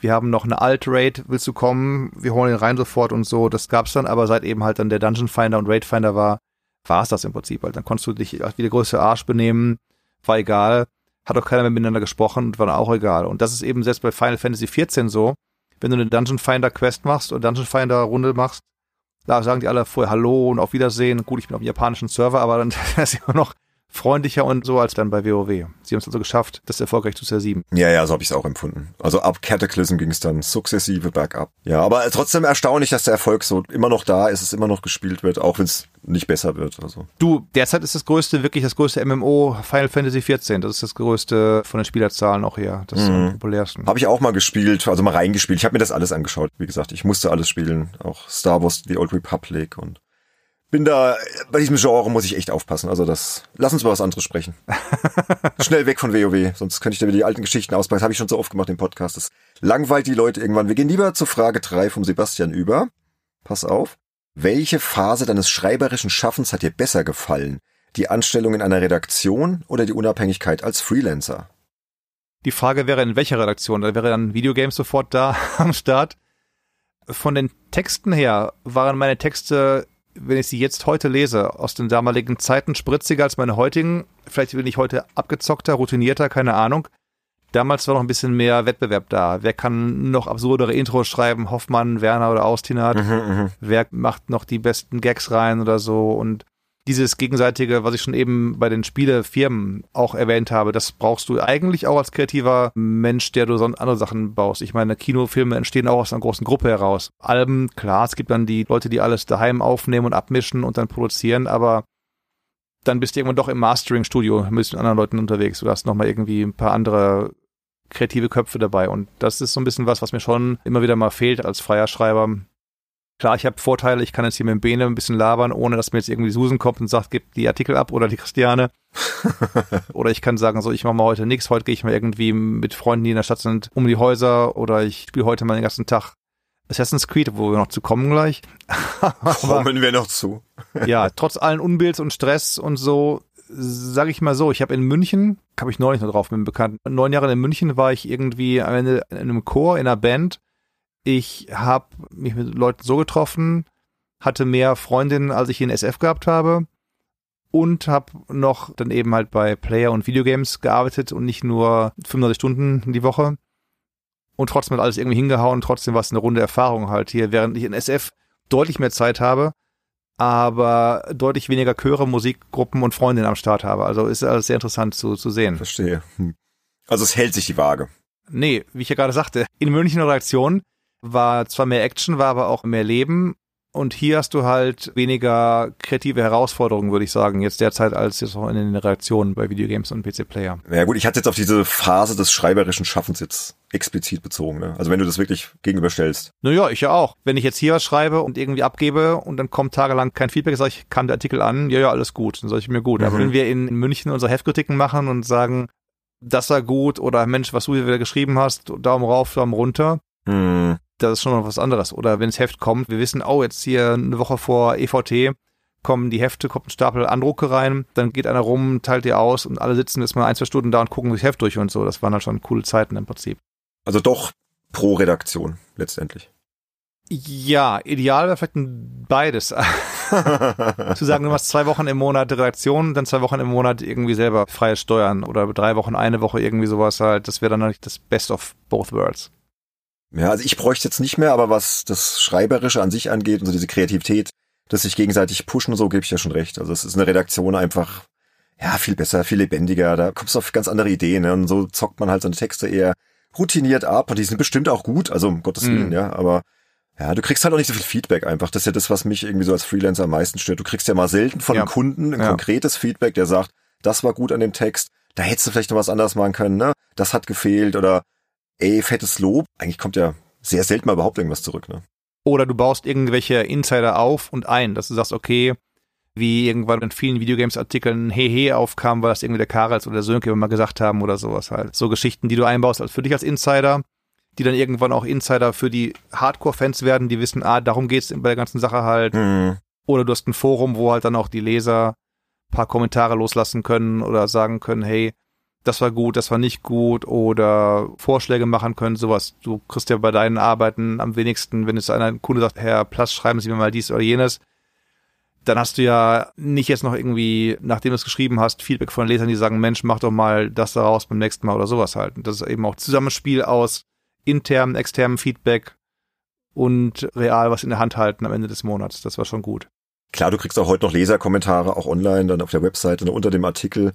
Wir haben noch eine Alt-Raid, willst du kommen? Wir holen ihn rein sofort und so. Das gab's dann, aber seit eben halt dann der Dungeon Finder und Raid Finder war, war es das im Prinzip. Weil dann konntest du dich wie der größte Arsch benehmen, war egal, hat auch keiner mehr miteinander gesprochen und war dann auch egal. Und das ist eben selbst bei Final Fantasy XIV so, wenn du eine Dungeon Finder Quest machst oder Dungeon Finder Runde machst, da sagen die alle vorher Hallo und auf Wiedersehen. Gut, ich bin auf dem japanischen Server, aber dann ist immer noch freundlicher und so als dann bei WoW. Sie haben es also geschafft, das erfolgreich zu versieben. Ja, ja, so habe ich es auch empfunden. Also ab Cataclysm ging es dann sukzessive bergab. Ja, aber trotzdem erstaunlich, dass der Erfolg so immer noch da ist, es immer noch gespielt wird, auch wenn es nicht besser wird. Also. Du, derzeit ist das größte, wirklich das größte MMO Final Fantasy XIV. Das ist das größte von den Spielerzahlen auch her. Das mhm. populärsten. Habe ich auch mal gespielt, also mal reingespielt. Ich habe mir das alles angeschaut. Wie gesagt, ich musste alles spielen. Auch Star Wars, The Old Republic und bin da, bei diesem Genre muss ich echt aufpassen. Also das, lass uns mal was anderes sprechen. Schnell weg von WoW, sonst könnte ich dir wieder die alten Geschichten auspacken. Das habe ich schon so oft gemacht im Podcast. Das langweilt die Leute irgendwann. Wir gehen lieber zur Frage drei vom Sebastian über. Pass auf. Welche Phase deines schreiberischen Schaffens hat dir besser gefallen? Die Anstellung in einer Redaktion oder die Unabhängigkeit als Freelancer? Die Frage wäre, in welcher Redaktion? Da wäre dann Videogames sofort da am Start. Von den Texten her waren meine Texte wenn ich sie jetzt heute lese, aus den damaligen Zeiten spritziger als meine heutigen. Vielleicht bin ich heute abgezockter, routinierter, keine Ahnung. Damals war noch ein bisschen mehr Wettbewerb da. Wer kann noch absurdere Intros schreiben? Hoffmann, Werner oder Austinat? Mhm, mhm. Wer macht noch die besten Gags rein oder so? Und dieses gegenseitige, was ich schon eben bei den Spielefirmen auch erwähnt habe, das brauchst du eigentlich auch als kreativer Mensch, der du so andere Sachen baust. Ich meine, Kinofilme entstehen auch aus einer großen Gruppe heraus. Alben, klar, es gibt dann die Leute, die alles daheim aufnehmen und abmischen und dann produzieren, aber dann bist du irgendwann doch im Mastering-Studio mit anderen Leuten unterwegs. Du hast nochmal irgendwie ein paar andere kreative Köpfe dabei und das ist so ein bisschen was, was mir schon immer wieder mal fehlt als freier Schreiber Klar, ich habe Vorteile, ich kann jetzt hier mit dem Bene ein bisschen labern, ohne dass mir jetzt irgendwie Susan kommt und sagt, gib die Artikel ab oder die Christiane. oder ich kann sagen, so, ich mache mal heute nichts, heute gehe ich mal irgendwie mit Freunden, die in der Stadt sind, um die Häuser oder ich spiele heute mal den ganzen Tag Assassin's Creed, wo wir noch zu kommen gleich. kommen wir noch zu. ja, trotz allen Unbilds und Stress und so, sage ich mal so, ich habe in München, habe ich neulich noch drauf mit einem Bekannten, neun Jahre in München war ich irgendwie am Ende in einem Chor, in einer Band ich habe mich mit Leuten so getroffen, hatte mehr Freundinnen, als ich in SF gehabt habe und habe noch dann eben halt bei Player und Videogames gearbeitet und nicht nur 35 Stunden die Woche und trotzdem hat alles irgendwie hingehauen, trotzdem war es eine runde Erfahrung halt hier, während ich in SF deutlich mehr Zeit habe, aber deutlich weniger Chöre, Musikgruppen und Freundinnen am Start habe. Also ist alles sehr interessant zu, zu sehen. Verstehe. Hm. Also es hält sich die Waage. Nee, wie ich ja gerade sagte, in München Redaktion war zwar mehr Action, war aber auch mehr Leben. Und hier hast du halt weniger kreative Herausforderungen, würde ich sagen, jetzt derzeit als jetzt auch in den Reaktionen bei Videogames und PC-Player. Ja gut, ich hatte jetzt auf diese Phase des schreiberischen Schaffens jetzt explizit bezogen. Ne? Also wenn du das wirklich gegenüberstellst. Naja, ich ja auch. Wenn ich jetzt hier was schreibe und irgendwie abgebe und dann kommt tagelang kein Feedback, sage ich, kam der Artikel an, ja, ja, alles gut, dann sage ich mir gut. Mhm. Aber wenn wir in München unsere Heftkritiken machen und sagen, das war gut oder Mensch, was du hier wieder geschrieben hast, Daumen rauf, Daumen runter, mhm das ist schon noch was anderes. Oder wenn das Heft kommt, wir wissen, oh, jetzt hier eine Woche vor EVT kommen die Hefte, kommt ein Stapel Andrucke rein, dann geht einer rum, teilt die aus und alle sitzen jetzt mal ein, zwei Stunden da und gucken sich Heft durch und so. Das waren dann schon coole Zeiten im Prinzip. Also doch pro Redaktion letztendlich. Ja, ideal wäre vielleicht ein beides. Zu sagen, du machst zwei Wochen im Monat Redaktion, dann zwei Wochen im Monat irgendwie selber freies Steuern oder drei Wochen, eine Woche irgendwie sowas halt. Das wäre dann nicht das Best of both worlds. Ja, also ich bräuchte jetzt nicht mehr, aber was das Schreiberische an sich angeht und so diese Kreativität, dass sich gegenseitig pushen, so gebe ich ja schon recht. Also es ist eine Redaktion einfach, ja, viel besser, viel lebendiger, da kommst du auf ganz andere Ideen, ne? Und so zockt man halt seine Texte eher routiniert ab und die sind bestimmt auch gut, also um Gottes Willen, mm. ja, aber ja, du kriegst halt auch nicht so viel Feedback einfach. Das ist ja das, was mich irgendwie so als Freelancer am meisten stört. Du kriegst ja mal selten von ja. einem Kunden ein ja. konkretes Feedback, der sagt, das war gut an dem Text, da hättest du vielleicht noch was anderes machen können, ne? Das hat gefehlt oder ey, fettes Lob. Eigentlich kommt ja sehr selten mal überhaupt irgendwas zurück, ne? Oder du baust irgendwelche Insider auf und ein, dass du sagst, okay, wie irgendwann in vielen Videogames-Artikeln Hehe aufkam, weil das irgendwie der Karels oder der Sönke mal gesagt haben oder sowas halt. So Geschichten, die du einbaust als für dich als Insider, die dann irgendwann auch Insider für die Hardcore-Fans werden, die wissen, ah, darum geht's bei der ganzen Sache halt. Mhm. Oder du hast ein Forum, wo halt dann auch die Leser paar Kommentare loslassen können oder sagen können, hey, das war gut, das war nicht gut oder Vorschläge machen können, sowas. Du kriegst ja bei deinen Arbeiten am wenigsten, wenn jetzt einer Kunde sagt, Herr Platz, schreiben Sie mir mal dies oder jenes, dann hast du ja nicht jetzt noch irgendwie, nachdem du es geschrieben hast, Feedback von Lesern, die sagen, Mensch, mach doch mal das daraus beim nächsten Mal oder sowas halt. Und das ist eben auch Zusammenspiel aus internem, externem Feedback und real was in der Hand halten am Ende des Monats. Das war schon gut. Klar, du kriegst auch heute noch Leserkommentare, auch online, dann auf der Webseite, unter dem Artikel,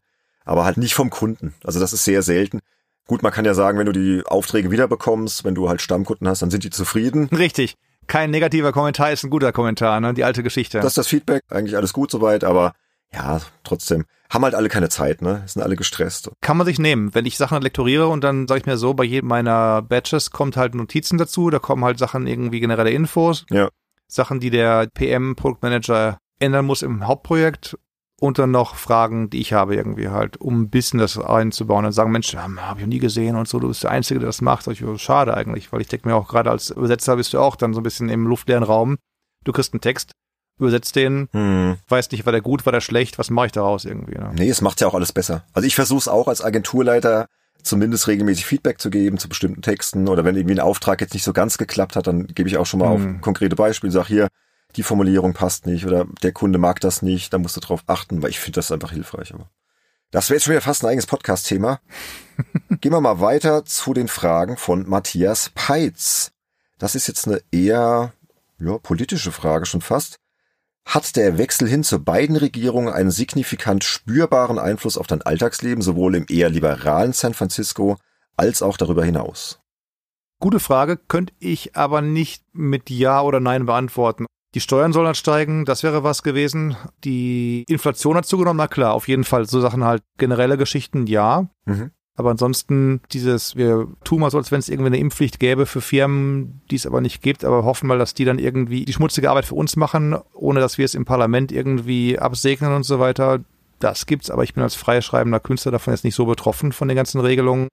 aber halt nicht vom Kunden. Also das ist sehr selten. Gut, man kann ja sagen, wenn du die Aufträge wiederbekommst, wenn du halt Stammkunden hast, dann sind die zufrieden. Richtig. Kein negativer Kommentar ist ein guter Kommentar, ne? Die alte Geschichte. Das ist das Feedback, eigentlich alles gut soweit, aber ja, trotzdem. Haben halt alle keine Zeit, ne? Sind alle gestresst. Kann man sich nehmen. Wenn ich Sachen lektoriere und dann sage ich mir so, bei jedem meiner Batches kommt halt Notizen dazu, da kommen halt Sachen irgendwie generelle Infos. Ja. Sachen, die der PM, Produktmanager ändern muss im Hauptprojekt und dann noch Fragen, die ich habe irgendwie halt, um ein bisschen das einzubauen und sagen, Mensch, ja, habe ich noch nie gesehen und so, du bist der Einzige, der das macht. Ich, schade eigentlich, weil ich denke mir auch gerade als Übersetzer bist du auch dann so ein bisschen im luftleeren Raum. Du kriegst einen Text, übersetzt den, hm. weiß nicht, war der gut, war der schlecht, was mache ich daraus irgendwie? Ne? Nee, es macht ja auch alles besser. Also ich versuche es auch als Agenturleiter zumindest regelmäßig Feedback zu geben zu bestimmten Texten oder wenn irgendwie ein Auftrag jetzt nicht so ganz geklappt hat, dann gebe ich auch schon mal hm. auf konkrete Beispiele, sag hier, die Formulierung passt nicht oder der Kunde mag das nicht, da musst du drauf achten, weil ich finde das einfach hilfreich. Aber das wäre jetzt schon wieder fast ein eigenes Podcast-Thema. Gehen wir mal weiter zu den Fragen von Matthias Peitz. Das ist jetzt eine eher ja, politische Frage schon fast. Hat der Wechsel hin zu beiden Regierungen einen signifikant spürbaren Einfluss auf dein Alltagsleben, sowohl im eher liberalen San Francisco als auch darüber hinaus? Gute Frage, könnte ich aber nicht mit Ja oder Nein beantworten. Die Steuern sollen halt steigen, das wäre was gewesen. Die Inflation hat zugenommen, na klar, auf jeden Fall. So Sachen halt generelle Geschichten, ja. Mhm. Aber ansonsten dieses, wir tun mal so, als wenn es irgendwie eine Impfpflicht gäbe für Firmen, die es aber nicht gibt, aber hoffen mal, dass die dann irgendwie die schmutzige Arbeit für uns machen, ohne dass wir es im Parlament irgendwie absegnen und so weiter. Das gibt's, aber ich bin als freischreibender Künstler davon jetzt nicht so betroffen von den ganzen Regelungen.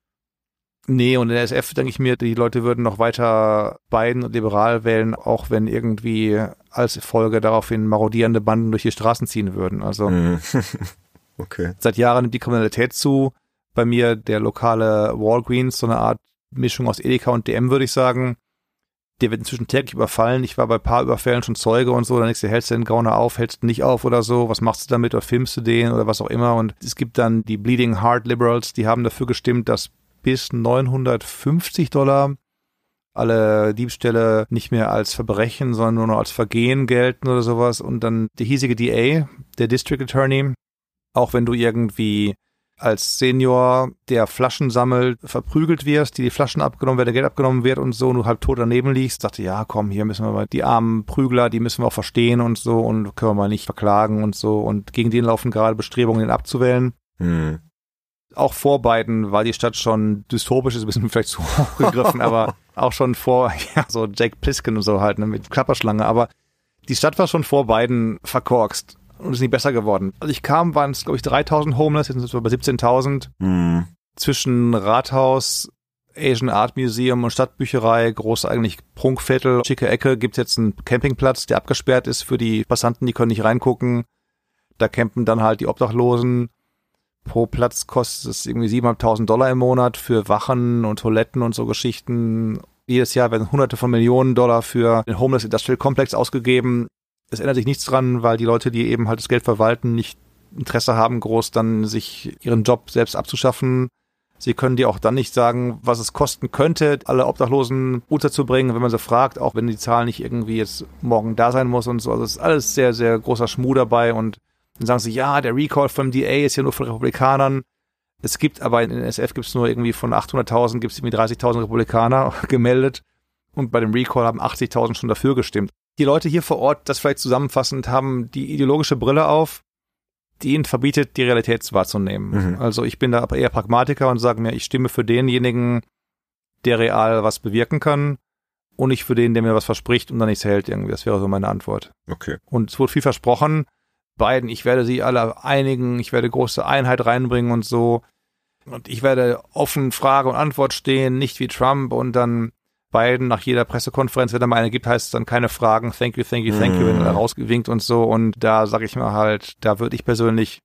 Nee, und in der SF denke ich mir, die Leute würden noch weiter Biden und liberal wählen, auch wenn irgendwie als Folge daraufhin marodierende Banden durch die Straßen ziehen würden. Also mhm. okay. seit Jahren nimmt die Kriminalität zu. Bei mir der lokale Walgreens, so eine Art Mischung aus Edeka und DM, würde ich sagen. Der wird inzwischen täglich überfallen. Ich war bei paar Überfällen schon Zeuge und so. Dann denkst du, hältst du den Gauner auf, hältst du nicht auf oder so. Was machst du damit oder filmst du den oder was auch immer? Und es gibt dann die Bleeding Heart Liberals, die haben dafür gestimmt, dass bis 950 Dollar alle Diebstähle nicht mehr als Verbrechen, sondern nur noch als Vergehen gelten oder sowas. Und dann der hiesige DA, der District Attorney, auch wenn du irgendwie als Senior, der Flaschen sammelt, verprügelt wirst, die die Flaschen abgenommen werden, Geld abgenommen wird und so, und du halb tot daneben liegst, dachte, ja, komm, hier müssen wir mal die armen Prügler, die müssen wir auch verstehen und so und können wir mal nicht verklagen und so und gegen den laufen gerade Bestrebungen, ihn abzuwählen. Hm auch vor beiden war die Stadt schon dystopisch, ist ein bisschen vielleicht zu hoch gegriffen, aber auch schon vor, ja, so Jack Pliskin und so halt, ne, mit Klapperschlange, aber die Stadt war schon vor beiden verkorkst und ist nicht besser geworden. Also ich kam, waren es, glaube ich, 3000 Homeless, jetzt sind es bei 17.000. Mhm. Zwischen Rathaus, Asian Art Museum und Stadtbücherei, groß eigentlich Prunkviertel, schicke Ecke, gibt jetzt einen Campingplatz, der abgesperrt ist für die Passanten, die können nicht reingucken. Da campen dann halt die Obdachlosen pro Platz kostet es irgendwie 7.500 Dollar im Monat für Wachen und Toiletten und so Geschichten. Jedes Jahr werden hunderte von Millionen Dollar für den Homeless Industrial Complex ausgegeben. Es ändert sich nichts dran, weil die Leute, die eben halt das Geld verwalten, nicht Interesse haben, groß dann sich ihren Job selbst abzuschaffen. Sie können dir auch dann nicht sagen, was es kosten könnte, alle Obdachlosen unterzubringen, wenn man sie fragt, auch wenn die Zahl nicht irgendwie jetzt morgen da sein muss und so. Also es ist alles sehr, sehr großer Schmuh dabei und dann sagen sie, ja, der Recall vom DA ist ja nur von Republikanern. Es gibt aber in den SF gibt es nur irgendwie von 800.000 gibt es irgendwie 30.000 Republikaner gemeldet und bei dem Recall haben 80.000 schon dafür gestimmt. Die Leute hier vor Ort, das vielleicht zusammenfassend, haben die ideologische Brille auf, die ihnen verbietet, die Realität wahrzunehmen. Mhm. Also ich bin da aber eher Pragmatiker und sage mir, ich stimme für denjenigen, der real was bewirken kann und nicht für den, der mir was verspricht und dann nichts hält irgendwie. Das wäre so meine Antwort. Okay. Und es wurde viel versprochen beiden, ich werde sie alle einigen, ich werde große Einheit reinbringen und so. Und ich werde offen Frage und Antwort stehen, nicht wie Trump und dann Biden nach jeder Pressekonferenz, wenn er mal eine gibt, heißt es dann keine Fragen, thank you, thank you, thank you, wenn er mhm. rausgewinkt und so. Und da sage ich mir halt, da würde ich persönlich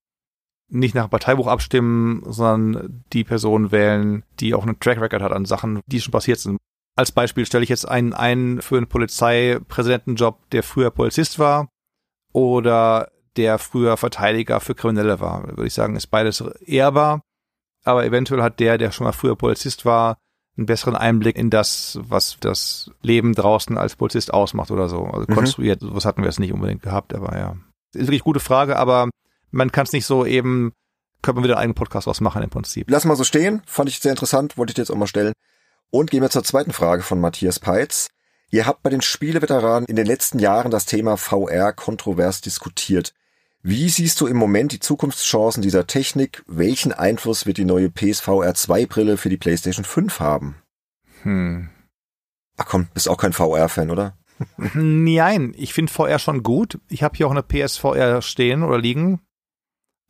nicht nach Parteibuch abstimmen, sondern die Person wählen, die auch einen Track Record hat an Sachen, die schon passiert sind. Als Beispiel stelle ich jetzt einen ein für einen Polizeipräsidentenjob, der früher Polizist war oder der früher Verteidiger für Kriminelle war. Würde ich sagen, ist beides ehrbar. Aber eventuell hat der, der schon mal früher Polizist war, einen besseren Einblick in das, was das Leben draußen als Polizist ausmacht oder so. Also mhm. konstruiert, was hatten wir jetzt nicht unbedingt gehabt, aber ja. Ist wirklich gute Frage, aber man kann es nicht so eben, könnte man wieder einen eigenen Podcast ausmachen im Prinzip. Lass mal so stehen, fand ich sehr interessant, wollte ich dir jetzt auch mal stellen. Und gehen wir zur zweiten Frage von Matthias Peitz. Ihr habt bei den Spieleveteranen in den letzten Jahren das Thema VR kontrovers diskutiert. Wie siehst du im Moment die Zukunftschancen dieser Technik? Welchen Einfluss wird die neue PSVR 2 Brille für die PlayStation 5 haben? Hm. Ach komm, bist auch kein VR-Fan, oder? Nein, ich finde VR schon gut. Ich habe hier auch eine PSVR stehen oder liegen.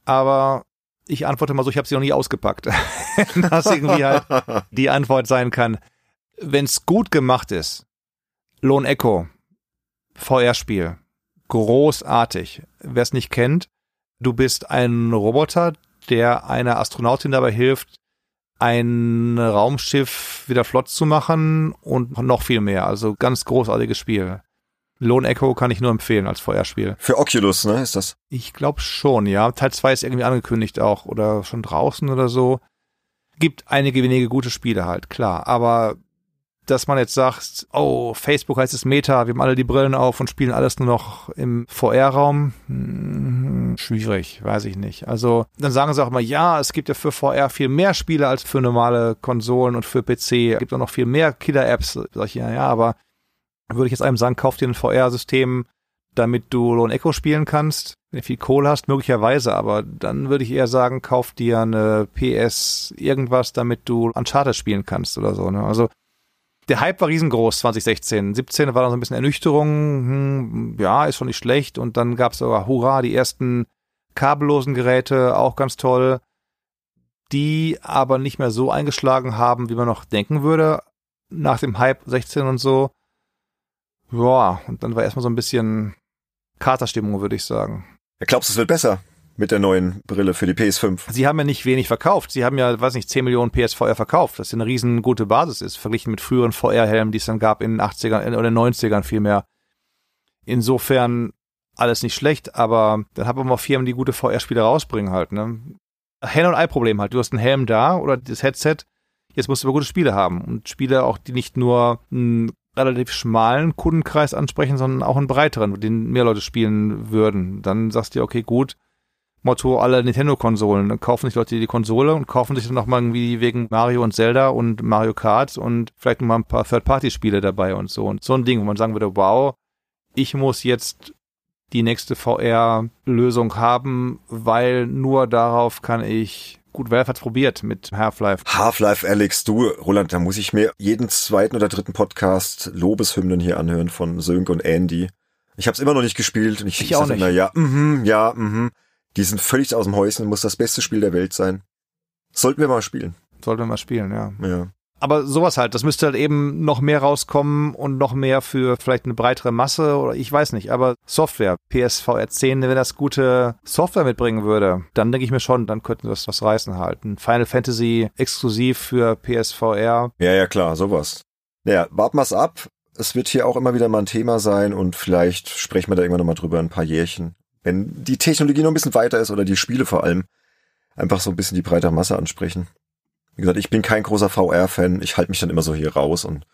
Aber ich antworte mal so, ich habe sie noch nie ausgepackt. das irgendwie halt die Antwort sein kann. Wenn es gut gemacht ist, Lone Echo, VR-Spiel, großartig. Wer es nicht kennt, du bist ein Roboter, der einer Astronautin dabei hilft, ein Raumschiff wieder flott zu machen und noch viel mehr. Also ganz großartiges Spiel. Lone Echo kann ich nur empfehlen als VR-Spiel. Für Oculus, ne, ist das? Ich glaube schon, ja. Teil 2 ist irgendwie angekündigt auch oder schon draußen oder so. Gibt einige wenige gute Spiele halt, klar. Aber dass man jetzt sagt, oh, Facebook heißt es Meta, wir haben alle die Brillen auf und spielen alles nur noch im VR-Raum, hm, schwierig, weiß ich nicht. Also dann sagen sie auch immer, ja, es gibt ja für VR viel mehr Spiele als für normale Konsolen und für PC. Es gibt auch noch viel mehr Killer-Apps. Sag ich, ja, ja, aber würde ich jetzt einem sagen, kauf dir ein VR-System, damit du Lone Echo spielen kannst. Wenn du viel Kohle hast, möglicherweise, aber dann würde ich eher sagen, kauf dir eine PS irgendwas, damit du Uncharted spielen kannst oder so. Ne? Also der Hype war riesengroß 2016. 17 war dann so ein bisschen Ernüchterung, hm, ja, ist schon nicht schlecht. Und dann gab es sogar, hurra, die ersten kabellosen Geräte, auch ganz toll, die aber nicht mehr so eingeschlagen haben, wie man noch denken würde, nach dem Hype 16 und so. Ja, und dann war erstmal so ein bisschen Katerstimmung, würde ich sagen. Ja, glaubst du, es wird besser? Mit der neuen Brille für die PS5. Sie haben ja nicht wenig verkauft. Sie haben ja, weiß nicht, 10 Millionen PSVR verkauft, was eine riesen gute Basis ist, verglichen mit früheren VR-Helmen, die es dann gab in den 80ern oder 90ern vielmehr. Insofern alles nicht schlecht, aber dann haben wir mal Firmen, die gute VR-Spiele rausbringen halt, ne? Hen- und Ei-Problem halt. Du hast einen Helm da oder das Headset, jetzt musst du aber gute Spiele haben. Und Spiele auch, die nicht nur einen relativ schmalen Kundenkreis ansprechen, sondern auch einen breiteren, den mehr Leute spielen würden. Dann sagst du, okay, gut, Motto aller Nintendo-Konsolen. Dann kaufen sich Leute die Konsole und kaufen sich dann nochmal irgendwie wegen Mario und Zelda und Mario Kart und vielleicht nochmal ein paar Third-Party-Spiele dabei und so. Und so ein Ding, wo man sagen würde, wow, ich muss jetzt die nächste VR-Lösung haben, weil nur darauf kann ich Gut, Valve hat's probiert mit Half-Life. Half-Life, Alex, du, Roland, da muss ich mir jeden zweiten oder dritten Podcast Lobeshymnen hier anhören von Sönke und Andy. Ich habe es immer noch nicht gespielt und ich, ich auch nicht. immer, ja, mhm, ja, mhm. Die sind völlig aus dem Häuschen, muss das beste Spiel der Welt sein. Sollten wir mal spielen. Sollten wir mal spielen, ja. Ja. Aber sowas halt, das müsste halt eben noch mehr rauskommen und noch mehr für vielleicht eine breitere Masse oder ich weiß nicht, aber Software, PSVR 10, wenn das gute Software mitbringen würde, dann denke ich mir schon, dann könnten wir was reißen halt. Ein Final Fantasy exklusiv für PSVR. Ja, ja, klar, sowas. Naja, warten wir's ab. Es wird hier auch immer wieder mal ein Thema sein und vielleicht sprechen wir da irgendwann nochmal drüber ein paar Jährchen wenn die Technologie noch ein bisschen weiter ist oder die Spiele vor allem einfach so ein bisschen die breite Masse ansprechen. Wie gesagt, ich bin kein großer VR-Fan, ich halte mich dann immer so hier raus und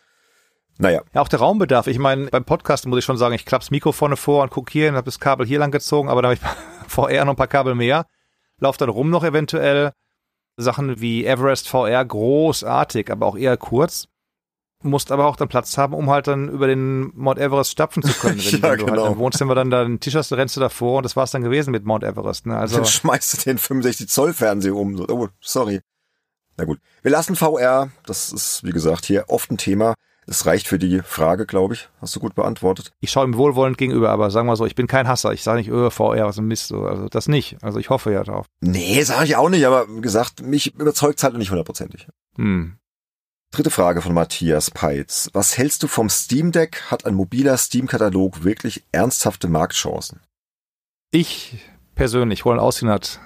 naja. Ja, auch der Raumbedarf. Ich meine, beim Podcast muss ich schon sagen, ich klapp's Mikro vorne vor und guck hier und habe das Kabel hier lang gezogen, aber da habe ich VR noch ein paar Kabel mehr. Lauf dann rum noch eventuell. Sachen wie Everest VR großartig, aber auch eher kurz musst aber auch dann Platz haben, um halt dann über den Mount Everest stapfen zu können. Wenn, ja, wenn du genau. halt im Wohnzimmer dann da einen Tisch hast, rennst du davor und das war's dann gewesen mit Mount Everest. Ne? Also dann schmeißt du den 65 Zoll Fernseher um. Oh, sorry. Na gut. Wir lassen VR. Das ist, wie gesagt, hier oft ein Thema. Es reicht für die Frage, glaube ich. Hast du gut beantwortet. Ich schaue ihm wohlwollend gegenüber, aber sagen wir so, ich bin kein Hasser. Ich sage nicht, öh, VR, was ein Mist. Also das nicht. Also ich hoffe ja drauf. Nee, sage ich auch nicht, aber wie gesagt, mich überzeugt halt nicht hundertprozentig. Hm. Dritte Frage von Matthias Peitz. Was hältst du vom Steam Deck? Hat ein mobiler Steam-Katalog wirklich ernsthafte Marktchancen? Ich persönlich, Roland Aushinert,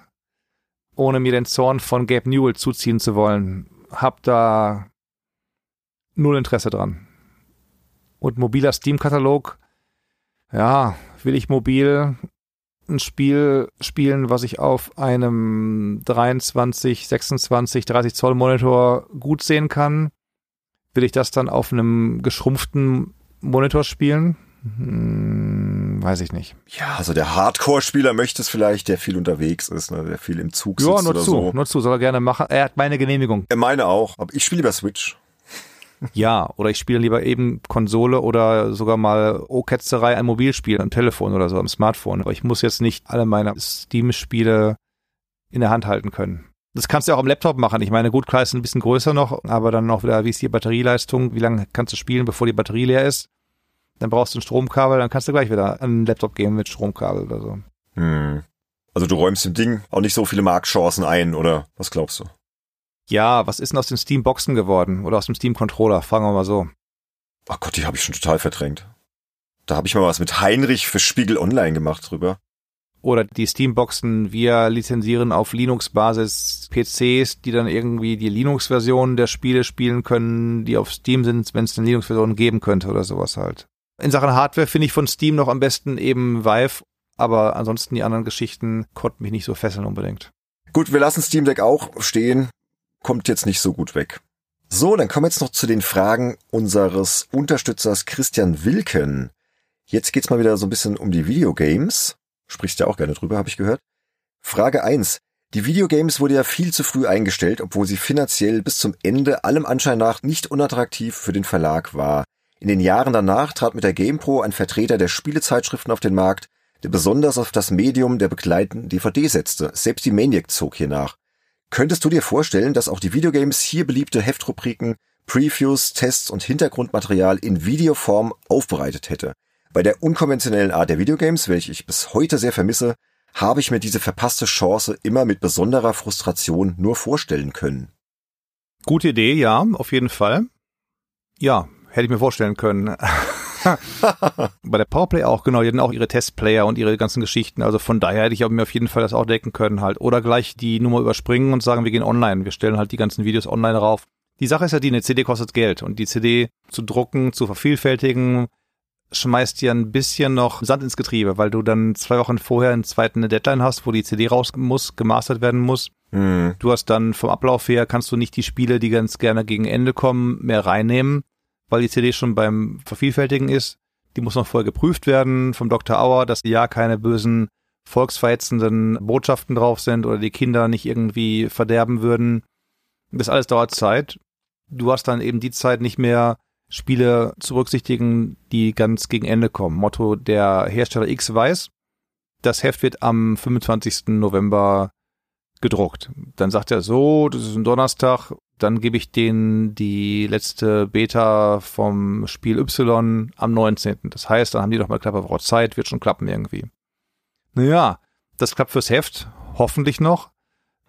ohne mir den Zorn von Gabe Newell zuziehen zu wollen, hab da null Interesse dran. Und mobiler Steam-Katalog, ja, will ich mobil ein Spiel spielen, was ich auf einem 23, 26, 30 Zoll Monitor gut sehen kann, will ich das dann auf einem geschrumpften Monitor spielen? Hm, weiß ich nicht. Ja, also der Hardcore-Spieler möchte es vielleicht, der viel unterwegs ist, ne, der viel im Zug sitzt Ja, nur oder zu, so. nur zu, soll er gerne machen. Er hat meine Genehmigung. Er meine auch, aber ich spiele über Switch. Ja, oder ich spiele lieber eben Konsole oder sogar mal O-Ketzerei, ein Mobilspiel am Telefon oder so, am Smartphone. Aber ich muss jetzt nicht alle meine Steam-Spiele in der Hand halten können. Das kannst du auch am Laptop machen. Ich meine, gut, klar ist ein bisschen größer noch, aber dann noch wieder, wie ist die Batterieleistung, wie lange kannst du spielen, bevor die Batterie leer ist? Dann brauchst du ein Stromkabel, dann kannst du gleich wieder an den Laptop gehen mit Stromkabel oder so. Hm. Also du räumst dem Ding auch nicht so viele Marktchancen ein, oder was glaubst du? Ja, was ist denn aus den Steam-Boxen geworden? Oder aus dem Steam-Controller? Fragen wir mal so. Ach Gott, die habe ich schon total verdrängt. Da habe ich mal was mit Heinrich für Spiegel Online gemacht drüber. Oder die Steam-Boxen, wir lizenzieren auf Linux-Basis PCs, die dann irgendwie die Linux-Version der Spiele spielen können, die auf Steam sind, wenn es eine Linux-Version geben könnte oder sowas halt. In Sachen Hardware finde ich von Steam noch am besten eben Vive, aber ansonsten die anderen Geschichten konnten mich nicht so fesseln unbedingt. Gut, wir lassen Steam Deck auch stehen. Kommt jetzt nicht so gut weg. So, dann kommen wir jetzt noch zu den Fragen unseres Unterstützers Christian Wilken. Jetzt geht's mal wieder so ein bisschen um die Videogames. Sprichst ja auch gerne drüber, habe ich gehört. Frage eins: Die Videogames wurde ja viel zu früh eingestellt, obwohl sie finanziell bis zum Ende allem Anschein nach nicht unattraktiv für den Verlag war. In den Jahren danach trat mit der GamePro ein Vertreter der Spielezeitschriften auf den Markt, der besonders auf das Medium der begleitenden DVD setzte. Selbst die Maniac zog hier nach. Könntest du dir vorstellen, dass auch die Videogames hier beliebte Heftrubriken, Previews, Tests und Hintergrundmaterial in Videoform aufbereitet hätte? Bei der unkonventionellen Art der Videogames, welche ich bis heute sehr vermisse, habe ich mir diese verpasste Chance immer mit besonderer Frustration nur vorstellen können. Gute Idee, ja, auf jeden Fall. Ja, hätte ich mir vorstellen können. Bei der Powerplay auch, genau, die hatten auch ihre Testplayer und ihre ganzen Geschichten. Also von daher hätte ich mir auf jeden Fall das auch decken können halt. Oder gleich die Nummer überspringen und sagen, wir gehen online. Wir stellen halt die ganzen Videos online rauf. Die Sache ist ja die, eine CD kostet Geld und die CD zu drucken, zu vervielfältigen, schmeißt dir ein bisschen noch Sand ins Getriebe, weil du dann zwei Wochen vorher einen zweiten Deadline hast, wo die CD raus muss, gemastert werden muss. Hm. Du hast dann vom Ablauf her, kannst du nicht die Spiele, die ganz gerne gegen Ende kommen, mehr reinnehmen, weil die CD schon beim Vervielfältigen ist. Die muss noch vorher geprüft werden vom Dr. Auer, dass ja keine bösen volksverhetzenden Botschaften drauf sind oder die Kinder nicht irgendwie verderben würden. Das alles dauert Zeit. Du hast dann eben die Zeit nicht mehr, Spiele zu berücksichtigen, die ganz gegen Ende kommen. Motto, der Hersteller X weiß, das Heft wird am 25. November gedruckt. Dann sagt er so, das ist ein Donnerstag, dann gebe ich denen die letzte Beta vom Spiel Y am 19. Das heißt, dann haben die noch mal knappe Woche Zeit, wird schon klappen irgendwie. Naja, das klappt fürs Heft, hoffentlich noch,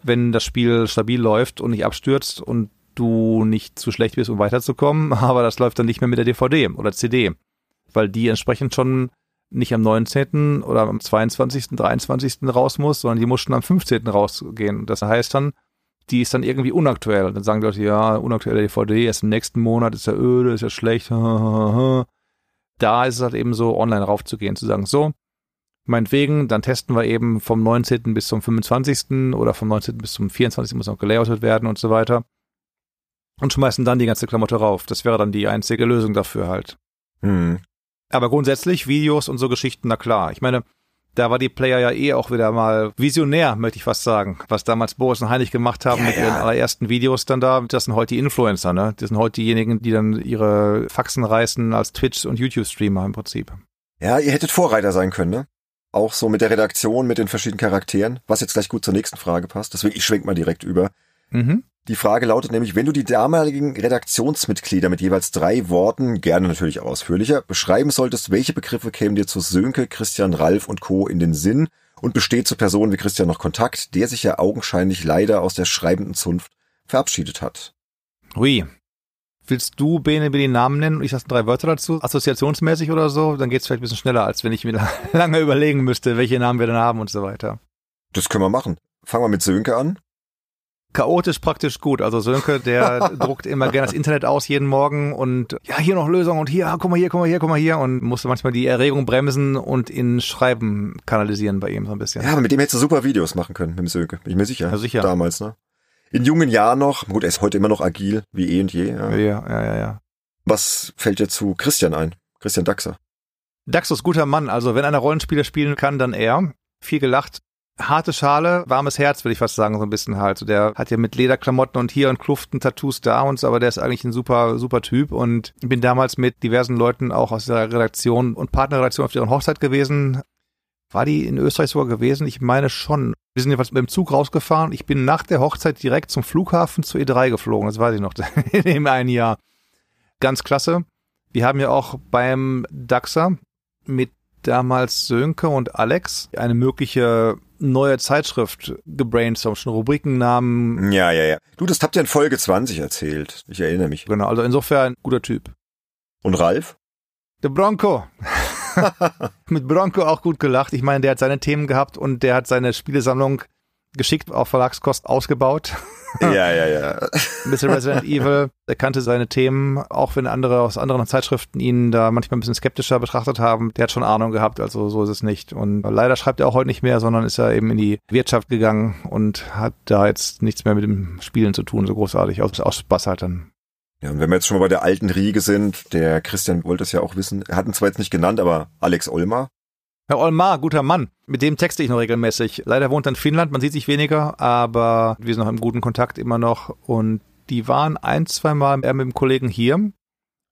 wenn das Spiel stabil läuft und nicht abstürzt und du nicht zu schlecht bist, um weiterzukommen, aber das läuft dann nicht mehr mit der DVD oder CD, weil die entsprechend schon nicht am 19. oder am 22., 23. raus muss, sondern die muss schon am 15. rausgehen. Das heißt dann, die ist dann irgendwie unaktuell. Dann sagen die Leute, ja, unaktuelle DVD, erst im nächsten Monat, ist ja öde, ist ja schlecht. Da ist es halt eben so, online raufzugehen, zu sagen, so, meinetwegen, dann testen wir eben vom 19. bis zum 25. oder vom 19. bis zum 24. muss noch gelayoutet werden und so weiter. Und schmeißen dann die ganze Klamotte rauf. Das wäre dann die einzige Lösung dafür halt. Hm. Aber grundsätzlich Videos und so Geschichten, na klar. Ich meine, da war die Player ja eh auch wieder mal visionär, möchte ich fast sagen. Was damals Boris und Heinrich gemacht haben Ja, mit ja. ihren allerersten Videos dann da, das sind heute die Influencer, ne? Das sind heute diejenigen, die dann ihre Faxen reißen als Twitch- und YouTube-Streamer im Prinzip. Ja, ihr hättet Vorreiter sein können, ne? Auch so mit der Redaktion, mit den verschiedenen Charakteren, was jetzt gleich gut zur nächsten Frage passt. Deswegen, ich schwenk mal direkt über. Mhm. Die Frage lautet nämlich, wenn du die damaligen Redaktionsmitglieder mit jeweils drei Worten, gerne natürlich auch ausführlicher, beschreiben solltest, welche Begriffe kämen dir zu Sönke, Christian, Ralf und Co. in den Sinn und besteht zu Personen wie Christian noch Kontakt, der sich ja augenscheinlich leider aus der schreibenden Zunft verabschiedet hat? Hui. Willst du Bene mir den Namen nennen und ich sag drei Wörter dazu, assoziationsmäßig oder so? Dann geht's vielleicht ein bisschen schneller, als wenn ich mir lange überlegen müsste, welche Namen wir dann haben und so weiter. Das können wir machen. Fangen wir mit Sönke an. Chaotisch praktisch gut. Also Sönke, der druckt immer gerne das Internet aus jeden Morgen und ja, hier noch Lösung und hier, guck mal hier, guck mal hier, guck mal hier und musste manchmal die Erregung bremsen und in Schreiben kanalisieren bei ihm so ein bisschen. Ja, aber mit dem hättest du super Videos machen können, mit dem Sönke. Bin ich mir sicher. Ja, sicher. Damals, ne? In jungen Jahren noch. Gut, er ist heute immer noch agil, wie eh und je. Ja. ja, ja, ja. ja. Was fällt dir zu Christian ein? Christian Daxer. Daxus, guter Mann. Also wenn einer Rollenspieler spielen kann, dann er. Viel gelacht. Harte Schale, warmes Herz, würde ich fast sagen, so ein bisschen halt. So, der hat ja mit Lederklamotten und hier und Kluften Tattoos da und so, aber der ist eigentlich ein super, super Typ und bin damals mit diversen Leuten auch aus der Redaktion und Partnerredaktion auf deren Hochzeit gewesen. War die in Österreich sogar gewesen? Ich meine schon. Wir sind jedenfalls mit dem Zug rausgefahren. Ich bin nach der Hochzeit direkt zum Flughafen zu E3 geflogen. Das weiß ich noch. in dem einen Jahr. Ganz klasse. Wir haben ja auch beim DAXer mit damals Sönke und Alex eine mögliche neue Zeitschrift gebrainstormt, schon Rubrikennamen. Ja, ja, ja. Du, das habt ihr in Folge 20 erzählt. Ich erinnere mich. Genau, also insofern guter Typ. Und Ralf? Der Bronco. Mit Bronco auch gut gelacht. Ich meine, der hat seine Themen gehabt und der hat seine Spielesammlung geschickt auf Verlagskost ausgebaut. Ja, ja, ja. Ein bisschen Resident Evil. Er kannte seine Themen, auch wenn andere aus anderen Zeitschriften ihn da manchmal ein bisschen skeptischer betrachtet haben. Der hat schon Ahnung gehabt, also so ist es nicht. Und leider schreibt er auch heute nicht mehr, sondern ist er eben in die Wirtschaft gegangen und hat da jetzt nichts mehr mit dem Spielen zu tun, so großartig. Aus, aus Spaß halt dann. Ja, und wenn wir jetzt schon mal bei der alten Riege sind, der Christian wollte es ja auch wissen, er hat ihn zwar jetzt nicht genannt, aber Alex Olmar. Herr Olmar, guter Mann. Mit dem texte ich noch regelmäßig. Leider wohnt er in Finnland, man sieht sich weniger, aber wir sind noch im guten Kontakt immer noch. Und die waren ein, zweimal er mit dem Kollegen hier.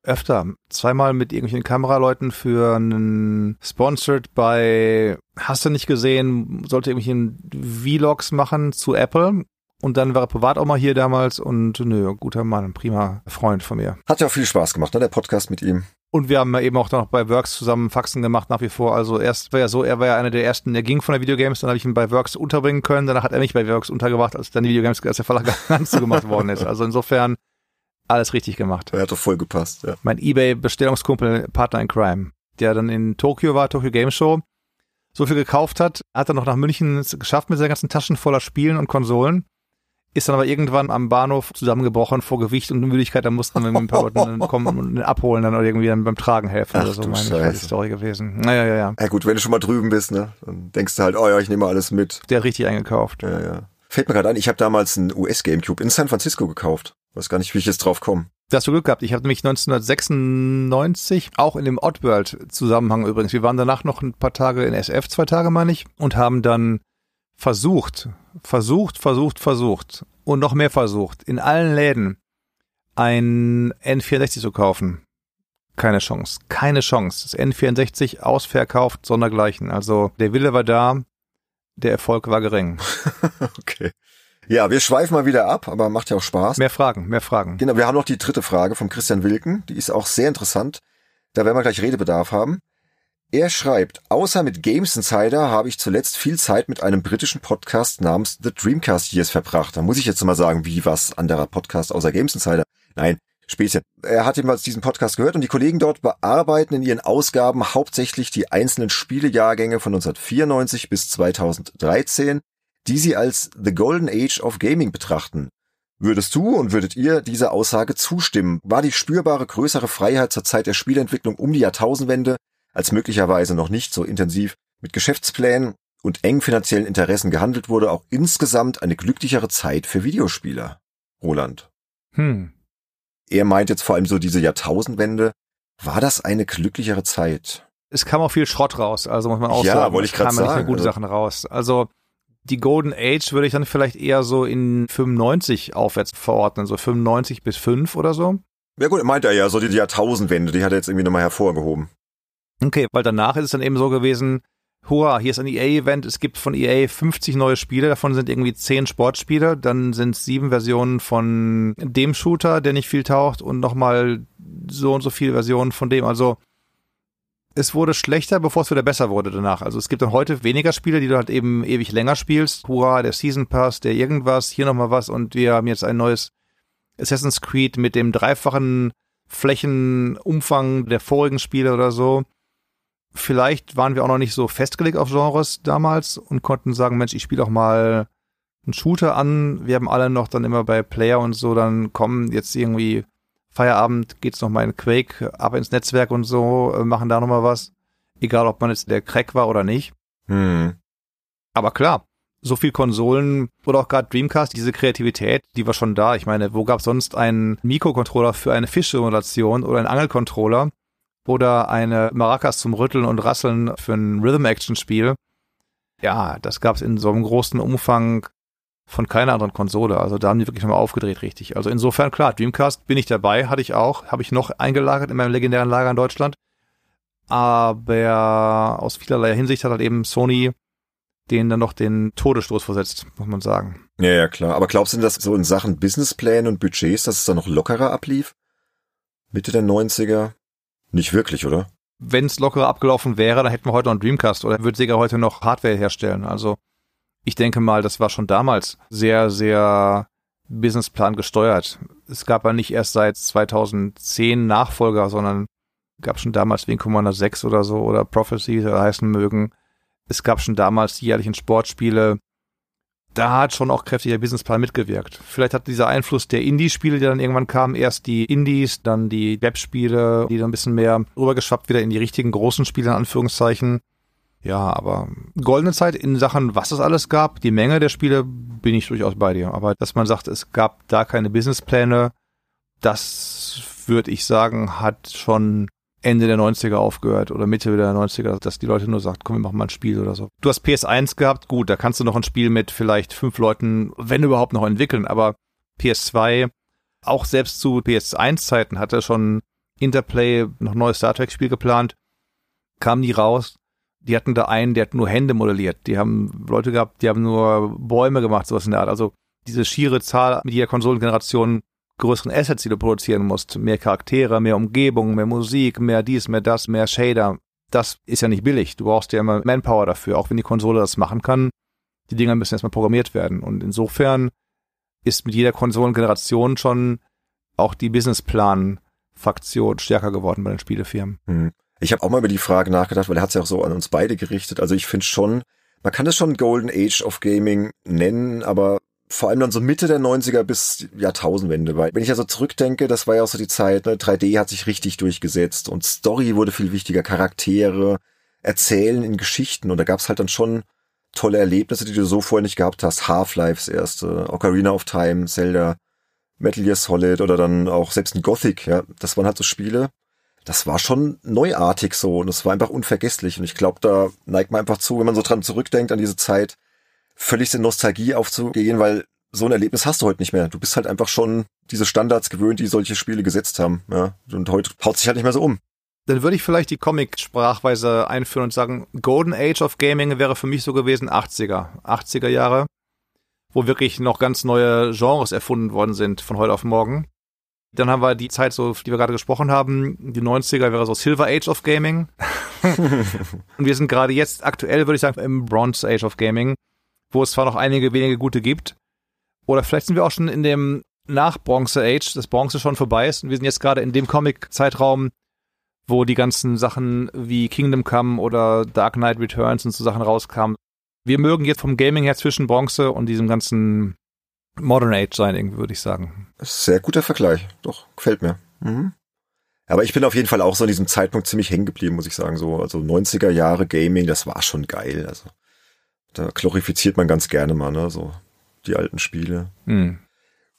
Öfter. Zweimal mit irgendwelchen Kameraleuten für einen Sponsored bei, hast du nicht gesehen, sollte irgendwelchen Vlogs machen zu Apple. Und dann war er privat auch mal hier damals und nö, guter Mann, prima Freund von mir. Hat ja auch viel Spaß gemacht, ne, der Podcast mit ihm. Und wir haben eben auch noch bei Works zusammen Faxen gemacht nach wie vor. Also erst war ja so, er war ja einer der ersten, der ging von der Videogames, dann habe ich ihn bei Works unterbringen können, danach hat er mich bei Works untergebracht, als dann die Videogames, als der Verlag ganz zugemacht worden ist. Also insofern alles richtig gemacht. Er hat doch voll gepasst, ja. Mein Ebay-Bestellungskumpel, Partner in Crime, der dann in Tokio war, Tokyo Game Show, so viel gekauft hat, hat er noch nach München geschafft mit seinen ganzen Taschen voller Spielen und Konsolen ist dann aber irgendwann am Bahnhof zusammengebrochen vor Gewicht und Müdigkeit. Da mussten wir mit ein paar Leuten kommen und abholen dann oder irgendwie dann beim Tragen helfen Ach, oder so, meine ich, war die Story gewesen. Naja, ja, ja. Ja gut, wenn du schon mal drüben bist, ne, dann denkst du halt, oh ja, ich nehme alles mit. Der hat richtig eingekauft. Ja, ja. Fällt mir gerade ein, ich habe damals einen US-Gamecube in San Francisco gekauft. Weiß gar nicht, wie ich jetzt drauf komme. Da hast du Glück gehabt. Ich habe nämlich 1996, auch in dem Oddworld-Zusammenhang übrigens, wir waren danach noch ein paar Tage in SF, zwei Tage meine ich, und haben dann versucht, versucht, versucht, versucht und noch mehr versucht, in allen Läden ein N64 zu kaufen. Keine Chance. Keine Chance. Das N64 ausverkauft, sondergleichen. Also der Wille war da, der Erfolg war gering. okay. Ja, wir schweifen mal wieder ab, aber macht ja auch Spaß. Mehr Fragen, mehr Fragen. Genau, wir haben noch die dritte Frage vom Christian Wilken. Die ist auch sehr interessant. Da werden wir gleich Redebedarf haben. Er schreibt, außer mit Games Insider habe ich zuletzt viel Zeit mit einem britischen Podcast namens The Dreamcast Years verbracht. Da muss ich jetzt mal sagen, wie was anderer Podcast außer Games Insider. Nein, Späßchen. Er hat jedenfalls diesen Podcast gehört und die Kollegen dort bearbeiten in ihren Ausgaben hauptsächlich die einzelnen Spielejahrgänge von 1994 bis 2013, die sie als The Golden Age of Gaming betrachten. Würdest du und würdet ihr dieser Aussage zustimmen? War die spürbare größere Freiheit zur Zeit der Spielentwicklung um die Jahrtausendwende als möglicherweise noch nicht so intensiv mit Geschäftsplänen und engen finanziellen Interessen gehandelt wurde, auch insgesamt eine glücklichere Zeit für Videospieler. Roland. Hm. Er meint jetzt vor allem so diese Jahrtausendwende. War das eine glücklichere Zeit? Es kam auch viel Schrott raus, also muss man auch ja, sagen. Ja, wollte ich gerade sagen. nicht nur gute also Sachen raus. Also die Golden Age würde ich dann vielleicht eher so in 95 aufwärts verordnen, so 95 bis 5 oder so. Ja gut, meint er ja, so die Jahrtausendwende, die hat er jetzt irgendwie nochmal hervorgehoben. Okay, weil danach ist es dann eben so gewesen, hurra, hier ist ein EA-Event, es gibt von EA 50 neue Spiele, davon sind irgendwie 10 Sportspiele, dann sind sieben Versionen von dem Shooter, der nicht viel taucht und nochmal so und so viele Versionen von dem. Also es wurde schlechter, bevor es wieder besser wurde danach. Also es gibt dann heute weniger Spiele, die du halt eben ewig länger spielst. Hurra, der Season Pass, der irgendwas, hier nochmal was und wir haben jetzt ein neues Assassin's Creed mit dem dreifachen Flächenumfang der vorigen Spiele oder so. Vielleicht waren wir auch noch nicht so festgelegt auf Genres damals und konnten sagen, Mensch, ich spiele auch mal einen Shooter an. Wir haben alle noch dann immer bei Player und so, dann kommen jetzt irgendwie Feierabend, geht's noch mal in Quake, ab ins Netzwerk und so, äh, machen da noch mal was. Egal, ob man jetzt der Crack war oder nicht. Hm. Aber klar, so viel Konsolen oder auch gerade Dreamcast, diese Kreativität, die war schon da. Ich meine, wo gab sonst einen Mikrocontroller für eine Fischsimulation oder einen Angelcontroller? Oder eine Maracas zum Rütteln und Rasseln für ein Rhythm-Action-Spiel. Ja, das gab es in so einem großen Umfang von keiner anderen Konsole. Also da haben die wirklich nochmal aufgedreht, richtig. Also insofern, klar, Dreamcast bin ich dabei, hatte ich auch, habe ich noch eingelagert in meinem legendären Lager in Deutschland. Aber aus vielerlei Hinsicht hat halt eben Sony denen dann noch den Todesstoß versetzt, muss man sagen. Ja, ja, klar. Aber glaubst du denn, dass so in Sachen Businesspläne und Budgets, dass es da noch lockerer ablief? Mitte der 90er? Nicht wirklich, oder? Wenn es lockerer abgelaufen wäre, dann hätten wir heute noch einen Dreamcast oder würde Sega heute noch Hardware herstellen. Also ich denke mal, das war schon damals sehr, sehr Businessplan gesteuert. Es gab ja nicht erst seit 2010 Nachfolger, sondern gab schon damals Wing Commander 6 oder so oder Prophecy oder heißen mögen. Es gab schon damals die jährlichen Sportspiele. Da hat schon auch kräftiger Businessplan mitgewirkt. Vielleicht hat dieser Einfluss der Indie-Spiele, die dann irgendwann kamen, erst die Indies, dann die Webspiele, die dann ein bisschen mehr rübergeschwappt wieder in die richtigen großen Spiele, in Anführungszeichen. Ja, aber goldene Zeit in Sachen, was es alles gab, die Menge der Spiele, bin ich durchaus bei dir. Aber dass man sagt, es gab da keine Businesspläne, das würde ich sagen, hat schon Ende der 90er aufgehört oder Mitte der 90er, dass die Leute nur sagt, komm, wir machen mal ein Spiel oder so. Du hast PS1 gehabt, gut, da kannst du noch ein Spiel mit vielleicht fünf Leuten, wenn überhaupt noch entwickeln, aber PS2, auch selbst zu PS1-Zeiten hatte schon Interplay noch ein neues Star Trek-Spiel geplant, kam nie raus. Die hatten da einen, der hat nur Hände modelliert. Die haben Leute gehabt, die haben nur Bäume gemacht, sowas in der Art. Also diese schiere Zahl mit jeder Konsolengeneration größeren Assets, die du produzieren musst, mehr Charaktere, mehr Umgebung, mehr Musik, mehr dies, mehr das, mehr Shader, das ist ja nicht billig. Du brauchst ja immer Manpower dafür, auch wenn die Konsole das machen kann. Die Dinger müssen erstmal programmiert werden. Und insofern ist mit jeder Konsolengeneration schon auch die Businessplan-Faktion stärker geworden bei den Spielefirmen. Hm. Ich habe auch mal über die Frage nachgedacht, weil er hat es ja auch so an uns beide gerichtet. Also ich finde schon, man kann es schon Golden Age of Gaming nennen, aber vor allem dann so Mitte der 90er bis Jahrtausendwende. Weil wenn ich also zurückdenke, das war ja auch so die Zeit, ne, 3D hat sich richtig durchgesetzt und Story wurde viel wichtiger, Charaktere, Erzählen in Geschichten und da gab's halt dann schon tolle Erlebnisse, die du so vorher nicht gehabt hast. Half-Life's erste, Ocarina of Time, Zelda, Metal Gear Solid oder dann auch selbst ein Gothic, ja, das waren halt so Spiele. Das war schon neuartig so und es war einfach unvergesslich und ich glaube, da neigt man einfach zu, wenn man so dran zurückdenkt an diese Zeit, völlig in Nostalgie aufzugehen, weil so ein Erlebnis hast du heute nicht mehr. Du bist halt einfach schon diese Standards gewöhnt, die solche Spiele gesetzt haben. Ja? Und heute haut sich halt nicht mehr so um. Dann würde ich vielleicht die Comic-Sprachweise einführen und sagen, Golden Age of Gaming wäre für mich so gewesen 80er, 80er Jahre, wo wirklich noch ganz neue Genres erfunden worden sind von heute auf morgen. Dann haben wir die Zeit, so, die wir gerade gesprochen haben, die 90er wäre so Silver Age of Gaming. und wir sind gerade jetzt aktuell, würde ich sagen, im Bronze Age of Gaming wo es zwar noch einige wenige gute gibt, oder vielleicht sind wir auch schon in dem Nach-Bronze-Age, das Bronze schon vorbei ist und wir sind jetzt gerade in dem Comic-Zeitraum, wo die ganzen Sachen wie Kingdom Come oder Dark Knight Returns und so Sachen rauskamen. Wir mögen jetzt vom Gaming her zwischen Bronze und diesem ganzen Modern Age sein, würde ich sagen. Sehr guter Vergleich. Doch, gefällt mir. Mhm. Aber ich bin auf jeden Fall auch so in diesem Zeitpunkt ziemlich hängen geblieben, muss ich sagen. So, also 90er Jahre Gaming, das war schon geil. Also da glorifiziert man ganz gerne mal, ne, so die alten Spiele. Mhm.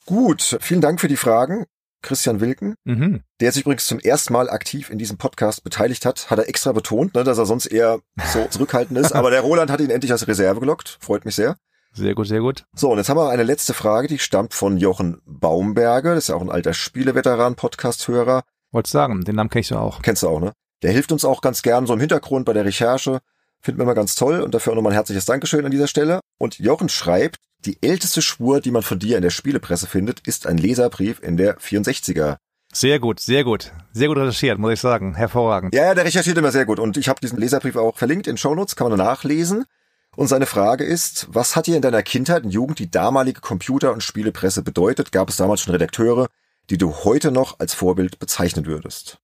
Gut, vielen Dank für die Fragen. Christian Wilken, mhm. der sich übrigens zum ersten Mal aktiv in diesem Podcast beteiligt hat, hat er extra betont, ne, dass er sonst eher so zurückhaltend ist. Aber der Roland hat ihn endlich als Reserve gelockt. Freut mich sehr. Sehr gut, sehr gut. So, und jetzt haben wir eine letzte Frage, die stammt von Jochen Baumberger. Das ist ja auch ein alter Spieleveteran-Podcast-Hörer. Wollte sagen, den Namen kennst du auch. Kennst du auch, ne? Der hilft uns auch ganz gern so im Hintergrund bei der Recherche. Finden wir immer ganz toll und dafür auch nochmal ein herzliches Dankeschön an dieser Stelle. Und Jochen schreibt, die älteste Spur, die man von dir in der Spielepresse findet, ist ein Leserbrief in der 64er. Sehr gut, sehr gut. Sehr gut recherchiert, muss ich sagen. Hervorragend. Ja, ja der recherchiert immer sehr gut. Und ich habe diesen Leserbrief auch verlinkt in Shownotes, kann man nachlesen. Und seine Frage ist, was hat dir in deiner Kindheit und Jugend die damalige Computer- und Spielepresse bedeutet? Gab es damals schon Redakteure, die du heute noch als Vorbild bezeichnen würdest?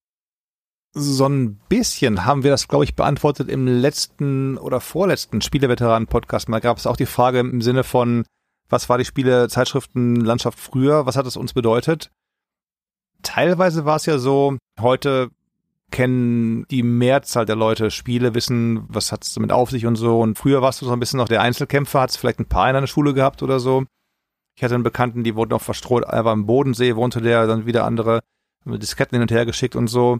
So ein bisschen haben wir das, glaube ich, beantwortet im letzten oder vorletzten Spieleveteranen-Podcast. Mal gab es auch die Frage im Sinne von, was war die Spielezeitschriftenlandschaft früher? Was hat es uns bedeutet? Teilweise war es ja so, heute kennen die Mehrzahl der Leute Spiele, wissen, was hat es damit auf sich und so. Und früher warst du so ein bisschen noch der Einzelkämpfer, hat es vielleicht ein paar in einer Schule gehabt oder so. Ich hatte einen Bekannten, die wurden auch verstreut, er war im Bodensee, wohnte der, dann wieder andere Disketten hin und her geschickt und so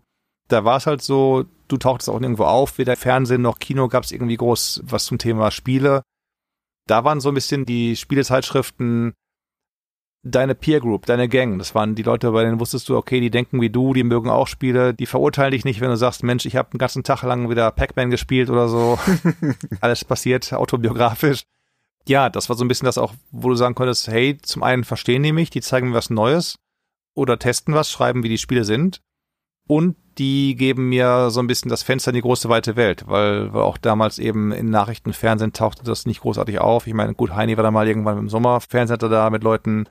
Da war es halt so, du tauchtest auch irgendwo auf, weder Fernsehen noch Kino gab es irgendwie groß was zum Thema Spiele. Da waren so ein bisschen die Spielezeitschriften deine Peer Group, deine Gang. Das waren die Leute, bei denen wusstest du, okay, die denken wie du, die mögen auch Spiele, die verurteilen dich nicht, wenn du sagst, Mensch, ich habe einen ganzen Tag lang wieder Pac-Man gespielt oder so. Alles passiert autobiografisch. Ja, das war so ein bisschen das auch, wo du sagen konntest, hey, zum einen verstehen die mich, die zeigen mir was Neues oder testen was, schreiben, wie die Spiele sind. Und die geben mir so ein bisschen das Fenster in die große weite Welt, weil, weil auch damals eben in Nachrichten, Fernsehen tauchte das nicht großartig auf. Ich meine, gut, Heini war da mal irgendwann im Sommer, Fernsehen hatte da mit Leuten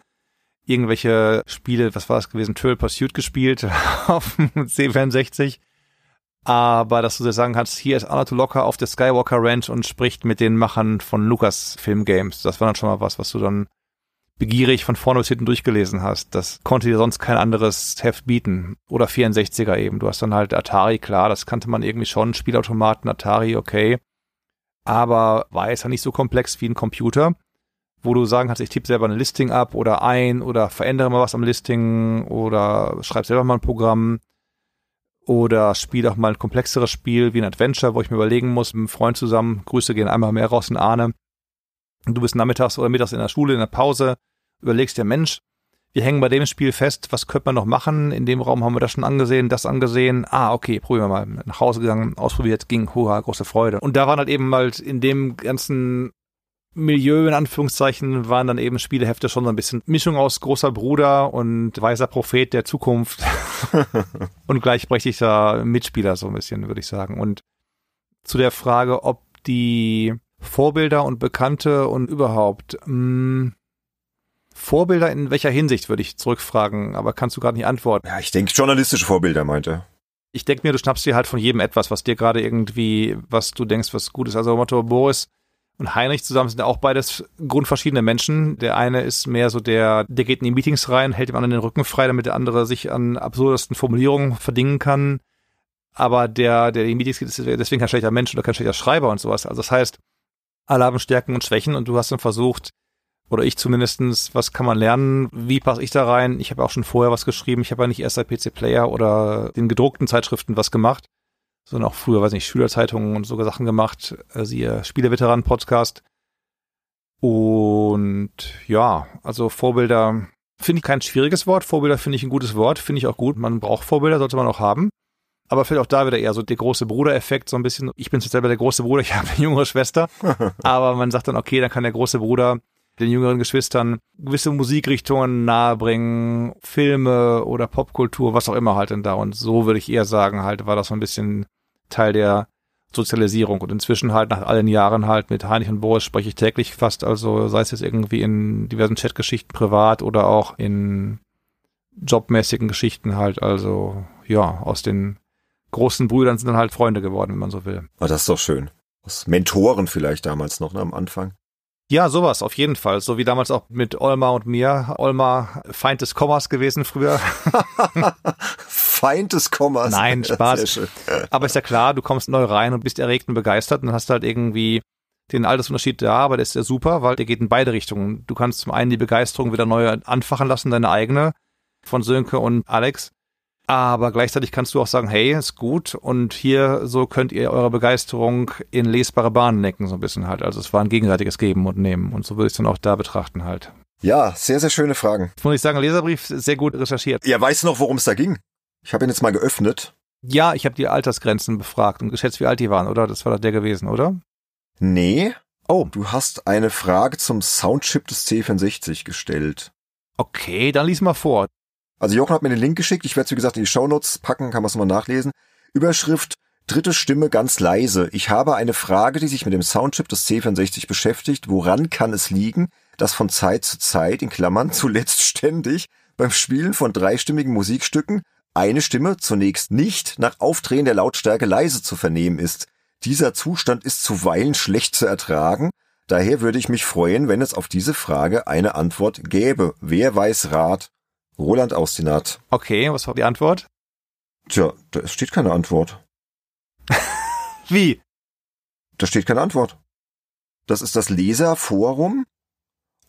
irgendwelche Spiele, was war es gewesen, Trill Pursuit gespielt auf dem C64. Aber dass du dir sagen kannst, hier ist Anatol Locker auf der Skywalker Ranch und spricht mit den Machern von Lucas Film Games. Das war dann schon mal was, was du dann begierig von vorne bis hinten durchgelesen hast. Das konnte dir sonst kein anderes Heft bieten. Oder 64er eben. Du hast dann halt Atari, klar, das kannte man irgendwie schon. Spielautomaten, Atari, okay. Aber war jetzt ja nicht so komplex wie ein Computer wo du sagen kannst, ich tippe selber ein Listing ab oder ein oder verändere mal was am Listing oder schreib selber mal ein Programm oder spiele auch mal ein komplexeres Spiel wie ein Adventure, wo ich mir überlegen muss, mit einem Freund zusammen, Grüße gehen einmal mehr raus in Ahne. Du bist nachmittags oder mittags in der Schule, in der Pause, überlegst dir, Mensch, wir hängen bei dem Spiel fest, was könnte man noch machen? In dem Raum haben wir das schon angesehen, das angesehen. Ah, okay, probieren wir mal. Nach Hause gegangen, ausprobiert, ging, hoha, große Freude. Und da waren halt eben halt in dem ganzen Milieu in Anführungszeichen waren dann eben Spielehefte schon so ein bisschen Mischung aus großer Bruder und weiser Prophet der Zukunft und gleichberechtigter Mitspieler so ein bisschen, würde ich sagen. Und zu der Frage, ob die Vorbilder und Bekannte und überhaupt mh, hm, Vorbilder in welcher Hinsicht würde ich zurückfragen, aber kannst du gerade nicht antworten. Ja, ich denke journalistische Vorbilder meinte. Ich denke mir, du schnappst dir halt von jedem etwas, was dir gerade irgendwie, was du denkst, was gut ist. Also Motto Boris und Heinrich zusammen sind auch beides grundverschiedene Menschen. Der eine ist mehr so der, der geht in die Meetings rein, hält dem anderen den Rücken frei, damit der andere sich an absurdesten Formulierungen verdingen kann. Aber der, der in die Meetings geht, ist deswegen kein schlechter Mensch oder kein schlechter Schreiber und sowas. Also das heißt, alle haben Stärken und Schwächen und du hast dann versucht, oder ich zumindestens, was kann man lernen? Wie passe ich da rein? Ich habe auch schon vorher was geschrieben. Ich habe ja nicht erst bei PC Player oder den gedruckten Zeitschriften was gemacht sondern auch früher, weiß nicht, Schülerzeitungen und sogar Sachen gemacht, äh, siehe Spieleveteranen-Podcast. Und ja, also Vorbilder finde ich kein schwieriges Wort. Vorbilder finde ich ein gutes Wort, finde ich auch gut. Man braucht Vorbilder, sollte man auch haben. Aber vielleicht auch da wieder eher so der große Bruder-Effekt, so ein bisschen. Ich bin jetzt selber der große Bruder, ich habe eine jüngere Schwester. aber man sagt dann, okay, dann kann der große Bruder den jüngeren Geschwistern gewisse Musikrichtungen nahebringen, Filme oder Popkultur, was auch immer halt denn da. Und so würde ich eher sagen, halt war das so ein bisschen Teil der Sozialisierung. Und inzwischen halt nach allen Jahren halt mit Heinrich und Boris spreche ich täglich fast, also sei es jetzt irgendwie in diversen Chatgeschichten privat oder auch in jobmäßigen Geschichten halt, also ja, aus den großen Brüdern sind dann halt Freunde geworden, wenn man so will. Ah, das ist doch schön. Aus Mentoren vielleicht damals noch, ne, am Anfang. Ja, sowas auf jeden Fall. So wie damals auch mit Olma und mir. Olma Feind des Kommas gewesen früher. Feind des Kommas. Nein, Spaß. Aber ist ja klar, du kommst neu rein und bist erregt und begeistert und hast halt irgendwie den Altersunterschied da, aber der ist ja super, weil der geht in beide Richtungen. Du kannst zum einen die Begeisterung wieder neu anfachen lassen, deine eigene, von Sönke und Alex. Aber gleichzeitig kannst du auch sagen, hey, ist gut und hier so könnt ihr eure Begeisterung in lesbare Bahnen lenken, so ein bisschen halt. Also es war ein gegenseitiges Geben und Nehmen und so würde ich es dann auch da betrachten halt. Ja, sehr, sehr schöne Fragen. Muss ich sagen, Leserbrief sehr gut recherchiert. Ja, weißt du noch, worum es da ging? Ich habe ihn jetzt mal geöffnet. Ja, ich habe die Altersgrenzen befragt und geschätzt, wie alt die waren, oder? Das war doch der gewesen, oder? Nee. Oh. Du hast eine Frage zum Soundchip des C64 gestellt. Okay, dann lies mal vor. Also Jochen hat mir den Link geschickt, ich werde es wie gesagt in die Shownotes packen, kann man es mal nachlesen. Überschrift Dritte Stimme ganz leise. Ich habe eine Frage, die sich mit dem Soundchip des C64 beschäftigt. Woran kann es liegen, dass von Zeit zu Zeit, in Klammern zuletzt ständig, beim Spielen von dreistimmigen Musikstücken eine Stimme zunächst nicht nach Aufdrehen der Lautstärke leise zu vernehmen ist. Dieser Zustand ist zuweilen schlecht zu ertragen. Daher würde ich mich freuen, wenn es auf diese Frage eine Antwort gäbe. Wer weiß Rat? Roland Austinat. Okay, was war die Antwort? Tja, da steht keine Antwort. Wie? Da steht keine Antwort. Das ist das Leserforum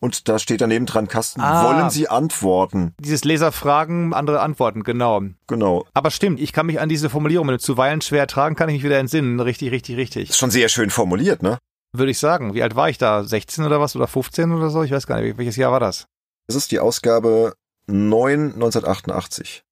und da steht daneben dran Kasten, Ah. wollen Sie antworten? Dieses Leserfragen, andere Antworten, genau. Genau. Aber stimmt, ich kann mich an diese Formulierung, wenn du zuweilen schwer ertragen, kann ich mich wieder entsinnen. Richtig, richtig, richtig. Ist schon sehr schön formuliert, ne? Würde ich sagen. Wie alt war ich da? 16 oder was? Oder 15 oder so? Ich weiß gar nicht. Welches Jahr war das? Das ist die Ausgabe 9 1988.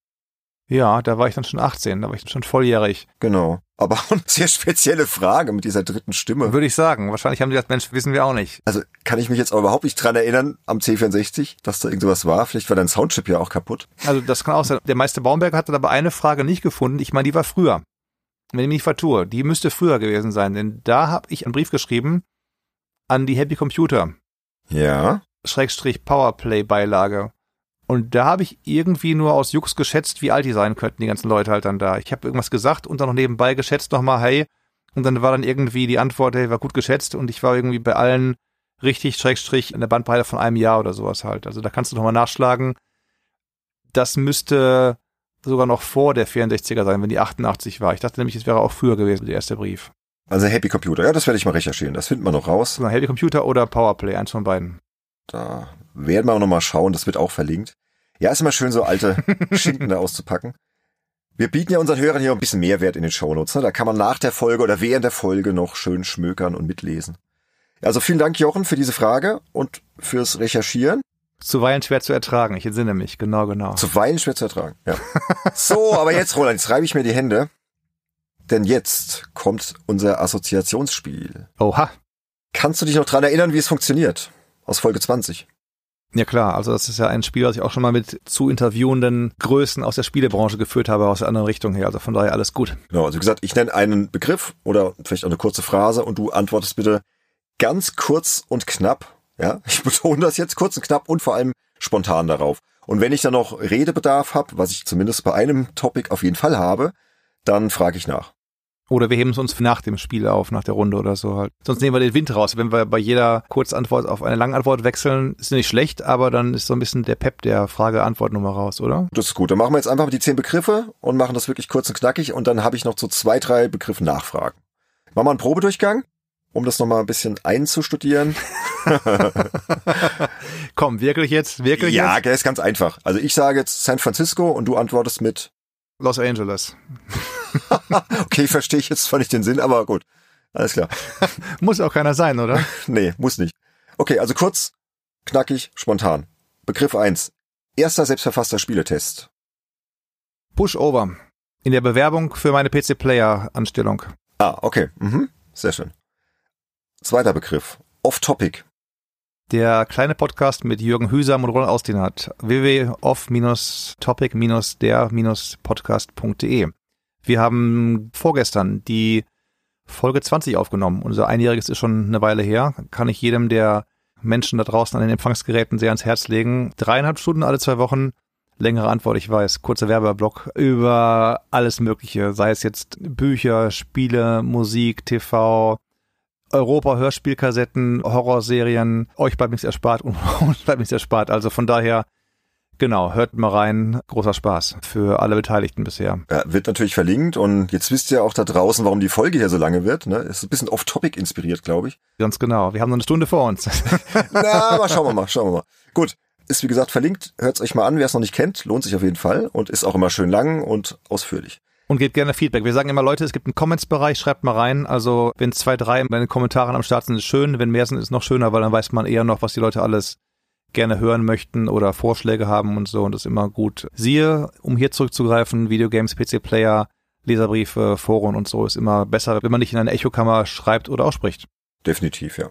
Ja, da war ich dann schon 18, da war ich dann schon volljährig. Genau. Aber eine sehr spezielle Frage mit dieser dritten Stimme. Würde ich sagen. Wahrscheinlich haben die gesagt, Mensch, wissen wir auch nicht. Also kann ich mich jetzt auch überhaupt nicht dran erinnern am C64, dass da irgendwas war. Vielleicht war dein Soundchip ja auch kaputt. Also das kann auch sein. Der Meister Baumberger hatte aber eine Frage nicht gefunden. Ich meine, die war früher. Wenn ich mich nicht vertue, die müsste früher gewesen sein. Denn da habe ich einen Brief geschrieben an die Happy Computer. Ja. Schrägstrich Powerplay-Beilage. Und da habe ich irgendwie nur aus Jux geschätzt, wie alt die sein könnten, die ganzen Leute halt dann da. Ich habe irgendwas gesagt und dann noch nebenbei geschätzt nochmal, hey. Und dann war dann irgendwie die Antwort, hey, war gut geschätzt und ich war irgendwie bei allen richtig, Schrägstrich, in der Bandbreite von einem Jahr oder sowas halt. Also da kannst du nochmal nachschlagen. Das müsste sogar noch vor der 64er sein, wenn die 88 war. Ich dachte nämlich, es wäre auch früher gewesen, der erste Brief. Also Happy Computer. Ja, das werde ich mal recherchieren. Das finden wir noch raus. So, Happy Computer oder Powerplay, eins von beiden. Da werden wir auch noch mal schauen. Das wird auch verlinkt. Ja, ist immer schön, so alte Schinken da auszupacken. Wir bieten ja unseren Hörern hier ein bisschen Mehrwert in den Shownotes. Ne? Da kann man nach der Folge oder während der Folge noch schön schmökern und mitlesen. Also vielen Dank, Jochen, für diese Frage und fürs Recherchieren. Zuweilen schwer zu ertragen, ich entsinne mich, genau, genau. Zuweilen schwer zu ertragen. Ja. So, aber jetzt, Roland, jetzt reibe ich mir die Hände. Denn jetzt kommt unser Assoziationsspiel. Oha. Kannst du dich noch dran erinnern, wie es funktioniert? Aus Folge 20. Ja klar, also das ist ja ein Spiel, was ich auch schon mal mit zu interviewenden Größen aus der Spielebranche geführt habe, aus der anderen Richtung her. Also von daher alles gut. Genau, also wie gesagt, ich nenne einen Begriff oder vielleicht auch eine kurze Phrase und du antwortest bitte ganz kurz und knapp. Ja, ich betone das jetzt kurz und knapp und vor allem spontan darauf. Und wenn ich dann noch Redebedarf habe, was ich zumindest bei einem Topic auf jeden Fall habe, dann frage ich nach. Oder wir heben es uns nach dem Spiel auf, nach der Runde oder so halt. Sonst nehmen wir den Wind raus. Wenn wir bei jeder Kurzantwort auf eine Langantwort wechseln, ist nicht schlecht, aber dann ist so ein bisschen der Pep der Frage-Antwort-Nummer raus, oder? Das ist gut. Dann machen wir jetzt einfach die zehn Begriffe und machen das wirklich kurz und knackig und dann habe ich noch so zwei, drei Begriffe Nachfragen. Machen wir einen Probedurchgang, um das nochmal ein bisschen einzustudieren. Komm, wirklich jetzt? Wirklich ja, jetzt? der ist ganz einfach. Also ich sage jetzt San Francisco und du antwortest mit Los Angeles. Okay, verstehe ich jetzt zwar nicht den Sinn, aber gut. Alles klar. Muss auch keiner sein, oder? Nee, muss nicht. Okay, also kurz, knackig, spontan. Begriff eins: Erster selbstverfasster Spieletest. Pushover. In der Bewerbung für meine PC-Player-Anstellung. Ah, okay. Mhm. Sehr schön. Zweiter Begriff. Off-Topic. Der kleine Podcast mit Jürgen Hüsam und Roland Austin hat. www.off-topic-der-podcast.de. Wir haben vorgestern die Folge 20 aufgenommen. Unser Einjähriges ist schon eine Weile her. Kann ich jedem der Menschen da draußen an den Empfangsgeräten sehr ans Herz legen. Dreieinhalb Stunden alle zwei Wochen. Längere Antwort, ich weiß. Kurzer Werbeblock über alles Mögliche. Sei es jetzt Bücher, Spiele, Musik, TV, Europa-Hörspielkassetten, Horrorserien. Euch bleibt nichts erspart und uns bleibt nichts erspart. Also von daher, genau, hört mal rein. Großer Spaß für alle Beteiligten bisher. Ja, wird natürlich verlinkt und jetzt wisst ihr auch da draußen, warum die Folge hier so lange wird. Ne? Ist ein bisschen off-topic inspiriert, glaube ich. Ganz genau. Wir haben noch eine Stunde vor uns. Na, aber schauen wir mal, schauen wir mal. Gut, ist wie gesagt verlinkt. Hört's euch mal an, wer es noch nicht kennt. Lohnt sich auf jeden Fall und ist auch immer schön lang und ausführlich. Und gebt gerne Feedback. Wir sagen immer, Leute, es gibt einen Comments-Bereich, schreibt mal rein. Also, wenn zwei, drei bei den Kommentaren am Start sind, ist schön. Wenn mehr sind, ist noch schöner, weil dann weiß man eher noch, was die Leute alles gerne hören möchten oder Vorschläge haben und so. Und das ist immer gut. Siehe, um hier zurückzugreifen, Videogames, PC-Player, Leserbriefe, Foren und so ist immer besser, wenn man nicht in eine Echokammer schreibt oder ausspricht. Definitiv, ja.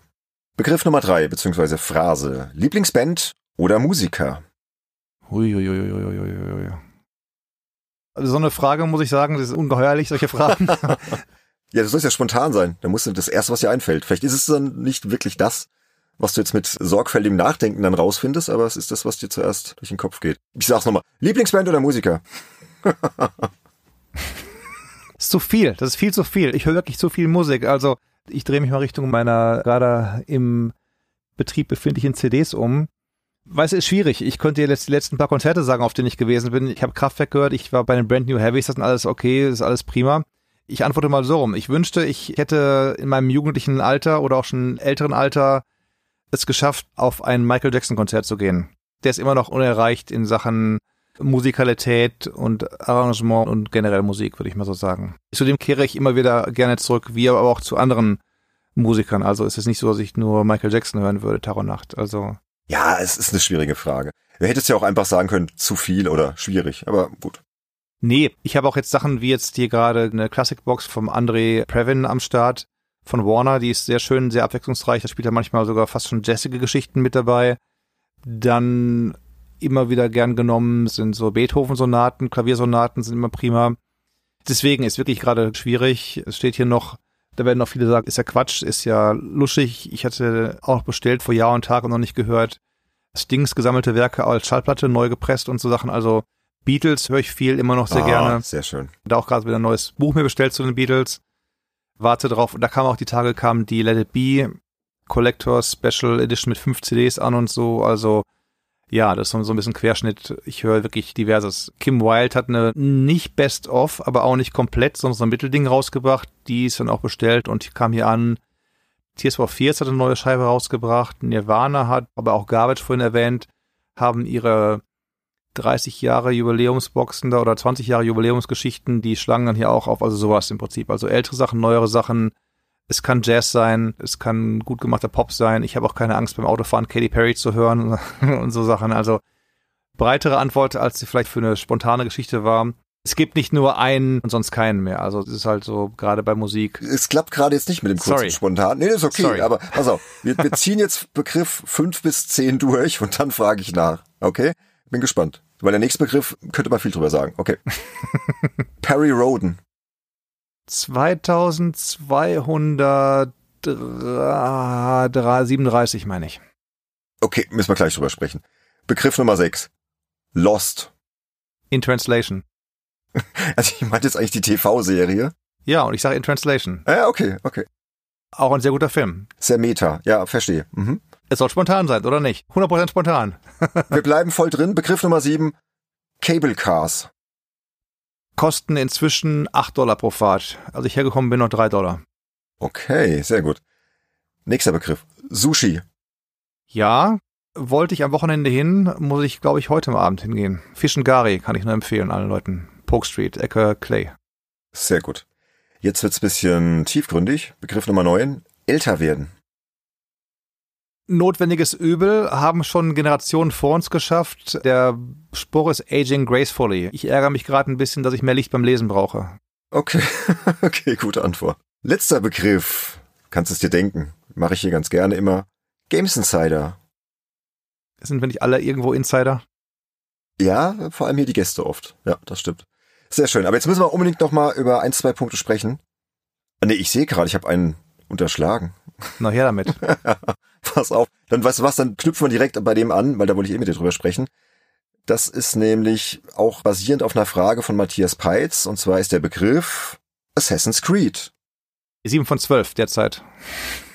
Begriff Nummer drei, beziehungsweise Phrase. Lieblingsband oder Musiker? Huiuiuiuiuiui. Also so eine Frage, muss ich sagen, das ist ungeheuerlich, solche Fragen. Ja, das soll ja spontan sein. Da musst du das erste, was dir einfällt. Vielleicht ist es dann nicht wirklich das, was du jetzt mit sorgfältigem Nachdenken dann rausfindest, aber es ist das, was dir zuerst durch den Kopf geht. Ich sag's nochmal. Lieblingsband oder Musiker? Das ist zu viel, das ist viel zu viel. Ich höre wirklich zu viel Musik. Also ich drehe mich mal Richtung meiner gerade im Betrieb befindlichen CDs um. Weißt du, ist schwierig. Ich könnte dir jetzt die letzten paar Konzerte sagen, auf denen ich gewesen bin. Ich habe Kraftwerk gehört, ich war bei den Brand New Heavies, das ist alles okay, das ist alles prima. Ich antworte mal so rum. Ich wünschte, ich hätte in meinem jugendlichen Alter oder auch schon älteren Alter es geschafft, auf ein Michael Jackson Konzert zu gehen. Der ist immer noch unerreicht in Sachen Musikalität und Arrangement und generell Musik, würde ich mal so sagen. Zudem kehre ich immer wieder gerne zurück, wie aber auch zu anderen Musikern. Also es ist nicht so, dass ich nur Michael Jackson hören würde, und Nacht. Also. Ja, es ist eine schwierige Frage. Du hättest ja auch einfach sagen können, zu viel oder schwierig, aber gut. Nee, ich habe auch jetzt Sachen wie jetzt hier gerade eine Classic-Box vom André Previn am Start von Warner, die ist sehr schön, sehr abwechslungsreich. Da spielt er manchmal sogar fast schon jazzige Geschichten mit dabei. Dann immer wieder gern genommen sind so Beethoven-Sonaten, Klaviersonaten sind immer prima. Deswegen ist wirklich gerade schwierig. Es steht hier noch, da werden noch viele sagen, ist ja Quatsch, ist ja luschig. Ich hatte auch bestellt vor Jahr und Tag und noch nicht gehört. Stings gesammelte Werke als Schallplatte neu gepresst und so Sachen. Also Beatles höre ich viel immer noch sehr ah, gerne. Sehr schön. Da auch gerade wieder ein neues Buch mir bestellt zu den Beatles. Warte drauf. Und da kam auch die Tage, kam die Let It Be Collector Special Edition mit fünf CDs an und so. Also ja, das ist so ein bisschen Querschnitt. Ich höre wirklich diverses. Kim Wilde hat eine nicht Best-of, aber auch nicht komplett, sondern so ein Mittelding rausgebracht. Die ist dann auch bestellt und kam hier an. Tears for Fears hat eine neue Scheibe rausgebracht. Nirvana hat, aber auch Garbage vorhin erwähnt, haben ihre 30 Jahre Jubiläumsboxen da oder 20 Jahre Jubiläumsgeschichten, die schlagen dann hier auch auf, also sowas im Prinzip. Also ältere Sachen, neuere Sachen. Es kann Jazz sein, es kann gut gemachter Pop sein. Ich habe auch keine Angst beim Autofahren Katy Perry zu hören und so Sachen. Also breitere Antwort, als sie vielleicht für eine spontane Geschichte war. Es gibt nicht nur einen und sonst keinen mehr. Also es ist halt so, gerade bei Musik. Es klappt gerade jetzt nicht mit dem kurzen Sorry. Spontan. Nee, das ist okay, Sorry. aber pass auf, wir, wir ziehen jetzt Begriff fünf bis zehn durch und dann frage ich nach. Okay? Bin gespannt. Weil der nächste Begriff könnte man viel drüber sagen. Okay. Perry Roden. 2237 meine ich. Okay, müssen wir gleich drüber sprechen. Begriff Nummer sechs. Lost. In Translation. Also ich meinte jetzt eigentlich die TV-Serie. Ja, und ich sage In Translation. Ja, okay, okay. Auch ein sehr guter Film. Sehr meta. Ja, verstehe. Mhm. Es soll spontan sein, oder nicht? 100% spontan. Wir bleiben voll drin. Begriff Nummer sieben. Cable Cars. Kosten inzwischen 8 Dollar pro Fahrt. Als ich hergekommen bin, noch 3 Dollar. Okay, sehr gut. Nächster Begriff. Sushi. Ja, wollte ich am Wochenende hin, muss ich, glaube ich, heute am Abend hingehen. Fish and Gari kann ich nur empfehlen, allen Leuten. Polk Street, Ecke Clay. Sehr gut. Jetzt wird's bisschen tiefgründig. Begriff Nummer neun. Älter werden. Notwendiges Übel haben schon Generationen vor uns geschafft. Der Spruch ist aging gracefully. Ich ärgere mich gerade ein bisschen, dass ich mehr Licht beim Lesen brauche. Okay, okay, gute Antwort. Letzter Begriff. Kannst es dir denken. Mache ich hier ganz gerne immer. Games Insider. Sind wir nicht alle irgendwo Insider? Ja, vor allem hier die Gäste oft. Ja, das stimmt. Sehr schön. Aber jetzt müssen wir unbedingt noch mal über ein, zwei Punkte sprechen. Ah, Nee, ich sehe gerade, ich habe einen unterschlagen. Na her damit. Pass auf. Dann weißt du was, dann knüpfen wir direkt bei dem an, weil da wollte ich eh mit dir drüber sprechen. Das ist nämlich auch basierend auf einer Frage von Matthias Peitz, und zwar ist der Begriff Assassin's Creed. 7 von 12 derzeit.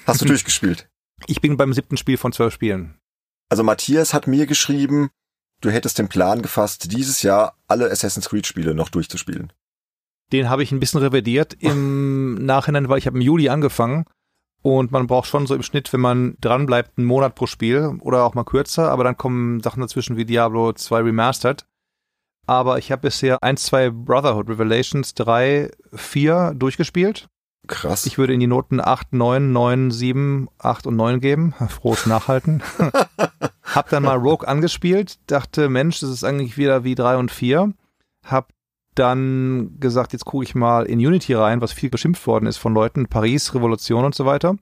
Hast du durchgespielt? Ich bin beim siebten Spiel von 12 Spielen. Also Matthias hat mir geschrieben, du hättest den Plan gefasst, dieses Jahr alle Assassin's Creed Spiele noch durchzuspielen. Den habe ich ein bisschen revidiert im Nachhinein, weil ich habe im Juli angefangen und man braucht schon so im Schnitt, wenn man dran bleibt, einen Monat pro Spiel oder auch mal kürzer, aber dann kommen Sachen dazwischen wie Diablo 2 Remastered. Aber ich habe bisher 1, 2 Brotherhood Revelations, 3, 4 durchgespielt. Krass. Ich würde in die Noten 8, 9, 9, 7, 8 und 9 geben. Frohes Nachhalten. hab dann mal Rogue angespielt, dachte, Mensch, das ist eigentlich wieder wie 3 und 4. Hab dann gesagt, jetzt gucke ich mal in Unity rein, was viel beschimpft worden ist von Leuten, Paris, Revolution und so weiter.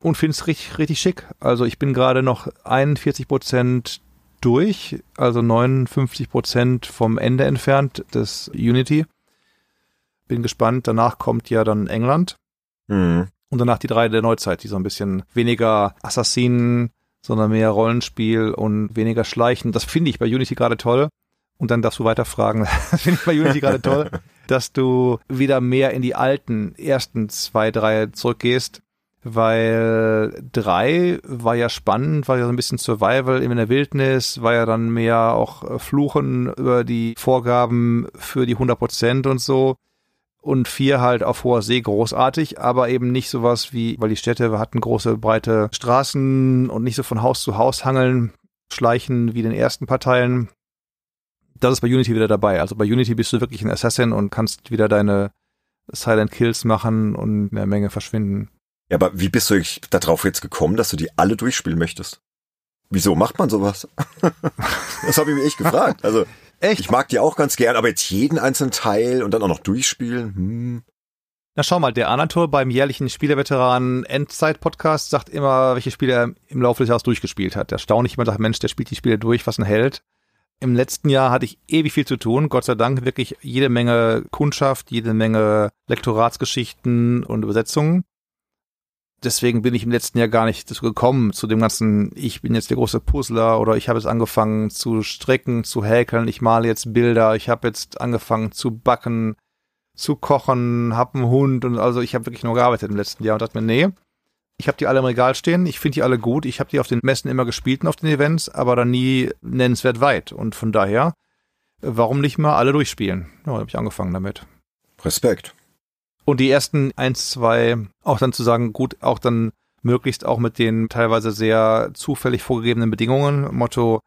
Und finde es richtig, richtig schick. Also ich bin gerade noch 41 Prozent durch, also 59 Prozent vom Ende entfernt des Unity. Bin gespannt. Danach kommt ja dann England Mhm. und danach die drei der Neuzeit, die so ein bisschen weniger Assassinen, sondern mehr Rollenspiel und weniger Schleichen. Das finde ich bei Unity gerade toll. Und dann darfst du weiter fragen. Das finde ich bei Unity gerade toll, dass du wieder mehr in die alten ersten zwei, drei zurückgehst. Weil drei war ja spannend, war ja so ein bisschen Survival in der Wildnis, war ja dann mehr auch äh, Fluchen über die Vorgaben für die 100 Prozent und so. und vier halt auf hoher See großartig, aber eben nicht sowas wie, weil die Städte hatten große, breite Straßen und nicht so von Haus zu Haus hangeln, schleichen wie den ersten Parteien. Das ist bei Unity wieder dabei. Also bei Unity bist du wirklich ein Assassin und kannst wieder deine Silent Kills machen und in der Menge verschwinden. Ja, aber wie bist du darauf jetzt gekommen, dass du die alle durchspielen möchtest? Wieso macht man sowas? das habe ich mich echt gefragt. Also Echt? Ich mag die auch ganz gern, aber jetzt jeden einzelnen Teil und dann auch noch durchspielen. Hm. Na schau mal, der Anator beim jährlichen Spielerveteran Endzeit Podcast sagt immer, welche Spiele er im Laufe des Jahres durchgespielt hat. Erstaunlich, man sagt, Mensch, der spielt die Spiele durch, was ein Held. Im letzten Jahr hatte ich ewig viel zu tun. Gott sei Dank wirklich jede Menge Kundschaft, jede Menge Lektoratsgeschichten und Übersetzungen deswegen bin ich im letzten Jahr gar nicht dazu gekommen, zu dem ganzen, ich bin jetzt der große Puzzler oder ich habe jetzt angefangen zu stricken, zu häkeln, ich male jetzt Bilder, ich habe jetzt angefangen zu backen, zu kochen, hab einen Hund und also ich habe wirklich nur gearbeitet im letzten Jahr und dachte mir, nee, ich habe die alle im Regal stehen, ich finde die alle gut, ich habe die auf den Messen immer gespielt und auf den Events, aber dann nie nennenswert weit und von daher, warum nicht mal alle durchspielen? Ja, habe ich angefangen damit. Respekt. Und die ersten eins, zwei auch dann zu sagen, gut, auch dann möglichst auch mit den teilweise sehr zufällig vorgegebenen Bedingungen. Motto,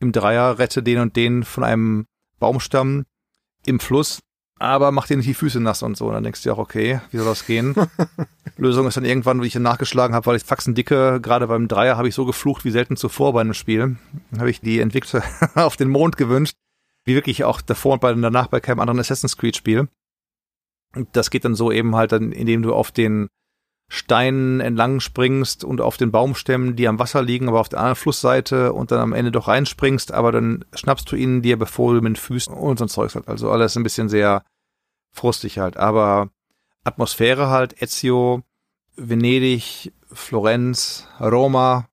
im Dreier rette den und den von einem Baumstamm im Fluss, aber mach dir nicht die Füße nass und so. Und dann denkst du auch, okay, wie soll das gehen? Lösung ist dann irgendwann, wie ich dann nachgeschlagen habe, weil ich Faxen dicke, gerade beim Dreier habe ich so geflucht wie selten zuvor bei einem Spiel. Dann habe ich die Entwickler auf den Mond gewünscht, wie wirklich auch davor und bei, danach bei keinem anderen Assassin's Creed Spiel. Das geht dann so eben halt dann, indem du auf den Steinen entlang springst und auf den Baumstämmen, die am Wasser liegen, aber auf der anderen Flussseite und dann am Ende doch reinspringst, aber dann schnappst du ihn dir, bevor du mit den Füßen und so ein Zeugs halt. Also alles ein bisschen sehr frustig halt. Aber Atmosphäre halt, Ezio, Venedig, Florenz, Roma,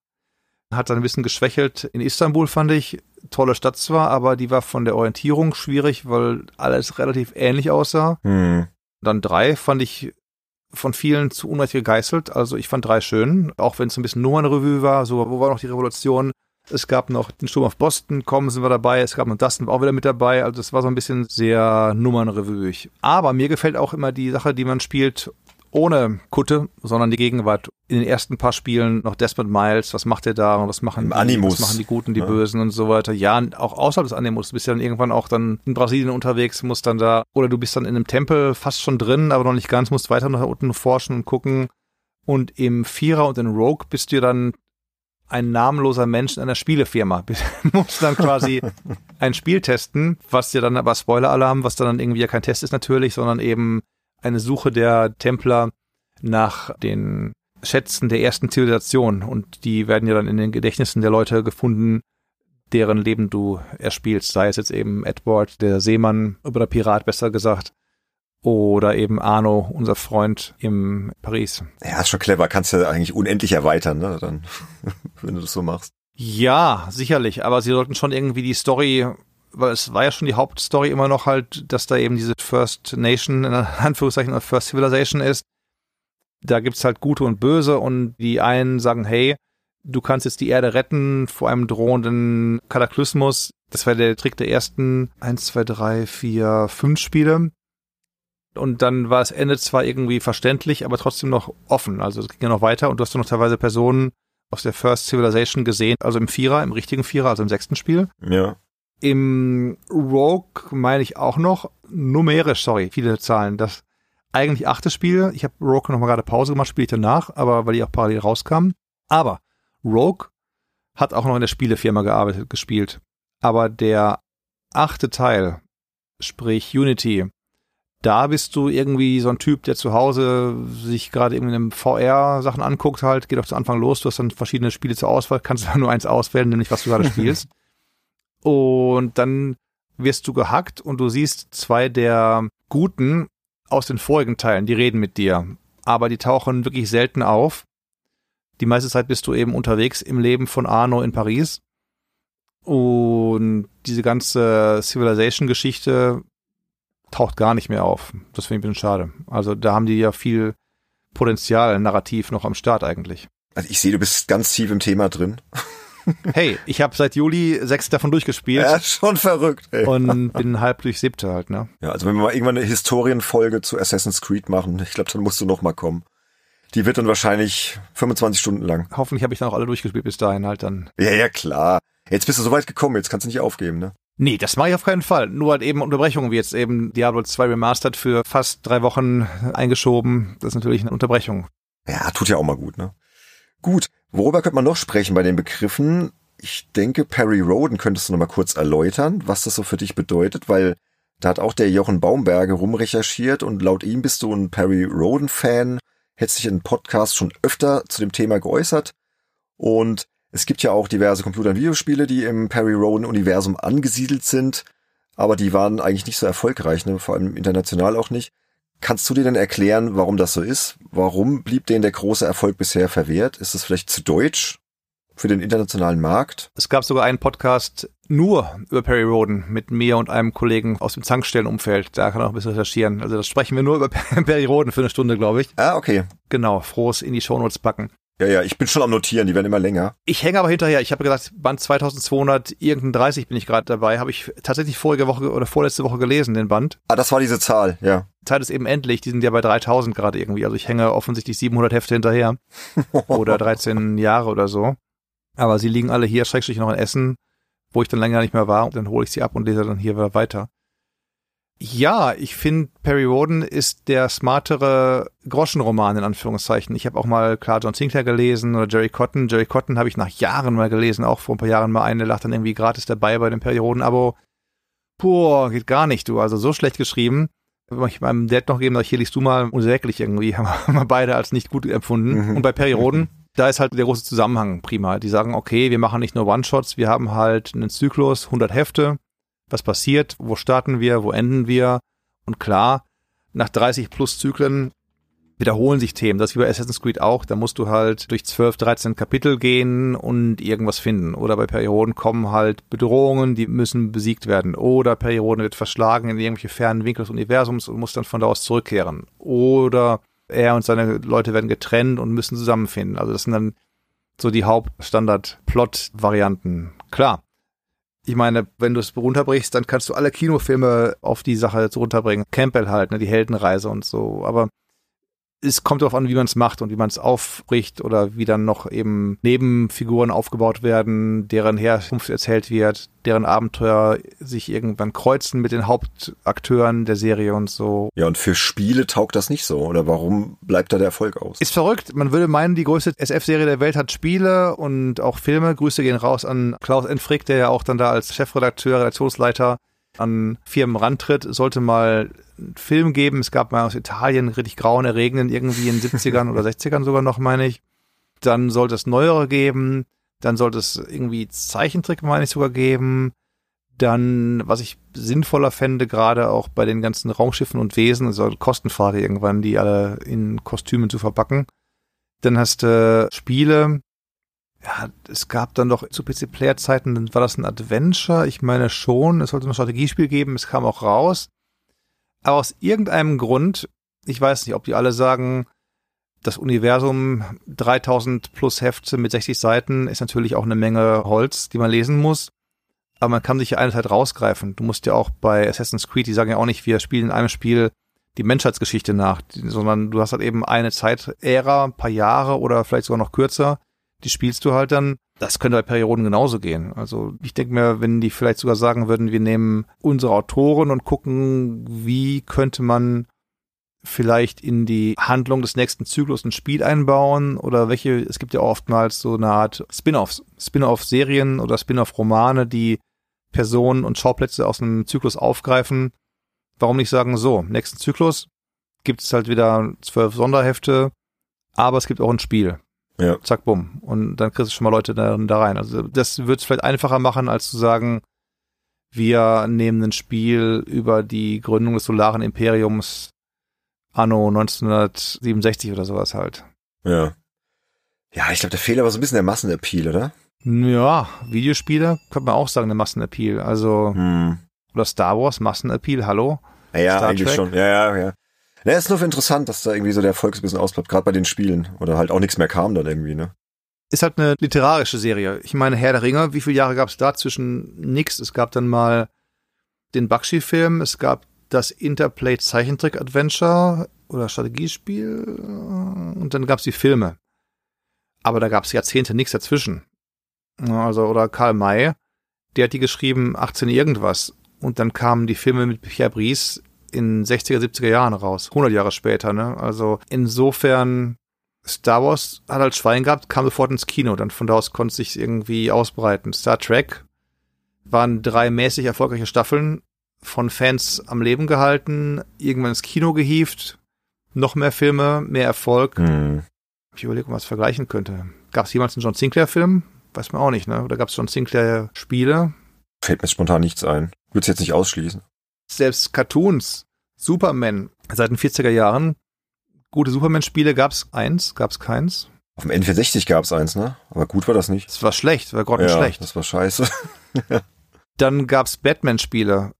hat dann ein bisschen geschwächelt. In Istanbul fand ich, tolle Stadt zwar, aber die war von der Orientierung schwierig, weil alles relativ ähnlich aussah. Hm. Dann drei fand ich von vielen zu unrecht gegeißelt. Also ich fand drei schön, auch wenn es ein bisschen nur eine Revue war. So, wo war noch die Revolution? Es gab noch den Sturm auf Boston, kommen sind wir dabei. Es gab noch Dustin auch wieder mit dabei. Also das war so ein bisschen sehr nummernrevueig. Aber mir gefällt auch immer die Sache, die man spielt, ohne Kutte, sondern die Gegenwart. In den ersten paar Spielen noch Desmond Miles, was macht er da und was machen, die, was machen die Guten, die ja. Bösen und so weiter. Ja, auch außerhalb des Animus. Du bist ja dann irgendwann auch dann in Brasilien unterwegs, musst dann da, oder du bist dann in einem Tempel fast schon drin, aber noch nicht ganz, musst weiter nach unten forschen und gucken. Und im Vierer und in Rogue bist du dann ein namenloser Mensch in einer Spielefirma. Du musst dann quasi ein Spiel testen, was dir dann aber Spoiler-Alarm, was dann irgendwie ja kein Test ist natürlich, sondern eben eine Suche der Templer nach den Schätzen der ersten Zivilisation und die werden ja dann in den Gedächtnissen der Leute gefunden, deren Leben du erspielst, sei es jetzt eben Edward, der Seemann oder Pirat besser gesagt, oder eben Arno, unser Freund im Paris. Ja, ist schon clever, kannst du ja eigentlich unendlich erweitern, ne, dann, wenn du das so machst. Ja, sicherlich, aber sie sollten schon irgendwie die Story weil es war ja schon die Hauptstory immer noch halt, dass da eben diese First Nation, in Anführungszeichen, oder First Civilization ist. Da gibt's halt Gute und Böse und die einen sagen, hey, du kannst jetzt die Erde retten vor einem drohenden Kataklysmus. Das war der Trick der ersten eins, zwei, drei, vier, fünf Spiele. Und dann war das Ende zwar irgendwie verständlich, aber trotzdem noch offen. Also es ging ja noch weiter und du hast noch teilweise Personen aus der First Civilization gesehen, also im Vierer, im richtigen Vierer, also im sechsten Spiel. Ja. Im Rogue meine ich auch noch numerisch, sorry, viele Zahlen. Das eigentlich achte Spiel. Ich habe Rogue noch mal gerade Pause gemacht, spiele ich danach, aber weil die auch parallel rauskam. Aber Rogue hat auch noch in der Spielefirma gearbeitet, gespielt. Aber der achte Teil, sprich Unity, da bist du irgendwie so ein Typ, der zu Hause sich gerade irgendwie in VR Sachen anguckt halt, geht auch zu Anfang los, du hast dann verschiedene Spiele zur Auswahl, kannst du nur eins auswählen, nämlich was du gerade spielst. Und dann wirst du gehackt und du siehst zwei der Guten aus den vorigen Teilen, die reden mit dir. Aber die tauchen wirklich selten auf. Die meiste Zeit bist du eben unterwegs im Leben von Arno in Paris. Und diese ganze Civilization-Geschichte taucht gar nicht mehr auf. Das finde ich ein bisschen schade. Also da haben die ja viel Potenzial narrativ noch am Start eigentlich. Also ich sehe, du bist ganz tief im Thema drin. Hey, ich habe seit Juli sechs davon durchgespielt. Ja, schon verrückt. Ey. Und bin halb durch siebte halt, ne? Ja, also wenn wir mal irgendwann eine Historienfolge zu Assassin's Creed machen, ich glaube, dann musst du noch mal kommen. Die wird dann wahrscheinlich 25 Stunden lang. Hoffentlich habe ich dann auch alle durchgespielt bis dahin halt dann. Ja, ja, klar. Jetzt bist du so weit gekommen, jetzt kannst du nicht aufgeben, ne? Nee, das mache ich auf keinen Fall. Nur halt eben Unterbrechungen, wie jetzt eben Diablo 2 Remastered für fast drei Wochen eingeschoben. Das ist natürlich eine Unterbrechung. Ja, tut ja auch mal gut, ne? Gut, worüber könnte man noch sprechen bei den Begriffen? Ich denke, Perry Roden könntest du noch mal kurz erläutern, was das so für dich bedeutet, weil da hat auch der Jochen Baumberger rumrecherchiert und laut ihm bist du ein Perry Roden-Fan, hättest dich in Podcast schon öfter zu dem Thema geäußert und es gibt ja auch diverse Computer- und Videospiele, die im Perry Roden-Universum angesiedelt sind, aber die waren eigentlich nicht so erfolgreich, ne? vor allem international auch nicht. Kannst du dir denn erklären, warum das so ist? Warum blieb denen der große Erfolg bisher verwehrt? Ist es vielleicht zu deutsch für den internationalen Markt? Es gab sogar einen Podcast nur über Perry Roden mit mir und einem Kollegen aus dem Zankstellenumfeld. Da kann er auch ein bisschen recherchieren. Also das sprechen wir nur über Perry Roden für eine Stunde, glaube ich. Ah, okay. Genau, frohes in die Shownotes packen. Ja, ja, ich bin schon am Notieren, die werden immer länger. Ich hänge aber hinterher. Ich habe gesagt, Band 2200, irgendein 30 bin ich gerade dabei. Habe ich tatsächlich vorige Woche oder vorletzte Woche gelesen, den Band. Ah, das war diese Zahl, ja. Zeit ist eben endlich. Die sind ja bei 3000 gerade irgendwie. Also ich hänge offensichtlich 700 Hefte hinterher. oder 13 Jahre oder so. Aber sie liegen alle hier, schrägstrich noch in Essen, wo ich dann länger nicht mehr war. Und dann hole ich sie ab und lese dann hier weiter. Ja, ich finde, Perry Roden ist der smartere Groschenroman in Anführungszeichen. Ich habe auch mal klar John Sinclair gelesen oder Jerry Cotton. Jerry Cotton habe ich nach Jahren mal gelesen, auch vor ein paar Jahren mal eine, lag dann irgendwie gratis dabei bei dem Perry Roden-Abo. Puh, geht gar nicht, du. Also so schlecht geschrieben. Ich meinem Dad noch geben, hier liest du mal unsäglich irgendwie, haben wir beide als nicht gut empfunden. Mhm. Und bei Perry Roden, da ist halt der große Zusammenhang prima. Die sagen, okay, wir machen nicht nur One-Shots, wir haben halt einen Zyklus, 100 Hefte was passiert, wo starten wir, wo enden wir. Und klar, nach 30 plus Zyklen wiederholen sich Themen. Das ist wie bei Assassin's Creed auch. Da musst du halt durch 12, 13 Kapitel gehen und irgendwas finden. Oder bei Perioden kommen halt Bedrohungen, die müssen besiegt werden. Oder Perioden wird verschlagen in irgendwelche fernen Winkel des Universums und muss dann von da aus zurückkehren. Oder er und seine Leute werden getrennt und müssen zusammenfinden. Also das sind dann so die Hauptstandard-Plot-Varianten. Klar, ich meine, wenn du es runterbrichst, dann kannst du alle Kinofilme auf die Sache runterbringen. Campbell halt, ne, die Heldenreise und so. Aber es kommt darauf an, wie man es macht und wie man es aufbricht oder wie dann noch eben Nebenfiguren aufgebaut werden, deren Herkunft erzählt wird, deren Abenteuer sich irgendwann kreuzen mit den Hauptakteuren der Serie und so. Ja, und für Spiele taugt das nicht so, oder warum bleibt da der Erfolg aus? Ist verrückt. Man würde meinen, die größte SF-Serie der Welt hat Spiele und auch Filme. Grüße gehen raus an Klaus Enfrick, der ja auch dann da als Chefredakteur, Redaktionsleiter an Firmen rantritt, sollte mal einen Film geben. Es gab mal aus Italien richtig grauen Erregenden irgendwie in den 70ern oder 60ern sogar noch, meine ich. Dann sollte es neuere geben. Dann sollte es irgendwie Zeichentrick, meine ich, sogar geben. Dann, was ich sinnvoller fände, gerade auch bei den ganzen Raumschiffen und Wesen, also Kostenfrage irgendwann, die alle in Kostümen zu verpacken. Dann hast du Spiele, ja, es gab dann doch zu PC-Player-Zeiten, war das ein Adventure? Ich meine schon, es sollte ein Strategiespiel geben, es kam auch raus. Aber aus irgendeinem Grund, ich weiß nicht, ob die alle sagen, das Universum 3000 plus Hefte mit 60 Seiten ist natürlich auch eine Menge Holz, die man lesen muss. Aber man kann sich ja eine Zeit rausgreifen. Du musst ja auch bei Assassin's Creed, die sagen ja auch nicht, wir spielen in einem Spiel die Menschheitsgeschichte nach, sondern du hast halt eben eine Zeitära, ein paar Jahre oder vielleicht sogar noch kürzer, die spielst du halt dann. Das könnte bei Perioden genauso gehen. Also ich denke mir, wenn die vielleicht sogar sagen würden, wir nehmen unsere Autoren und gucken, wie könnte man vielleicht in die Handlung des nächsten Zyklus ein Spiel einbauen oder welche, es gibt ja oftmals so eine Art Spin-offs, Spin-off-Serien oder Spin-off-Romane, die Personen und Schauplätze aus einem Zyklus aufgreifen. Warum nicht sagen, so, nächsten Zyklus gibt es halt wieder zwölf Sonderhefte, aber es gibt auch ein Spiel. Ja. Zack, bumm. Und dann kriegst du schon mal Leute da, da rein. Also das wird es vielleicht einfacher machen, als zu sagen, wir nehmen ein Spiel über die Gründung des Solaren Imperiums anno 1967 oder sowas halt. Ja. Ja, ich glaube, der Fehler war so ein bisschen der Massenappeal, oder? Ja, Videospiele könnte man auch sagen, der Massenappeal. Also, Hm. oder Star Wars, Massenappeal, hallo? Ja, ja Star eigentlich Trek? schon. Ja, ja, ja. Na, ist nur interessant, dass da irgendwie so der Erfolg ein bisschen ausbleibt, gerade bei den Spielen. Oder halt auch nichts mehr kam dann irgendwie, ne? Ist halt eine literarische Serie. Ich meine, Herr der Ringe, wie viele Jahre gab es da zwischen nix? Es gab dann mal den Bakshi-Film, es gab das Interplay Zeichentrick-Adventure oder Strategiespiel und dann gab es die Filme. Aber da gab es Jahrzehnte nichts dazwischen. Also, oder Karl May, der hat die geschrieben 18 irgendwas. Und dann kamen die Filme mit Pierre Brice in 60er, 70er Jahren raus. 100 Jahre später, ne? Also insofern, Star Wars hat halt Schwein gehabt, kam sofort ins Kino. Dann von da aus konnte es sich irgendwie ausbreiten. Star Trek waren drei mäßig erfolgreiche Staffeln von Fans am Leben gehalten, irgendwann ins Kino gehievt, noch mehr Filme, mehr Erfolg. Hm. Ich überlege, ob man es vergleichen könnte. Gab es jemals einen John Sinclair-Film? Weiß man auch nicht, ne? Oder gab es John Sinclair-Spiele? Fällt mir spontan nichts ein. Würde es jetzt nicht ausschließen. Selbst Cartoons, Superman, seit den 40er Jahren, gute Superman-Spiele gab es eins, gab es keins. Auf dem N64 gab es eins, ne? Aber gut war das nicht. Das war schlecht, war grottenschlecht. Ja, das war scheiße. Dann gab's Batman-Spiele.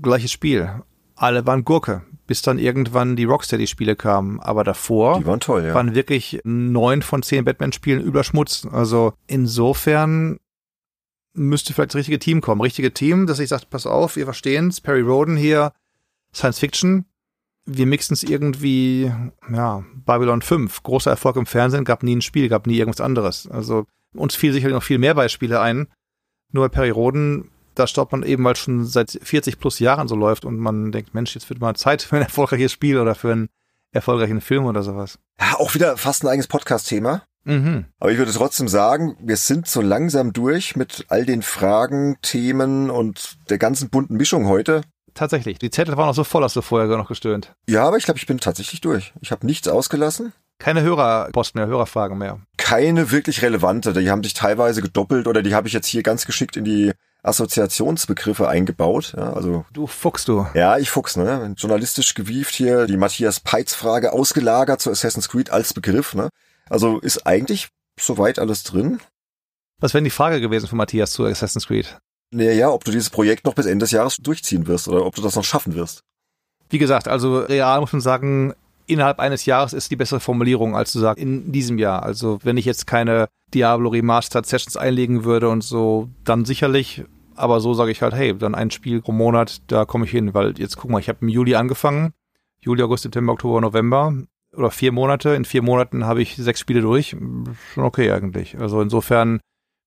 Gleiches Spiel. Alle waren Gurke bis dann irgendwann die Rocksteady-Spiele kamen. Aber davor die waren, toll, ja. waren wirklich neun von zehn Batman-Spielen überschmutzt. Also insofern müsste vielleicht das richtige Team kommen. Richtige Team, dass ich sage, pass auf, wir verstehen's, Perry Roden hier, Science Fiction. Wir mixen es irgendwie, ja, Babylon 5, großer Erfolg im Fernsehen, gab nie ein Spiel, gab nie irgendwas anderes. Also uns fiel sicherlich noch viel mehr Beispiele ein. Nur Perry Roden da staubt man eben, weil es schon seit 40 plus Jahren so läuft und man denkt, Mensch, jetzt wird mal Zeit für ein erfolgreiches Spiel oder für einen erfolgreichen Film oder sowas. Ja, auch wieder fast ein eigenes Podcast-Thema. Mhm. Aber ich würde trotzdem sagen, wir sind so langsam durch mit all den Fragen, Themen und der ganzen bunten Mischung heute. Tatsächlich. Die Zettel waren auch so voll, hast du vorher noch gestöhnt. Ja, aber ich glaube, ich bin tatsächlich durch. Ich habe nichts ausgelassen. Keine Hörerposten mehr, Hörerfragen mehr. Keine wirklich relevante. Die haben sich teilweise gedoppelt oder die habe ich jetzt hier ganz geschickt in die Assoziationsbegriffe eingebaut. Ja, also du Fuchs, du. Ja, ich Fuchs, ne? Journalistisch gewieft hier die Matthias Peitz Frage ausgelagert zu Assassin's Creed als Begriff, ne? Also ist eigentlich soweit alles drin. Was wäre die Frage gewesen von Matthias zu Assassin's Creed? Naja, ob du dieses Projekt noch bis Ende des Jahres durchziehen wirst oder ob du das noch schaffen wirst. Wie gesagt, also real muss man sagen, innerhalb eines Jahres ist die bessere Formulierung, als zu sagen, in diesem Jahr. Also wenn ich jetzt keine Diablo Remastered Sessions einlegen würde und so, dann sicherlich. Aber so sage ich halt, hey, dann ein Spiel pro Monat, da komme ich hin. Weil jetzt guck mal, ich habe im Juli angefangen. Juli, August, September, Oktober, November. Oder vier Monate. In vier Monaten habe ich sechs Spiele durch. Schon okay eigentlich. Also insofern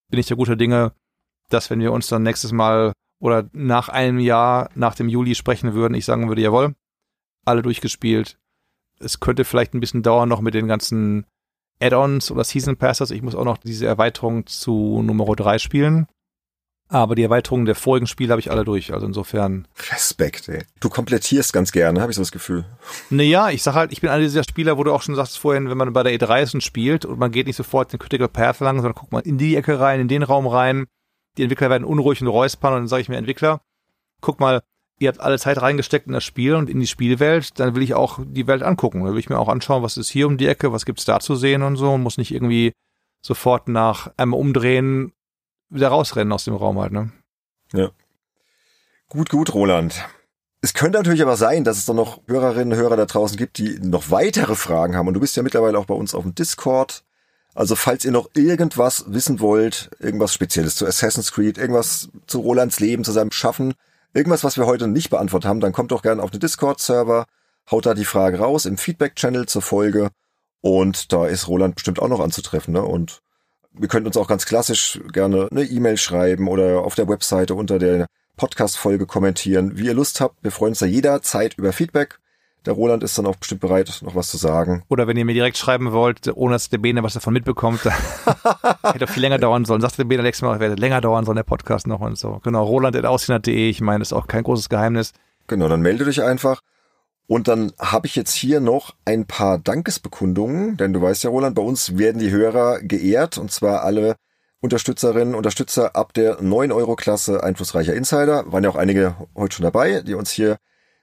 bin ich der guter Dinge, dass wenn wir uns dann nächstes Mal oder nach einem Jahr, nach dem Juli sprechen würden, ich sagen würde, jawohl, alle durchgespielt, es könnte vielleicht ein bisschen dauern noch mit den ganzen Add-ons oder Season Passes. Ich muss auch noch diese Erweiterung zu Nummer 3 spielen. Aber die Erweiterungen der vorigen Spiele habe ich alle durch. Also insofern. Respekt, ey. Du komplettierst ganz gerne, habe ich so das Gefühl. Naja, ich sag halt, ich bin einer dieser Spieler, wo du auch schon sagst vorhin, wenn man bei der E3 ist und spielt und man geht nicht sofort den Critical Path lang, sondern guckt mal in die Ecke rein, in den Raum rein. Die Entwickler werden unruhig und räuspern und dann sage ich mir, Entwickler, guck mal, ihr habt alle Zeit reingesteckt in das Spiel und in die Spielwelt, dann will ich auch die Welt angucken. Da will ich mir auch anschauen, was ist hier um die Ecke, was gibt's da zu sehen und so und muss nicht irgendwie sofort nach einem Umdrehen wieder rausrennen aus dem Raum halt, ne? Ja. Gut, gut, Roland. Es könnte natürlich aber sein, dass es dann noch Hörerinnen und Hörer da draußen gibt, die noch weitere Fragen haben. Und du bist ja mittlerweile auch bei uns auf dem Discord. Also falls ihr noch irgendwas wissen wollt, irgendwas Spezielles zu Assassin's Creed, irgendwas zu Rolands Leben, zu seinem Schaffen, irgendwas, was wir heute nicht beantwortet haben, dann kommt doch gerne auf den Discord-Server, haut da die Frage raus im Feedback-Channel zur Folge und da ist Roland bestimmt auch noch anzutreffen. Ne? Und wir könnt uns auch ganz klassisch gerne eine E-Mail schreiben oder auf der Webseite unter der Podcast-Folge kommentieren, wie ihr Lust habt. Wir freuen uns da jederzeit über Feedback. Der Roland ist dann auch bestimmt bereit, noch was zu sagen. Oder wenn ihr mir direkt schreiben wollt, ohne dass der Bene was davon mitbekommt, hätte auch viel länger dauern sollen. Sagt der Bene nächstes Mal, werde länger dauern soll der Podcast noch und so. Genau, roland.aussehen.de, ich meine, ist auch kein großes Geheimnis. Genau, dann melde dich einfach. Und dann habe ich jetzt hier noch ein paar Dankesbekundungen, denn du weißt ja, Roland, bei uns werden die Hörer geehrt und zwar alle Unterstützerinnen, Unterstützer ab der 9-Euro-Klasse einflussreicher Insider. Waren ja auch einige heute schon dabei, die uns hier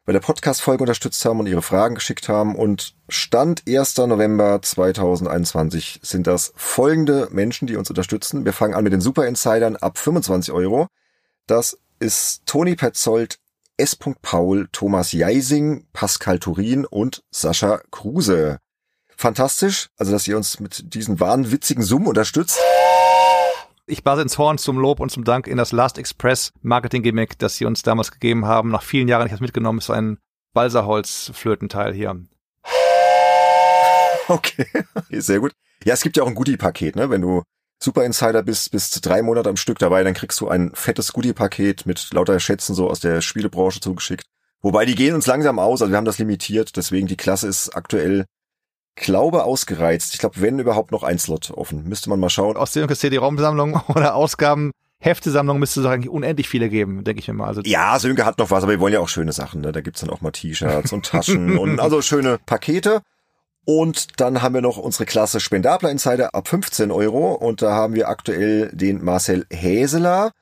bei der Podcast-Folge unterstützt haben und ihre Fragen geschickt haben. Und Stand 1. November 2021 sind das folgende Menschen, die uns unterstützen. Wir fangen an mit den Super Insidern ab 25 Euro. Das ist Toni Petzold, S. Paul, Thomas Jeising, Pascal Turin und Sascha Kruse. fantastisch, also dass ihr uns mit diesen wahnwitzigen Summen unterstützt. Ich blase ins Horn zum Lob und zum Dank in das Last Express Marketing Gimmick, das sie uns damals gegeben haben. Nach vielen Jahren, ich habe mitgenommen, ist ein Balsaholz-Flötenteil hier. Okay, sehr gut. Ja, es gibt ja auch ein Goodie-Paket, ne? Wenn du Super Insider bist, bist drei Monate am Stück dabei, dann kriegst du ein fettes Goodie-Paket mit lauter Schätzen so aus der Spielebranche zugeschickt. Wobei die gehen uns langsam aus, also wir haben das limitiert, deswegen die Klasse ist aktuell, glaube ausgereizt. Ich glaube, wenn überhaupt noch ein Slot offen. Müsste man mal schauen. Aus der CD-ROM-Sammlung oder Ausgaben Heftesammlung müsste es eigentlich unendlich viele geben, denke ich mir mal. Also ja, Sönke hat noch was, aber wir wollen ja auch schöne Sachen. Ne? Da gibt's dann auch mal T-Shirts und Taschen und also schöne Pakete. Und dann haben wir noch unsere Klasse Spendabler Insider ab 15 Euro. Und da haben wir aktuell den Marcel Häseler.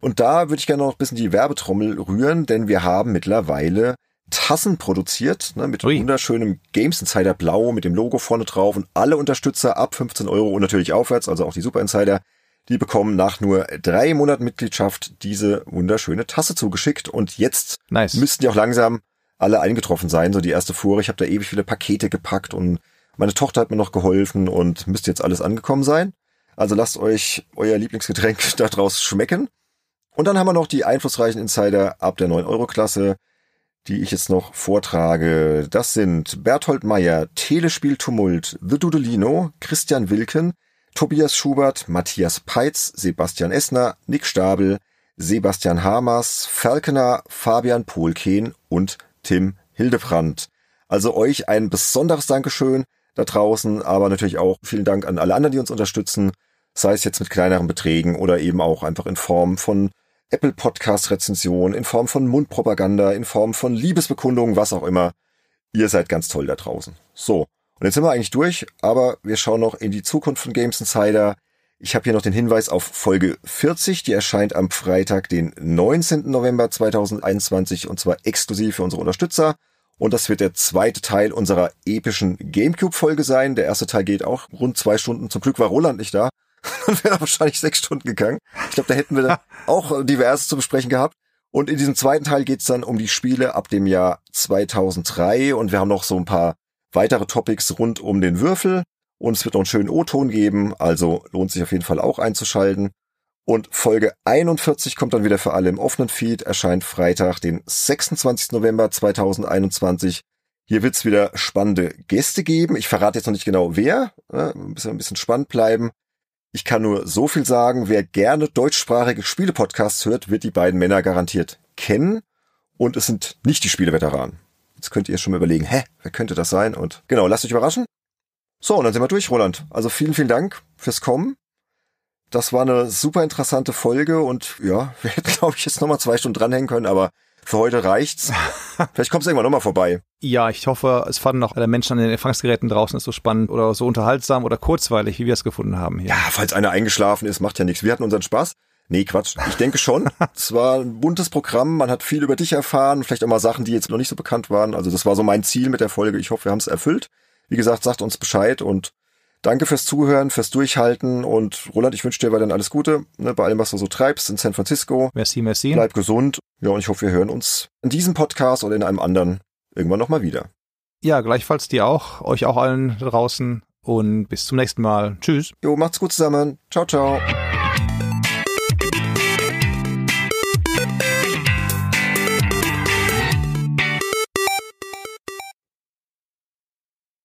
Und da würde ich gerne noch ein bisschen die Werbetrommel rühren, denn wir haben mittlerweile Tassen produziert, ne, mit Ui. wunderschönem Games Insider Blau, mit dem Logo vorne drauf und alle Unterstützer ab 15 Euro und natürlich aufwärts, also auch die Super Insider, die bekommen nach nur drei Monaten Mitgliedschaft diese wunderschöne Tasse zugeschickt und jetzt nice. müssten die auch langsam alle eingetroffen sein, so die erste Fuhre. Ich habe da ewig viele Pakete gepackt und meine Tochter hat mir noch geholfen und müsste jetzt alles angekommen sein. Also lasst euch euer Lieblingsgetränk daraus schmecken. Und dann haben wir noch die einflussreichen Insider ab der 9-Euro-Klasse, die ich jetzt noch vortrage. Das sind Berthold Meyer, Telespiel Tumult, The Dudelino, Christian Wilken, Tobias Schubert, Matthias Peitz, Sebastian Essner, Nick Stabel, Sebastian Hamers, Falkener, Fabian Pohlken und Tim Hildebrandt. Also euch ein besonderes Dankeschön da draußen, aber natürlich auch vielen Dank an alle anderen, die uns unterstützen, sei es jetzt mit kleineren Beträgen oder eben auch einfach in Form von Apple Podcast Rezension, in Form von Mundpropaganda, in Form von Liebesbekundungen, was auch immer. Ihr seid ganz toll da draußen. So. Und jetzt sind wir eigentlich durch, aber wir schauen noch in die Zukunft von Games Insider. Ich habe hier noch den Hinweis auf Folge 40, die erscheint am Freitag, den 19. November 2021 und zwar exklusiv für unsere Unterstützer. Und das wird der zweite Teil unserer epischen Gamecube-Folge sein. Der erste Teil geht auch rund zwei Stunden. Zum Glück war Roland nicht da. Dann wäre er wahrscheinlich sechs Stunden gegangen. Ich glaube, da hätten wir auch diverses zu besprechen gehabt. Und in diesem zweiten Teil geht's dann um die Spiele ab dem Jahr 2003 und wir haben noch so ein paar weitere Topics rund um den Würfel und es wird noch einen schönen O-Ton geben, also lohnt sich auf jeden Fall auch einzuschalten. Und Folge 41 kommt dann wieder für alle im offenen Feed, erscheint Freitag, den 26. November 2021. Hier wird's wieder spannende Gäste geben. Ich verrate jetzt noch nicht genau wer, ne? ein bisschen, ein bisschen spannend bleiben. Ich kann nur so viel sagen, wer gerne deutschsprachige Spielepodcasts hört, wird die beiden Männer garantiert kennen. Und es sind nicht die Spieleveteranen. Jetzt könnt ihr schon mal überlegen, hä, wer könnte das sein? Und genau, lasst euch überraschen. So, und dann sind wir durch, Roland. Also vielen, vielen Dank fürs Kommen. Das war eine super interessante Folge und ja, wir hätten, glaube ich, jetzt nochmal zwei Stunden dranhängen können, aber für heute reicht's. Vielleicht kommst du irgendwann nochmal vorbei. Ja, ich hoffe, es fanden noch alle Menschen an den Empfangsgeräten draußen ist so spannend oder so unterhaltsam oder kurzweilig, wie wir es gefunden haben hier. Ja, falls einer eingeschlafen ist, macht ja nichts. Wir hatten unseren Spaß. Nee, Quatsch. Ich denke schon. es war ein buntes Programm. Man hat viel über dich erfahren. Vielleicht auch mal Sachen, die jetzt noch nicht so bekannt waren. Also das war so mein Ziel mit der Folge. Ich hoffe, wir haben es erfüllt. Wie gesagt, sagt uns Bescheid und danke fürs Zuhören, fürs Durchhalten und Roland, ich wünsche dir weiterhin alles Gute ne, bei allem, was du so treibst in San Francisco. Merci, merci. Bleib gesund. Ja, und ich hoffe, wir hören uns in diesem Podcast oder in einem anderen irgendwann nochmal wieder. Ja, gleichfalls dir auch, euch auch allen draußen und bis zum nächsten Mal. Tschüss. Jo, macht's gut zusammen. Ciao, ciao.